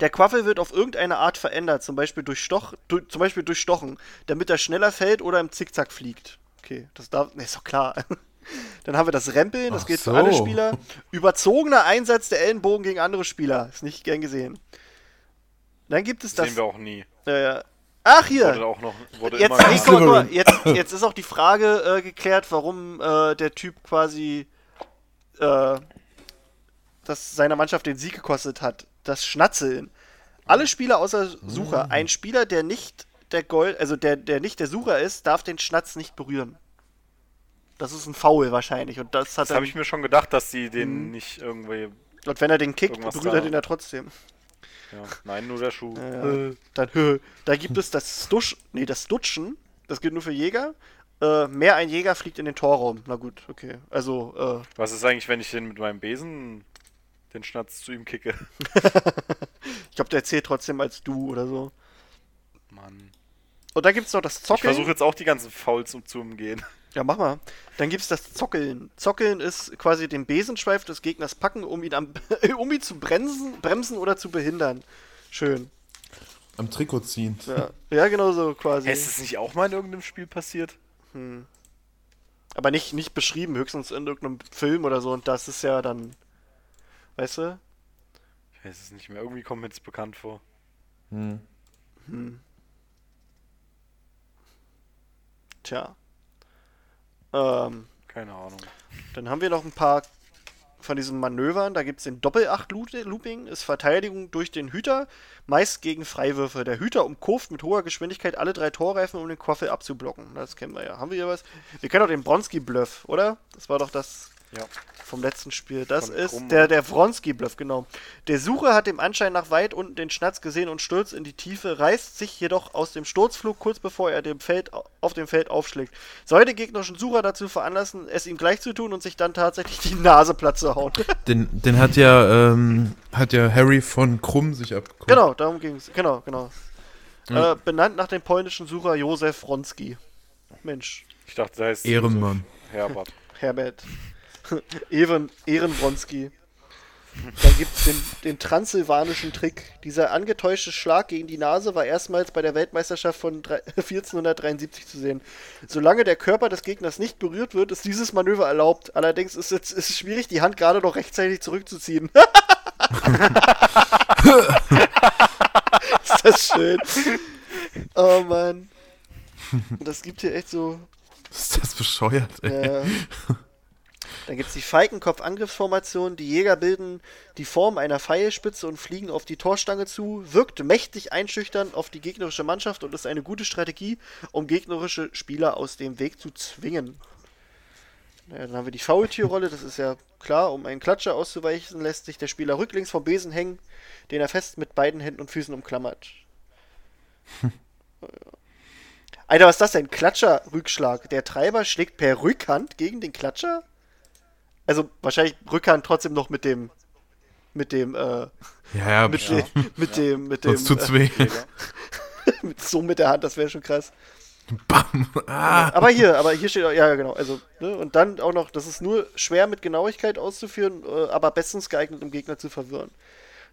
Der Quaffel wird auf irgendeine Art verändert, zum Beispiel durch, Stoch, durch, zum Beispiel durch Stochen, damit er schneller fällt oder im Zickzack fliegt. Okay, das darf. Ne, ist doch klar. Dann haben wir das Rempeln, das Ach gilt so. für alle Spieler. Überzogener Einsatz der Ellenbogen gegen andere Spieler. Ist nicht gern gesehen. Dann gibt es das. Sehen wir auch nie. Ja. Ach, hier. Wurde auch noch, wurde jetzt, immer nee, mal, jetzt, jetzt ist auch die Frage äh, geklärt, warum äh, der Typ quasi äh, das seiner Mannschaft den Sieg gekostet hat. Das Schnatzeln. Alle Spieler außer Sucher. Mhm. Ein Spieler, der nicht der Gold, also der, der nicht der Sucher ist, darf den Schnatz nicht berühren. Das ist ein Foul wahrscheinlich. Und das hat das habe ich mir schon gedacht, dass sie den mhm. nicht irgendwie. Und wenn er den kickt, berührt er den ja trotzdem. Ja. Nein, nur der Schuh. Ja. Dann, da gibt es das Stusch, nee, das Dutschen. Das gilt nur für Jäger. Äh, mehr ein Jäger fliegt in den Torraum. Na gut, okay. Also, äh, Was ist eigentlich, wenn ich den mit meinem Besen den Schnatz zu ihm kicke? ich glaube, der zählt trotzdem als du oder so. Mann. Und da gibt es noch das Zockeln. Ich versuche jetzt auch die ganzen Fouls um zu umgehen. Ja, mach mal. Dann gibt es das Zockeln. Zockeln ist quasi den Besenschweif des Gegners packen, um ihn, am, um ihn zu bremsen, bremsen oder zu behindern. Schön. Am Trikot ziehen. Ja, ja genau so quasi. Ist es nicht auch mal in irgendeinem Spiel passiert? Hm. Aber nicht, nicht beschrieben, höchstens in irgendeinem Film oder so. Und das ist ja dann. Weißt du? Ich weiß es nicht mehr. Irgendwie kommt mir das bekannt vor. Hm. Hm. Tja. Ähm, Keine Ahnung. Dann haben wir noch ein paar von diesen Manövern. Da gibt es den Doppel-8-Looping, ist Verteidigung durch den Hüter, meist gegen Freiwürfe. Der Hüter umkurft mit hoher Geschwindigkeit alle drei Torreifen, um den Quaffel abzublocken. Das kennen wir ja. Haben wir hier was? Wir kennen auch den Bronski-Bluff, oder? Das war doch das ja. Vom letzten Spiel. Das Von ist Krumm. der, der Wronski-Bluff, genau. Der Sucher hat dem Anschein nach weit unten den Schnatz gesehen und stürzt in die Tiefe, reißt sich jedoch aus dem Sturzflug kurz bevor er dem Feld, auf dem Feld aufschlägt. Soll den gegnerischen Sucher dazu veranlassen, es ihm gleich zu tun und sich dann tatsächlich die Nase platt zu hauen. Den, den hat ja, ähm, hat ja Harry von Krumm sich abgeguckt. Genau, darum ging es. Genau, genau. Ja. Äh, benannt nach dem polnischen Sucher Josef Wronski. Mensch. Ich dachte, da heißt Ehrenmann. Herbert. Herbert. Ehren, Ehrenbronski. Dann gibt es den, den transsilvanischen Trick. Dieser angetäuschte Schlag gegen die Nase war erstmals bei der Weltmeisterschaft von 1473 zu sehen. Solange der Körper des Gegners nicht berührt wird, ist dieses Manöver erlaubt. Allerdings ist es, ist es schwierig, die Hand gerade noch rechtzeitig zurückzuziehen. ist das schön. Oh Mann. Das gibt hier echt so. Ist das bescheuert, ey? Ja. Dann gibt es die Falkenkopf-Angriffsformation. Die Jäger bilden die Form einer Pfeilspitze und fliegen auf die Torstange zu. Wirkt mächtig einschüchternd auf die gegnerische Mannschaft und ist eine gute Strategie, um gegnerische Spieler aus dem Weg zu zwingen. Ja, dann haben wir die Faultierrolle, das ist ja klar. Um einen Klatscher auszuweichen, lässt sich der Spieler rücklings vom Besen hängen, den er fest mit beiden Händen und Füßen umklammert. Alter, was ist das denn? Klatscher-Rückschlag. Der Treiber schlägt per Rückhand gegen den Klatscher? Also wahrscheinlich Rückhand trotzdem noch mit dem mit dem äh, ja, ja, mit, ja. Dem, mit ja. dem mit dem Sonst tut's weh. mit, so mit der Hand, das wäre schon krass. Bam. Ah. Aber hier, aber hier steht auch, ja genau, also ne, und dann auch noch, das ist nur schwer mit Genauigkeit auszuführen, äh, aber bestens geeignet, um Gegner zu verwirren.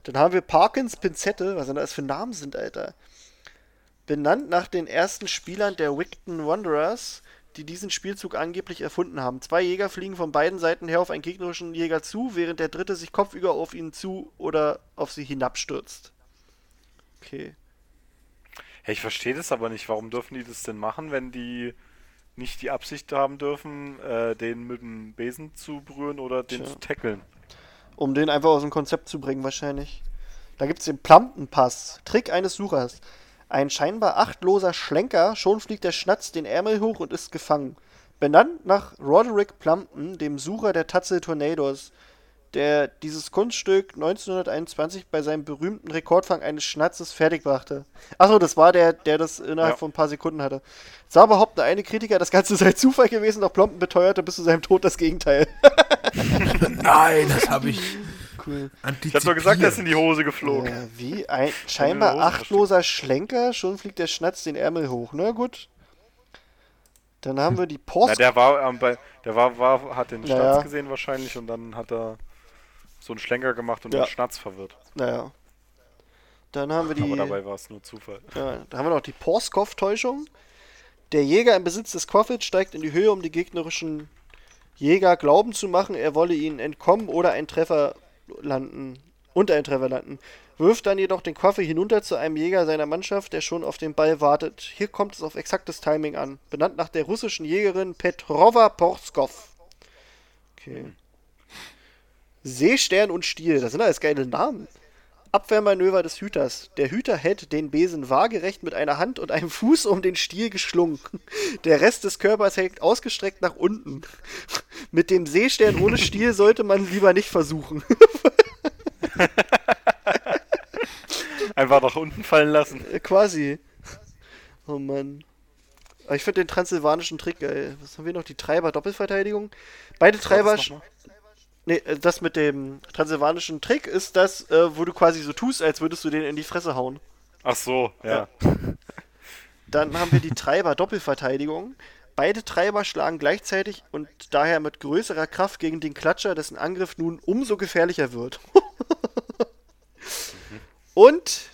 Dann haben wir Parkins Pinzette, was denn das für Namen sind, Alter. Benannt nach den ersten Spielern der Wigton Wanderers, die diesen Spielzug angeblich erfunden haben. Zwei Jäger fliegen von beiden Seiten her auf einen gegnerischen Jäger zu, während der dritte sich kopfüber auf ihn zu oder auf sie hinabstürzt. Okay. Ja, ich verstehe das aber nicht. Warum dürfen die das denn machen, wenn die nicht die Absicht haben dürfen, äh, den mit dem Besen zu berühren oder den Tja. zu tackeln? Um den einfach aus dem Konzept zu bringen, wahrscheinlich. Da gibt es den Plumpenpass. Trick eines Suchers. Ein scheinbar achtloser Schlenker, schon fliegt der Schnatz den Ärmel hoch und ist gefangen. Benannt nach Roderick Plumpton, dem Sucher der Tatze Tornadoes, der dieses Kunststück 1921 bei seinem berühmten Rekordfang eines Schnatzes fertigbrachte. Achso, das war der, der das innerhalb Ja. von ein paar Sekunden hatte. Zwar behaupten eine Kritiker, das Ganze sei Zufall gewesen, doch Plumpton beteuerte bis zu seinem Tod das Gegenteil. Nein, das habe ich Cool. Ich hab doch gesagt, er ist in die Hose geflogen. Äh, wie? Ein scheinbar achtloser Schlenker, schon fliegt der Schnatz den Ärmel hoch. Na gut. Dann haben wir die Na, Post. der war, ähm, bei, der war, war, hat den Ja, Schnatz gesehen wahrscheinlich und dann hat er so einen Schlenker gemacht und Ja. den Schnatz verwirrt. naja. Dann haben wir die. Aber dabei war es nur Zufall. Ja, da haben wir noch die Porskov-Täuschung. Der Jäger im Besitz des Koffels steigt in die Höhe, um die gegnerischen Jäger glauben zu machen, er wolle ihnen entkommen oder einen Treffer landen. Unter einen Treffer landen. Wirft dann jedoch den Koffer hinunter zu einem Jäger seiner Mannschaft, der schon auf den Ball wartet. Hier kommt es auf exaktes Timing an. Benannt nach der russischen Jägerin Petrova Porskov. Okay. Seestern und Stiel, das sind alles geile Namen. Abwehrmanöver des Hüters. Der Hüter hält den Besen waagerecht mit einer Hand und einem Fuß um den Stiel geschlungen. Der Rest des Körpers hängt ausgestreckt nach unten. Mit dem Seestern ohne Stiel sollte man lieber nicht versuchen. Einfach nach unten fallen lassen. Äh, Quasi. Oh Mann. Aber ich finde den transsilvanischen Trick geil. Was haben wir noch? Die Treiber-Doppelverteidigung. Beide Treiber. Nee, äh, das mit dem transsilvanischen Trick ist das, äh, wo du quasi so tust, als würdest du den in die Fresse hauen. Ach so, ja. Dann haben wir die Treiber-Doppelverteidigung. Beide Treiber schlagen gleichzeitig und daher mit größerer Kraft gegen den Klatscher, dessen Angriff nun umso gefährlicher wird. und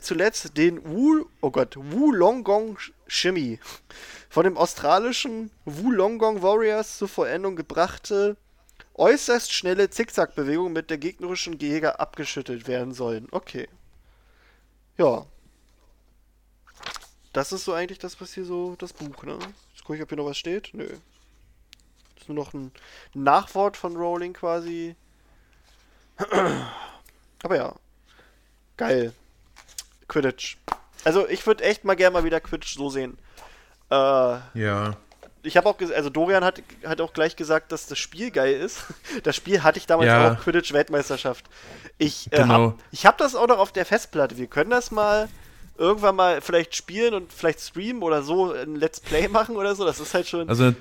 zuletzt den Wu, oh Gott, Wulongong Shimmy. Von dem australischen Wulongong Warriors zur Vollendung gebrachte äußerst schnelle Zickzackbewegung mit der gegnerischen Jäger abgeschüttelt werden sollen. Okay. Ja. Das ist so eigentlich das, was hier so das Buch, ne? Jetzt gucke ich, ob hier noch was steht. Nö. Das ist nur noch ein Nachwort von Rowling quasi. Aber ja. Geil. Quidditch. Also ich würde echt mal gerne mal wieder Quidditch so sehen. Äh, Ja. Ich habe auch, also Dorian hat, hat auch gleich gesagt, dass das Spiel geil ist. Das Spiel hatte ich damals Ja. auch, Quidditch Weltmeisterschaft. Ich äh, Genau. hab, ich habe das auch noch auf der Festplatte. Wir können das mal irgendwann mal vielleicht spielen und vielleicht streamen oder so ein Let's Play machen oder so. Das ist halt schon. Also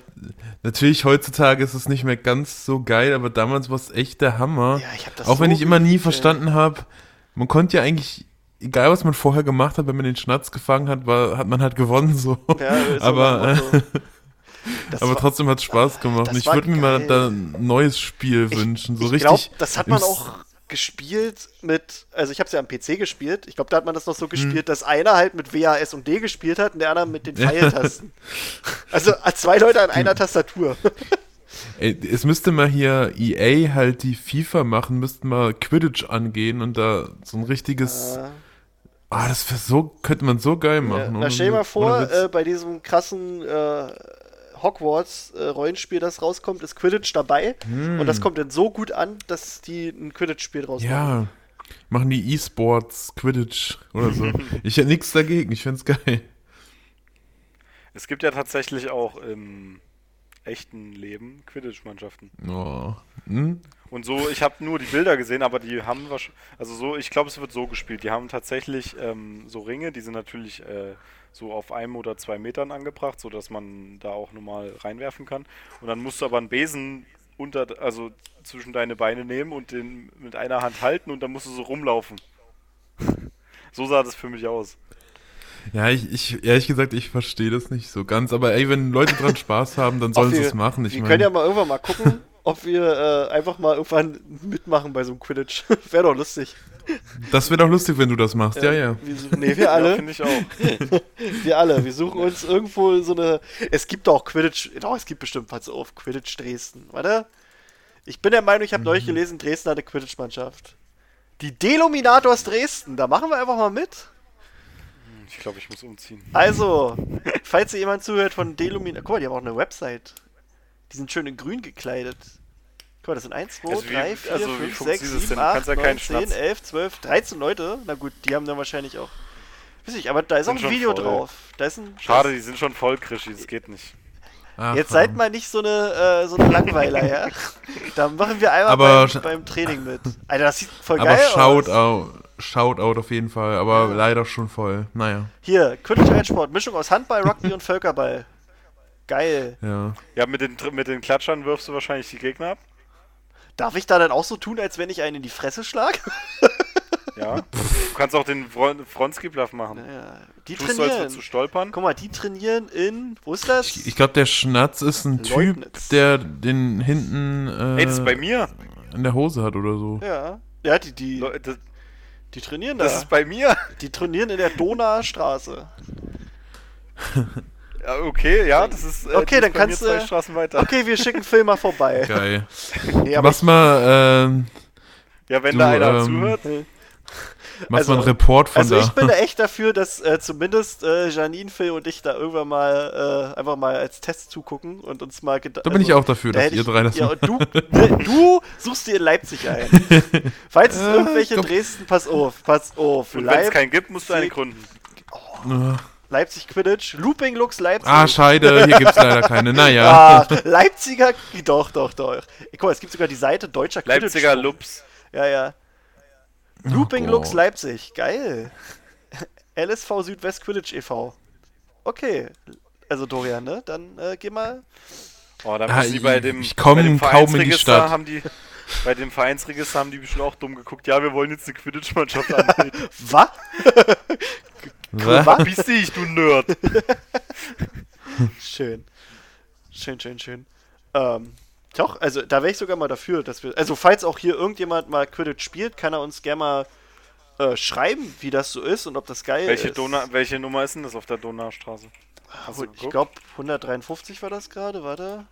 natürlich heutzutage ist es nicht mehr ganz so geil, aber damals war es echt der Hammer. ja, ich habe das Auch wenn so ich immer nie verstanden habe, man konnte ja eigentlich, egal was man vorher gemacht hat, wenn man den Schnatz gefangen hat, war, hat man halt gewonnen so. Ja, aber äh, Das aber war- trotzdem hat es Spaß gemacht. das Und ich würde mir mal da ein neues Spiel Ich- wünschen. So ich richtig. glaube, das hat man auch gespielt mit, also ich habe es ja am PC gespielt. Ich glaube, da hat man das noch Hm. so gespielt, dass einer halt mit WAS und D gespielt hat und der andere mit den Pfeiltasten. also als zwei Leute an einer Tastatur. Ey, es müsste mal hier EA halt die FIFA machen, müssten mal Quidditch angehen und da so ein richtiges. Äh, Ah, das so, könnte man so geil Ja, machen. na, ohne- stell dir mal vor, äh, bei diesem krassen äh, Hogwarts-Rollenspiel, das rauskommt, ist Quidditch dabei. Und das kommt dann so gut an, dass die ein Quidditch-Spiel draus machen. ja, machen die E-Sports, Quidditch oder so. ich hätte nichts dagegen, ich find's geil. Es gibt ja tatsächlich auch im echten Leben Quidditch-Mannschaften. Oh. Hm? Und so, ich habe nur die Bilder gesehen, aber die haben wahrscheinlich, also so, ich glaube, es wird so gespielt. Die haben tatsächlich ähm, so Ringe, die sind natürlich äh, so auf einem oder zwei Metern angebracht, sodass man da auch normal reinwerfen kann. Und dann musst du aber einen Besen unter, also zwischen deine Beine nehmen und den mit einer Hand halten und dann musst du so rumlaufen. so sah das für mich aus. Ja, ich, ich, ehrlich gesagt, ich verstehe das nicht so ganz. Aber ey, wenn Leute dran Spaß haben, dann sollen sie es machen. Ich wir mein, können ja mal irgendwann mal gucken, ob wir äh, einfach mal irgendwann mitmachen bei so einem Quidditch. Wäre doch lustig. Das wäre doch lustig, wenn du das machst. Ja, ja. Wir suchen, nee, wir Ja, alle. finde ich auch. wir alle. Wir suchen uns irgendwo so eine. Es gibt auch Quidditch. Doch, es gibt bestimmt, pass auf, Quidditch Dresden. Warte. Ich bin der Meinung, ich habe neulich gelesen, Dresden hat eine Quidditch-Mannschaft. Die Deluminators Dresden, da machen wir einfach mal mit. Ich glaube, ich muss umziehen. Also, falls ihr jemand zuhört von Deluminators. Guck mal, die haben auch eine Website. Die sind schön in grün gekleidet. Guck mal, das sind 1, 2, Also wie- 3, 4, also wie 5, funktioniert 6, das 7, denn? Du 8, kannst ja 9, keinen 10, Schnatz. 11, 12, 13 Leute. Na gut, die haben dann wahrscheinlich auch. Weiß ich, aber da ist auch ein Video voll. drauf. Da ist ein. Schade, die sind schon voll, Krischi, das geht nicht. Ach, Jetzt seid mal nicht so eine, äh, so eine Langweiler, ja? Da machen wir einmal Aber beim, beim Training mit. Alter, das sieht voll Aber geil Shoutout, aus. Shoutout auf jeden Fall. Aber leider schon voll. Naja, Hier, Quidditch Reitsport, Mischung aus Handball, Rugby und Völkerball. Geil. ja. Ja, mit den, mit den Klatschern wirfst du wahrscheinlich die Gegner ab. Darf ich da dann auch so tun, als wenn ich einen in die Fresse schlag? Ja. Du kannst auch den Fron- Frontskip-Bluff machen. Ja, die Tust trainieren. du stolpern. Guck mal, die trainieren in. Wo ist das? Ich, ich glaube, der Schnatz ist ein Typ, Leubniz. der den hinten äh, Ey, das ist bei mir. in der Hose hat oder so. ja. Ja, die, die, Le- Das, die trainieren da. das ist bei mir. Die trainieren in der Donauer Straße. Ja, okay, ja, das ist, äh, Okay, das dann kannst du- Straßen weiter. Okay, wir schicken Phil mal vorbei. Geil. Nee, aber Machst mal, ähm, Ja, wenn Du, da einer ähm, zuhört. machst Also- mal einen Report von Also da. ich bin da echt dafür, dass äh, zumindest äh, Janine, Phil und ich da irgendwann mal äh, einfach mal als Test zugucken und uns mal da bin ich auch dafür, da dass ihr drei das Ja, und du, ne, du suchst dir in Leipzig ein. Falls es Äh, irgendwelche in. Dresden, pass auf, pass auf. Und wenn es keinen gibt, musst du einen gründen. Leipzig Quidditch, Looping Lux Leipzig. Ah, scheide, hier gibt's leider keine. Naja. Ah, Leipziger, doch, doch, doch. Guck mal, es gibt sogar die Seite Deutscher Quidditch. Leipziger Lups. Ja, ja. Looping Oh Lux Gott. Leipzig, geil. LSV Südwest Quidditch e.V. Okay. Also Dorian, ne? Dann äh, geh mal. Oh, dann Ah, müssen die bei ich- dem, ich komm bei dem kaum in die Vereinsregister Stadt. haben die bei dem Vereinsregister haben die bestimmt auch dumm geguckt. Ja, wir wollen jetzt eine Quidditch-Mannschaft anmelden. Was? Was? Verpiss dich, du Nerd. Schön. Schön, schön, schön. Ähm, doch, also da wäre ich sogar mal dafür, dass wir. Also, falls auch hier irgendjemand mal Quidditch spielt, kann er uns gerne mal äh, schreiben, wie das so ist und ob das geil Welche, ist. Dona welche Nummer ist denn das auf der Donaustraße? Hast du ich glaube, 153 war das gerade, warte.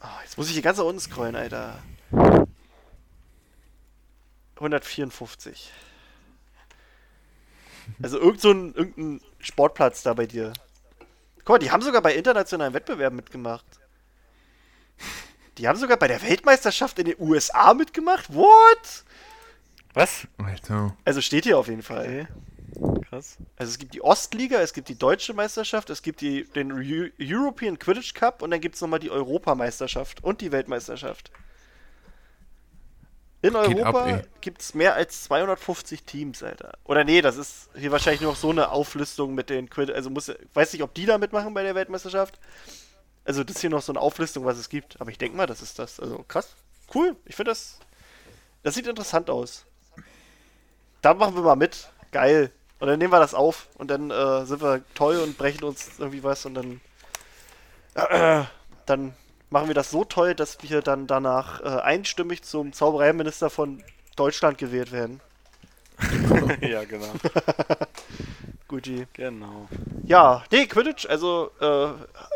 Ah, jetzt muss ich hier ganz nach unten scrollen, Alter. 154. Also irgend so ein, irgendein Sportplatz da bei dir. Guck mal, die haben sogar bei internationalen Wettbewerben mitgemacht. Die haben sogar bei der Weltmeisterschaft in den USA mitgemacht? What? Was? Alter. Also steht hier auf jeden Fall. Krass. Also es gibt die Ostliga, es gibt die Deutsche Meisterschaft, es gibt die, den Eu- European Quidditch Cup und dann gibt es nochmal die Europameisterschaft und die Weltmeisterschaft. In Geht Europa gibt es mehr als 250 Teams, Alter. Oder nee, das ist hier wahrscheinlich nur noch so eine Auflistung mit den Quidditch. Also muss, weiß nicht, ob die da mitmachen bei der Weltmeisterschaft. Also das ist hier noch so eine Auflistung, was es gibt. Aber ich denke mal, das ist das. Also krass. Cool. Ich finde das. Das sieht interessant aus. Da machen wir mal mit. Geil. Und dann nehmen wir das auf und dann äh, sind wir toll und brechen uns irgendwie was und dann äh, dann machen wir das so toll, dass wir dann danach äh, einstimmig zum Zaubereiminister von Deutschland gewählt werden. ja, genau. Gucci. Genau. Ja, nee, Quidditch, also äh,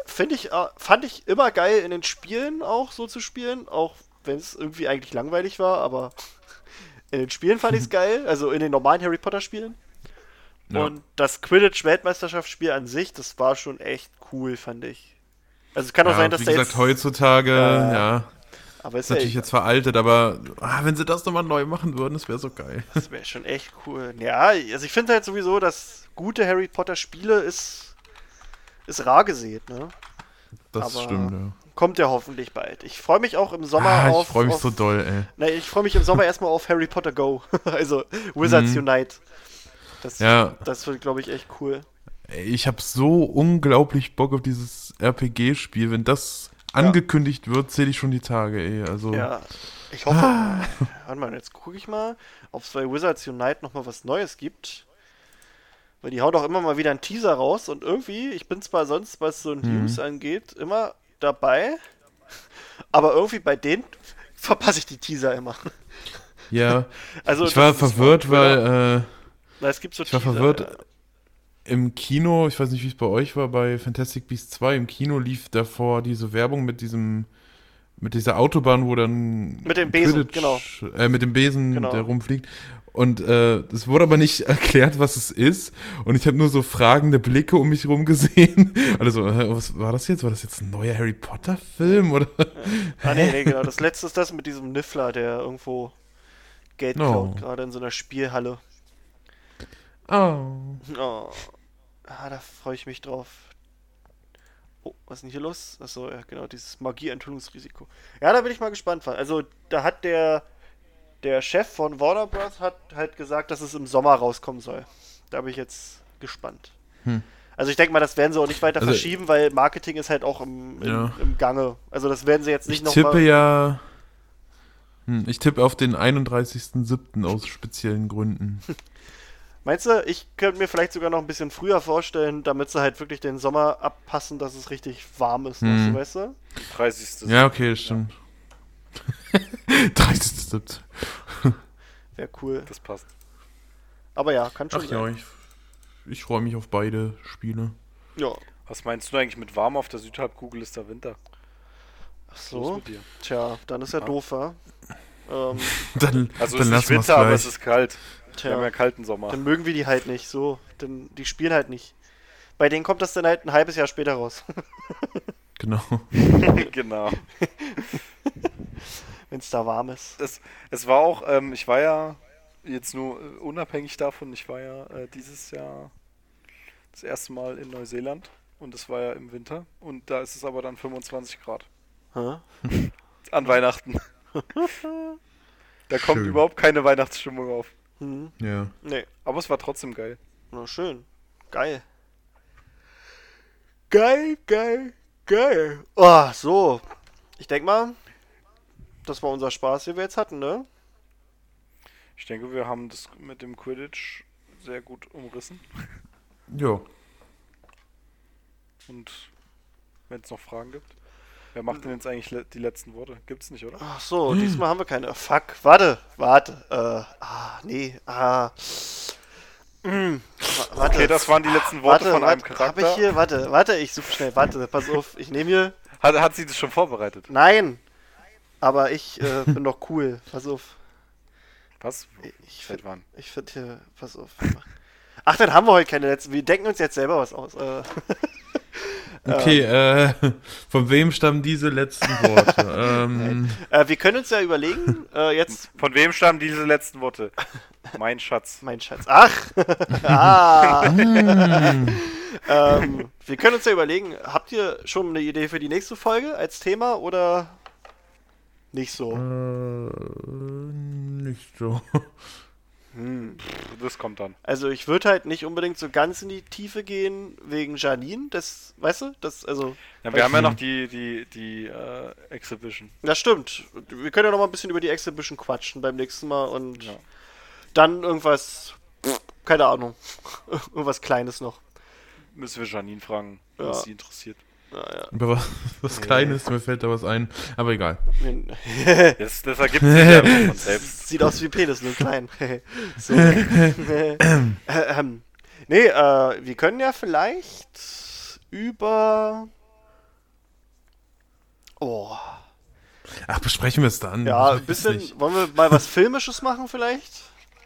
finde ich, äh, fand ich immer geil in den Spielen auch so zu spielen, auch wenn es irgendwie eigentlich langweilig war, aber in den Spielen fand ich es geil, also in den normalen Harry Potter Spielen. Ja. Und das Quidditch-Weltmeisterschaftsspiel an sich, das war schon echt cool, fand ich. Also es kann auch Ja, sein, dass wie der gesagt, jetzt, heutzutage, Ja. ja, aber ist ist natürlich jetzt veraltet, aber ah, wenn sie das nochmal neu machen würden, das wäre so geil. das wäre schon echt cool. Ja, also ich finde halt sowieso, dass gute Harry Potter Spiele ist, ist rar gesät, ne? Das Aber- stimmt, ja. Kommt ja hoffentlich bald. Ich freue mich auch im Sommer Ah, auf. ich freue mich auf, so doll, ey. Ne, ich freue mich im Sommer erstmal auf Harry Potter Go. also Wizards Mhm. Unite. Das, Ja. das wird, glaube ich, echt cool. Ich habe so unglaublich Bock auf dieses RPG-Spiel. Wenn das angekündigt wird, zähle ich schon die Tage, ey. Also, Ja. Ich hoffe. Warte mal, jetzt gucke ich mal, ob es bei Wizards Unite nochmal was Neues gibt. Weil die hauen doch immer mal wieder einen Teaser raus und irgendwie, ich bin zwar sonst, was so News angeht, immer dabei, aber irgendwie bei denen verpasse ich die Teaser immer. Ja, Also ich war verwirrt, weil äh, Na, es gibt so ich war Teaser, verwirrt. äh, im Kino, ich weiß nicht, wie es bei euch war, bei Fantastic Beasts 2, im Kino lief davor diese Werbung mit diesem, mit dieser Autobahn, wo dann Mit dem Besen, Quidditch- genau. Äh, mit dem Besen, Genau. der rumfliegt. Und äh, es wurde aber nicht erklärt, was es ist. Und ich habe nur so fragende Blicke um mich rum gesehen. Also, was war das jetzt? War das jetzt ein neuer Harry Potter-Film? Oder? Ah, nee, nee, genau. Das letzte ist das mit diesem Niffler, der irgendwo Geld Oh. klaut, gerade in so einer Spielhalle. Oh. Oh. Ah, da freue ich mich drauf. Oh, was ist denn hier los? Achso, ja, genau, dieses Magie-Enthüllungsrisiko. Ja, da bin ich mal gespannt. Also, da hat der, der Chef von Warner Bros. hat halt gesagt, dass es im Sommer rauskommen soll. Da bin ich jetzt gespannt. Hm. Also, ich denke mal, das werden sie auch nicht weiter Also- verschieben, weil Marketing ist halt auch im, im, Ja. im Gange. Also, das werden sie jetzt nicht Ich noch tippe ja. Hm, ich tippe auf den 31.07. aus speziellen Gründen. Meinst du, ich könnte mir vielleicht sogar noch ein bisschen früher vorstellen, damit sie halt wirklich den Sommer abpassen, dass es richtig warm ist, noch, Hm. so, weißt du? 30. Ja, okay, stimmt. 30.07. Wäre cool. Das passt. Aber ja, kann schon Ach ja, sein. ich, ich freue mich auf beide Spiele. Ja. Was meinst du eigentlich mit warm auf der Südhalbkugel ist der Winter? Ach so. Tja, dann ist ja Ja. doof, wa? Ähm, Dann, Also dann es ist nicht lassen Winter, aber es ist kalt. Wir haben ja tja, kalten Sommer. dann mögen wir die halt nicht so. Denn die spielen halt nicht. Bei denen kommt das dann halt ein halbes Jahr später raus, Genau. genau. wenn es da warm ist. Es, es war auch, ähm, ich war ja jetzt nur äh, unabhängig davon, ich war ja äh, dieses Jahr das erste Mal in Neuseeland und es war ja im Winter und da ist es aber dann 25 Grad Hä? an Weihnachten. da kommt Schön. überhaupt keine Weihnachtsstimmung auf. Hm. Ja. Nee. Aber es war trotzdem geil. Na schön. Geil. Geil, geil, geil. Oh, so. Ich denke mal, das war unser Spaß, den wir jetzt hatten, ne? Ich denke, wir haben das mit dem Quidditch sehr gut umrissen. Ja. Und wenn es noch Fragen gibt. Wer macht denn jetzt eigentlich le die letzten Worte? Gibt's nicht, oder? Ach so, diesmal haben wir keine. Fuck, warte, warte. Äh, ah, nee, ah. Mm, wa- warte. Okay, das waren die letzten Worte warte, von einem warte, Charakter. Hab ich hier, warte, warte, ich suche schnell, warte, pass auf, ich nehme hier. Hat, hat sie das schon vorbereitet? Nein! Aber ich äh, bin doch cool, pass auf. Was? Ich finde wann? ich find hier, pass auf. Ach, dann haben wir heute keine letzten. Wir denken uns jetzt selber was aus. Äh, Okay, äh, von wem stammen diese letzten Worte? ähm, äh, wir können uns ja überlegen, äh, jetzt, Von wem stammen diese letzten Worte? Mein Schatz. mein Schatz. Ach! ah! mm, ähm, wir können uns ja überlegen, habt ihr schon eine Idee für die nächste Folge als Thema oder nicht so? äh, nicht so. Hm. Das kommt dann. Also ich würde halt nicht unbedingt so ganz in die Tiefe gehen wegen Janine, das, weißt du, das, also, Ja, wir haben ja Mhm. noch die, die, die äh, Exhibition. das stimmt. Wir können ja noch mal ein bisschen über die Exhibition quatschen beim nächsten Mal und Ja. dann irgendwas, keine Ahnung, irgendwas Kleines noch. Müssen wir Janine fragen, Ja. was sie interessiert. Naja. Über was, was Kleines, mir fällt da was ein. Aber egal. Das, das ergibt sich ja von selbst. Sieht aus wie Penis, nur klein. so. ähm, nee, äh, wir können ja vielleicht über. Oh. Ach, besprechen wir es dann. Ja, ein bisschen. Wollen wir mal was Filmisches machen vielleicht?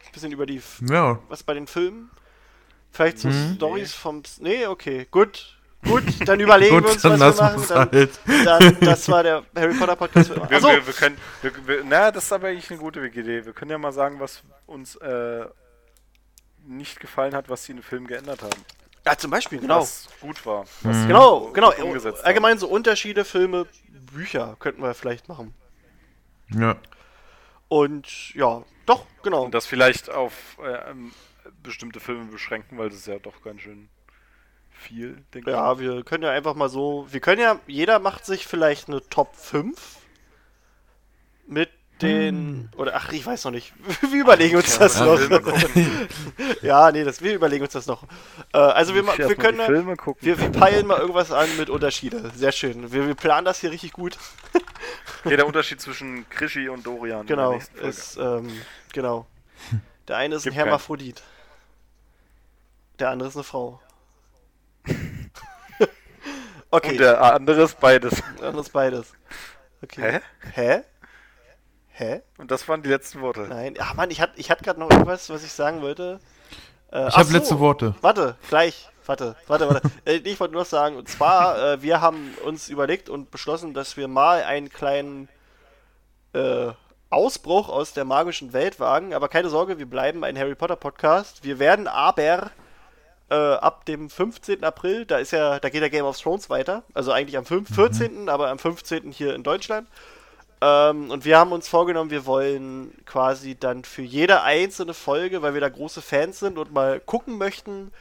Ein bisschen über die. F- Ja, Was bei den Filmen? Vielleicht so Mhm. Stories vom. Nee, okay, gut. Gut, dann überlegen wir uns, gut, dann was wir lassen machen. Dann, halt. dann, das war der Harry Potter Podcast. Wir, Achso, wir, wir können, wir, wir, na, das ist aber eigentlich eine gute Idee. Wir können ja mal sagen, was uns äh, nicht gefallen hat, was sie in den Film geändert haben. ja, zum Beispiel, genau. Was gut war. Was Mhm. Genau, gut genau. Haben. Allgemein so Unterschiede, Filme, Bücher könnten wir vielleicht machen. Ja. Und ja, doch, genau. Und das vielleicht auf äh, ähm, bestimmte Filme beschränken, weil das ist ja doch ganz schön viel, denke ich. Ja, wir können ja einfach mal so. Wir können ja, jeder macht sich vielleicht eine Top 5 mit den, oder ach, ich weiß noch nicht. Wir überlegen uns das Ja, noch. Ja, nee, das, wir überlegen uns das noch. Äh, also wir, wir mal können, ja- Filme gucken. wir, wir peilen mal irgendwas an mit Unterschiede. Sehr schön. Wir, wir planen das hier richtig gut. Okay, der Unterschied zwischen Krischi und Dorian. in der Genau, ist, ähm, genau. Der eine ist ein Gibt keinen. Hermaphrodit. Der andere ist eine Frau. Okay, Und der andere ist beides. der andere ist beides. Okay. Hä? Hä? Hä? Und das waren die letzten Worte. Nein. Ach Mann, ich hatte ich hatte gerade noch irgendwas, was ich sagen wollte. Äh, Ich habe so. letzte Worte. Warte, gleich. Warte, warte, warte. äh, ich wollte nur noch sagen, und zwar, äh, wir haben uns überlegt und beschlossen, dass wir mal einen kleinen äh, Ausbruch aus der magischen Welt wagen. Aber keine Sorge, wir bleiben ein Harry Potter Podcast. Wir werden aber äh, ab dem 15. April, da ist ja, da geht der Game of Thrones weiter. Also eigentlich am 5, 14., aber am 15. hier in Deutschland. Ähm, und wir haben uns vorgenommen, wir wollen quasi dann für jede einzelne Folge, weil wir da große Fans sind und mal gucken möchten,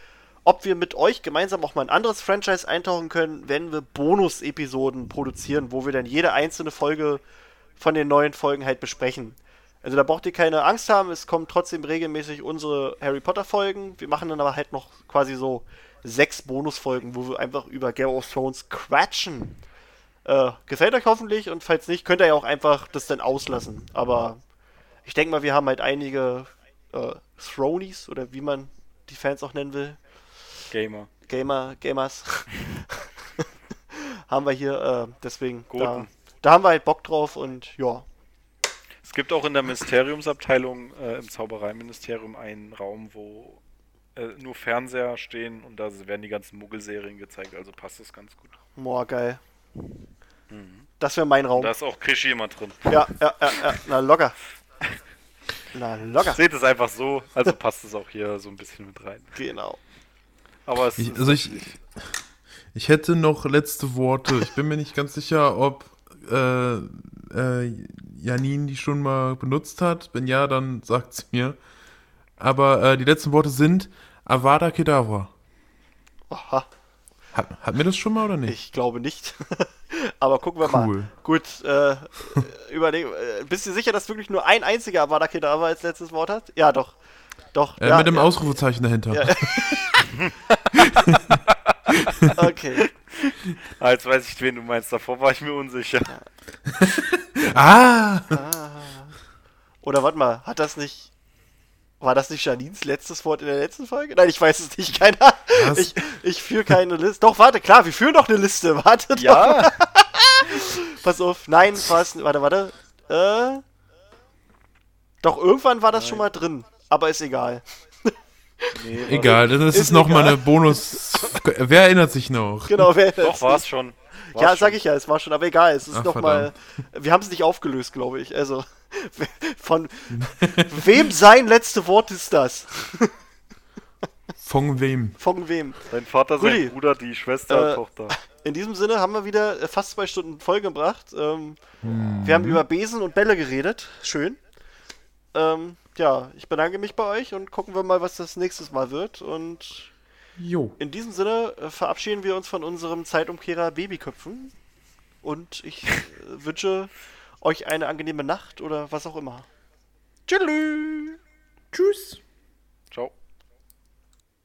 ob wir mit euch gemeinsam auch mal ein anderes Franchise eintauchen können, wenn wir Bonus-Episoden produzieren, wo wir dann jede einzelne Folge von den neuen Folgen halt besprechen. Also da braucht ihr keine Angst haben, es kommen trotzdem regelmäßig unsere Harry Potter Folgen. Wir machen dann aber halt noch quasi so sechs Bonusfolgen, wo wir einfach über Game of Thrones quatschen. Äh, gefällt euch hoffentlich und falls nicht, könnt ihr ja auch einfach das dann auslassen. Aber ich denke mal, wir haben halt einige äh, Thronies oder wie man die Fans auch nennen will. Gamer. Gamer, Gamers. haben wir hier, äh, deswegen, da, da haben wir halt Bock drauf und ja. Es gibt auch in der Mysteriumsabteilung äh, im Zaubereiministerium einen Raum, wo äh, nur Fernseher stehen und da werden die ganzen Muggelserien gezeigt, also passt das ganz gut. Boah, geil. Das wäre mein Raum. Da ist auch Krischi immer drin. Ja, ja, ja, ja, na locker. Na locker. Seht es einfach so, also passt es auch hier so ein bisschen mit rein. Genau. Aber es Ich, ist also ich, ich hätte noch letzte Worte. Ich bin mir nicht ganz sicher, ob äh, äh, Janine die schon mal benutzt hat. Wenn ja, dann sagt sie mir. Aber äh, die letzten Worte sind Avada Kedavra. Aha, Hat, hat mir das schon mal oder nicht? ich glaube nicht. Aber gucken wir mal. Cool. Gut, äh, überleg, äh, bist du sicher, dass wirklich nur ein einziger Avada Kedavra als letztes Wort hat? Ja, doch. Doch. Äh, ja, mit dem ja. Ausrufezeichen dahinter. Ja. Okay. Ah, jetzt weiß ich, wen du meinst. Davor war ich mir unsicher. Ah! Oder warte mal, hat das nicht. War das nicht Janines letztes Wort in der letzten Folge? Nein, ich weiß es nicht, keiner. Was? Ich, ich führe keine Liste. Doch, warte, klar, wir führen doch eine Liste. Warte, doch. Ja, Pass auf. Nein, was? Warte, warte. Äh. Doch, irgendwann war das schon mal drin. Aber ist egal. Nee, Egal, das ist, Ist nochmal eine Bonus. Wer erinnert sich noch? Genau, wer Doch, war es schon. War's Ja, schon. sag ich ja, es war schon, aber egal, es ist Ach, noch mal. Wir haben es nicht aufgelöst, glaube ich. Also, von wem sein letzte Wort ist das? Von wem? Von wem? Dein Vater, Guti. sein Bruder, die Schwester, Äh, Tochter. In diesem Sinne haben wir wieder äh, fast zwei Stunden vollgebracht. Ähm, Wir haben über Besen und Bälle geredet. Schön. Ähm, ja, ich bedanke mich bei euch und gucken wir mal, was das nächstes Mal wird. Und jo. in diesem Sinne äh, verabschieden wir uns von unserem Zeitumkehrer Babyköpfen. Und ich äh, wünsche euch eine angenehme Nacht oder was auch immer. Tschüss. Tschüss. Ciao.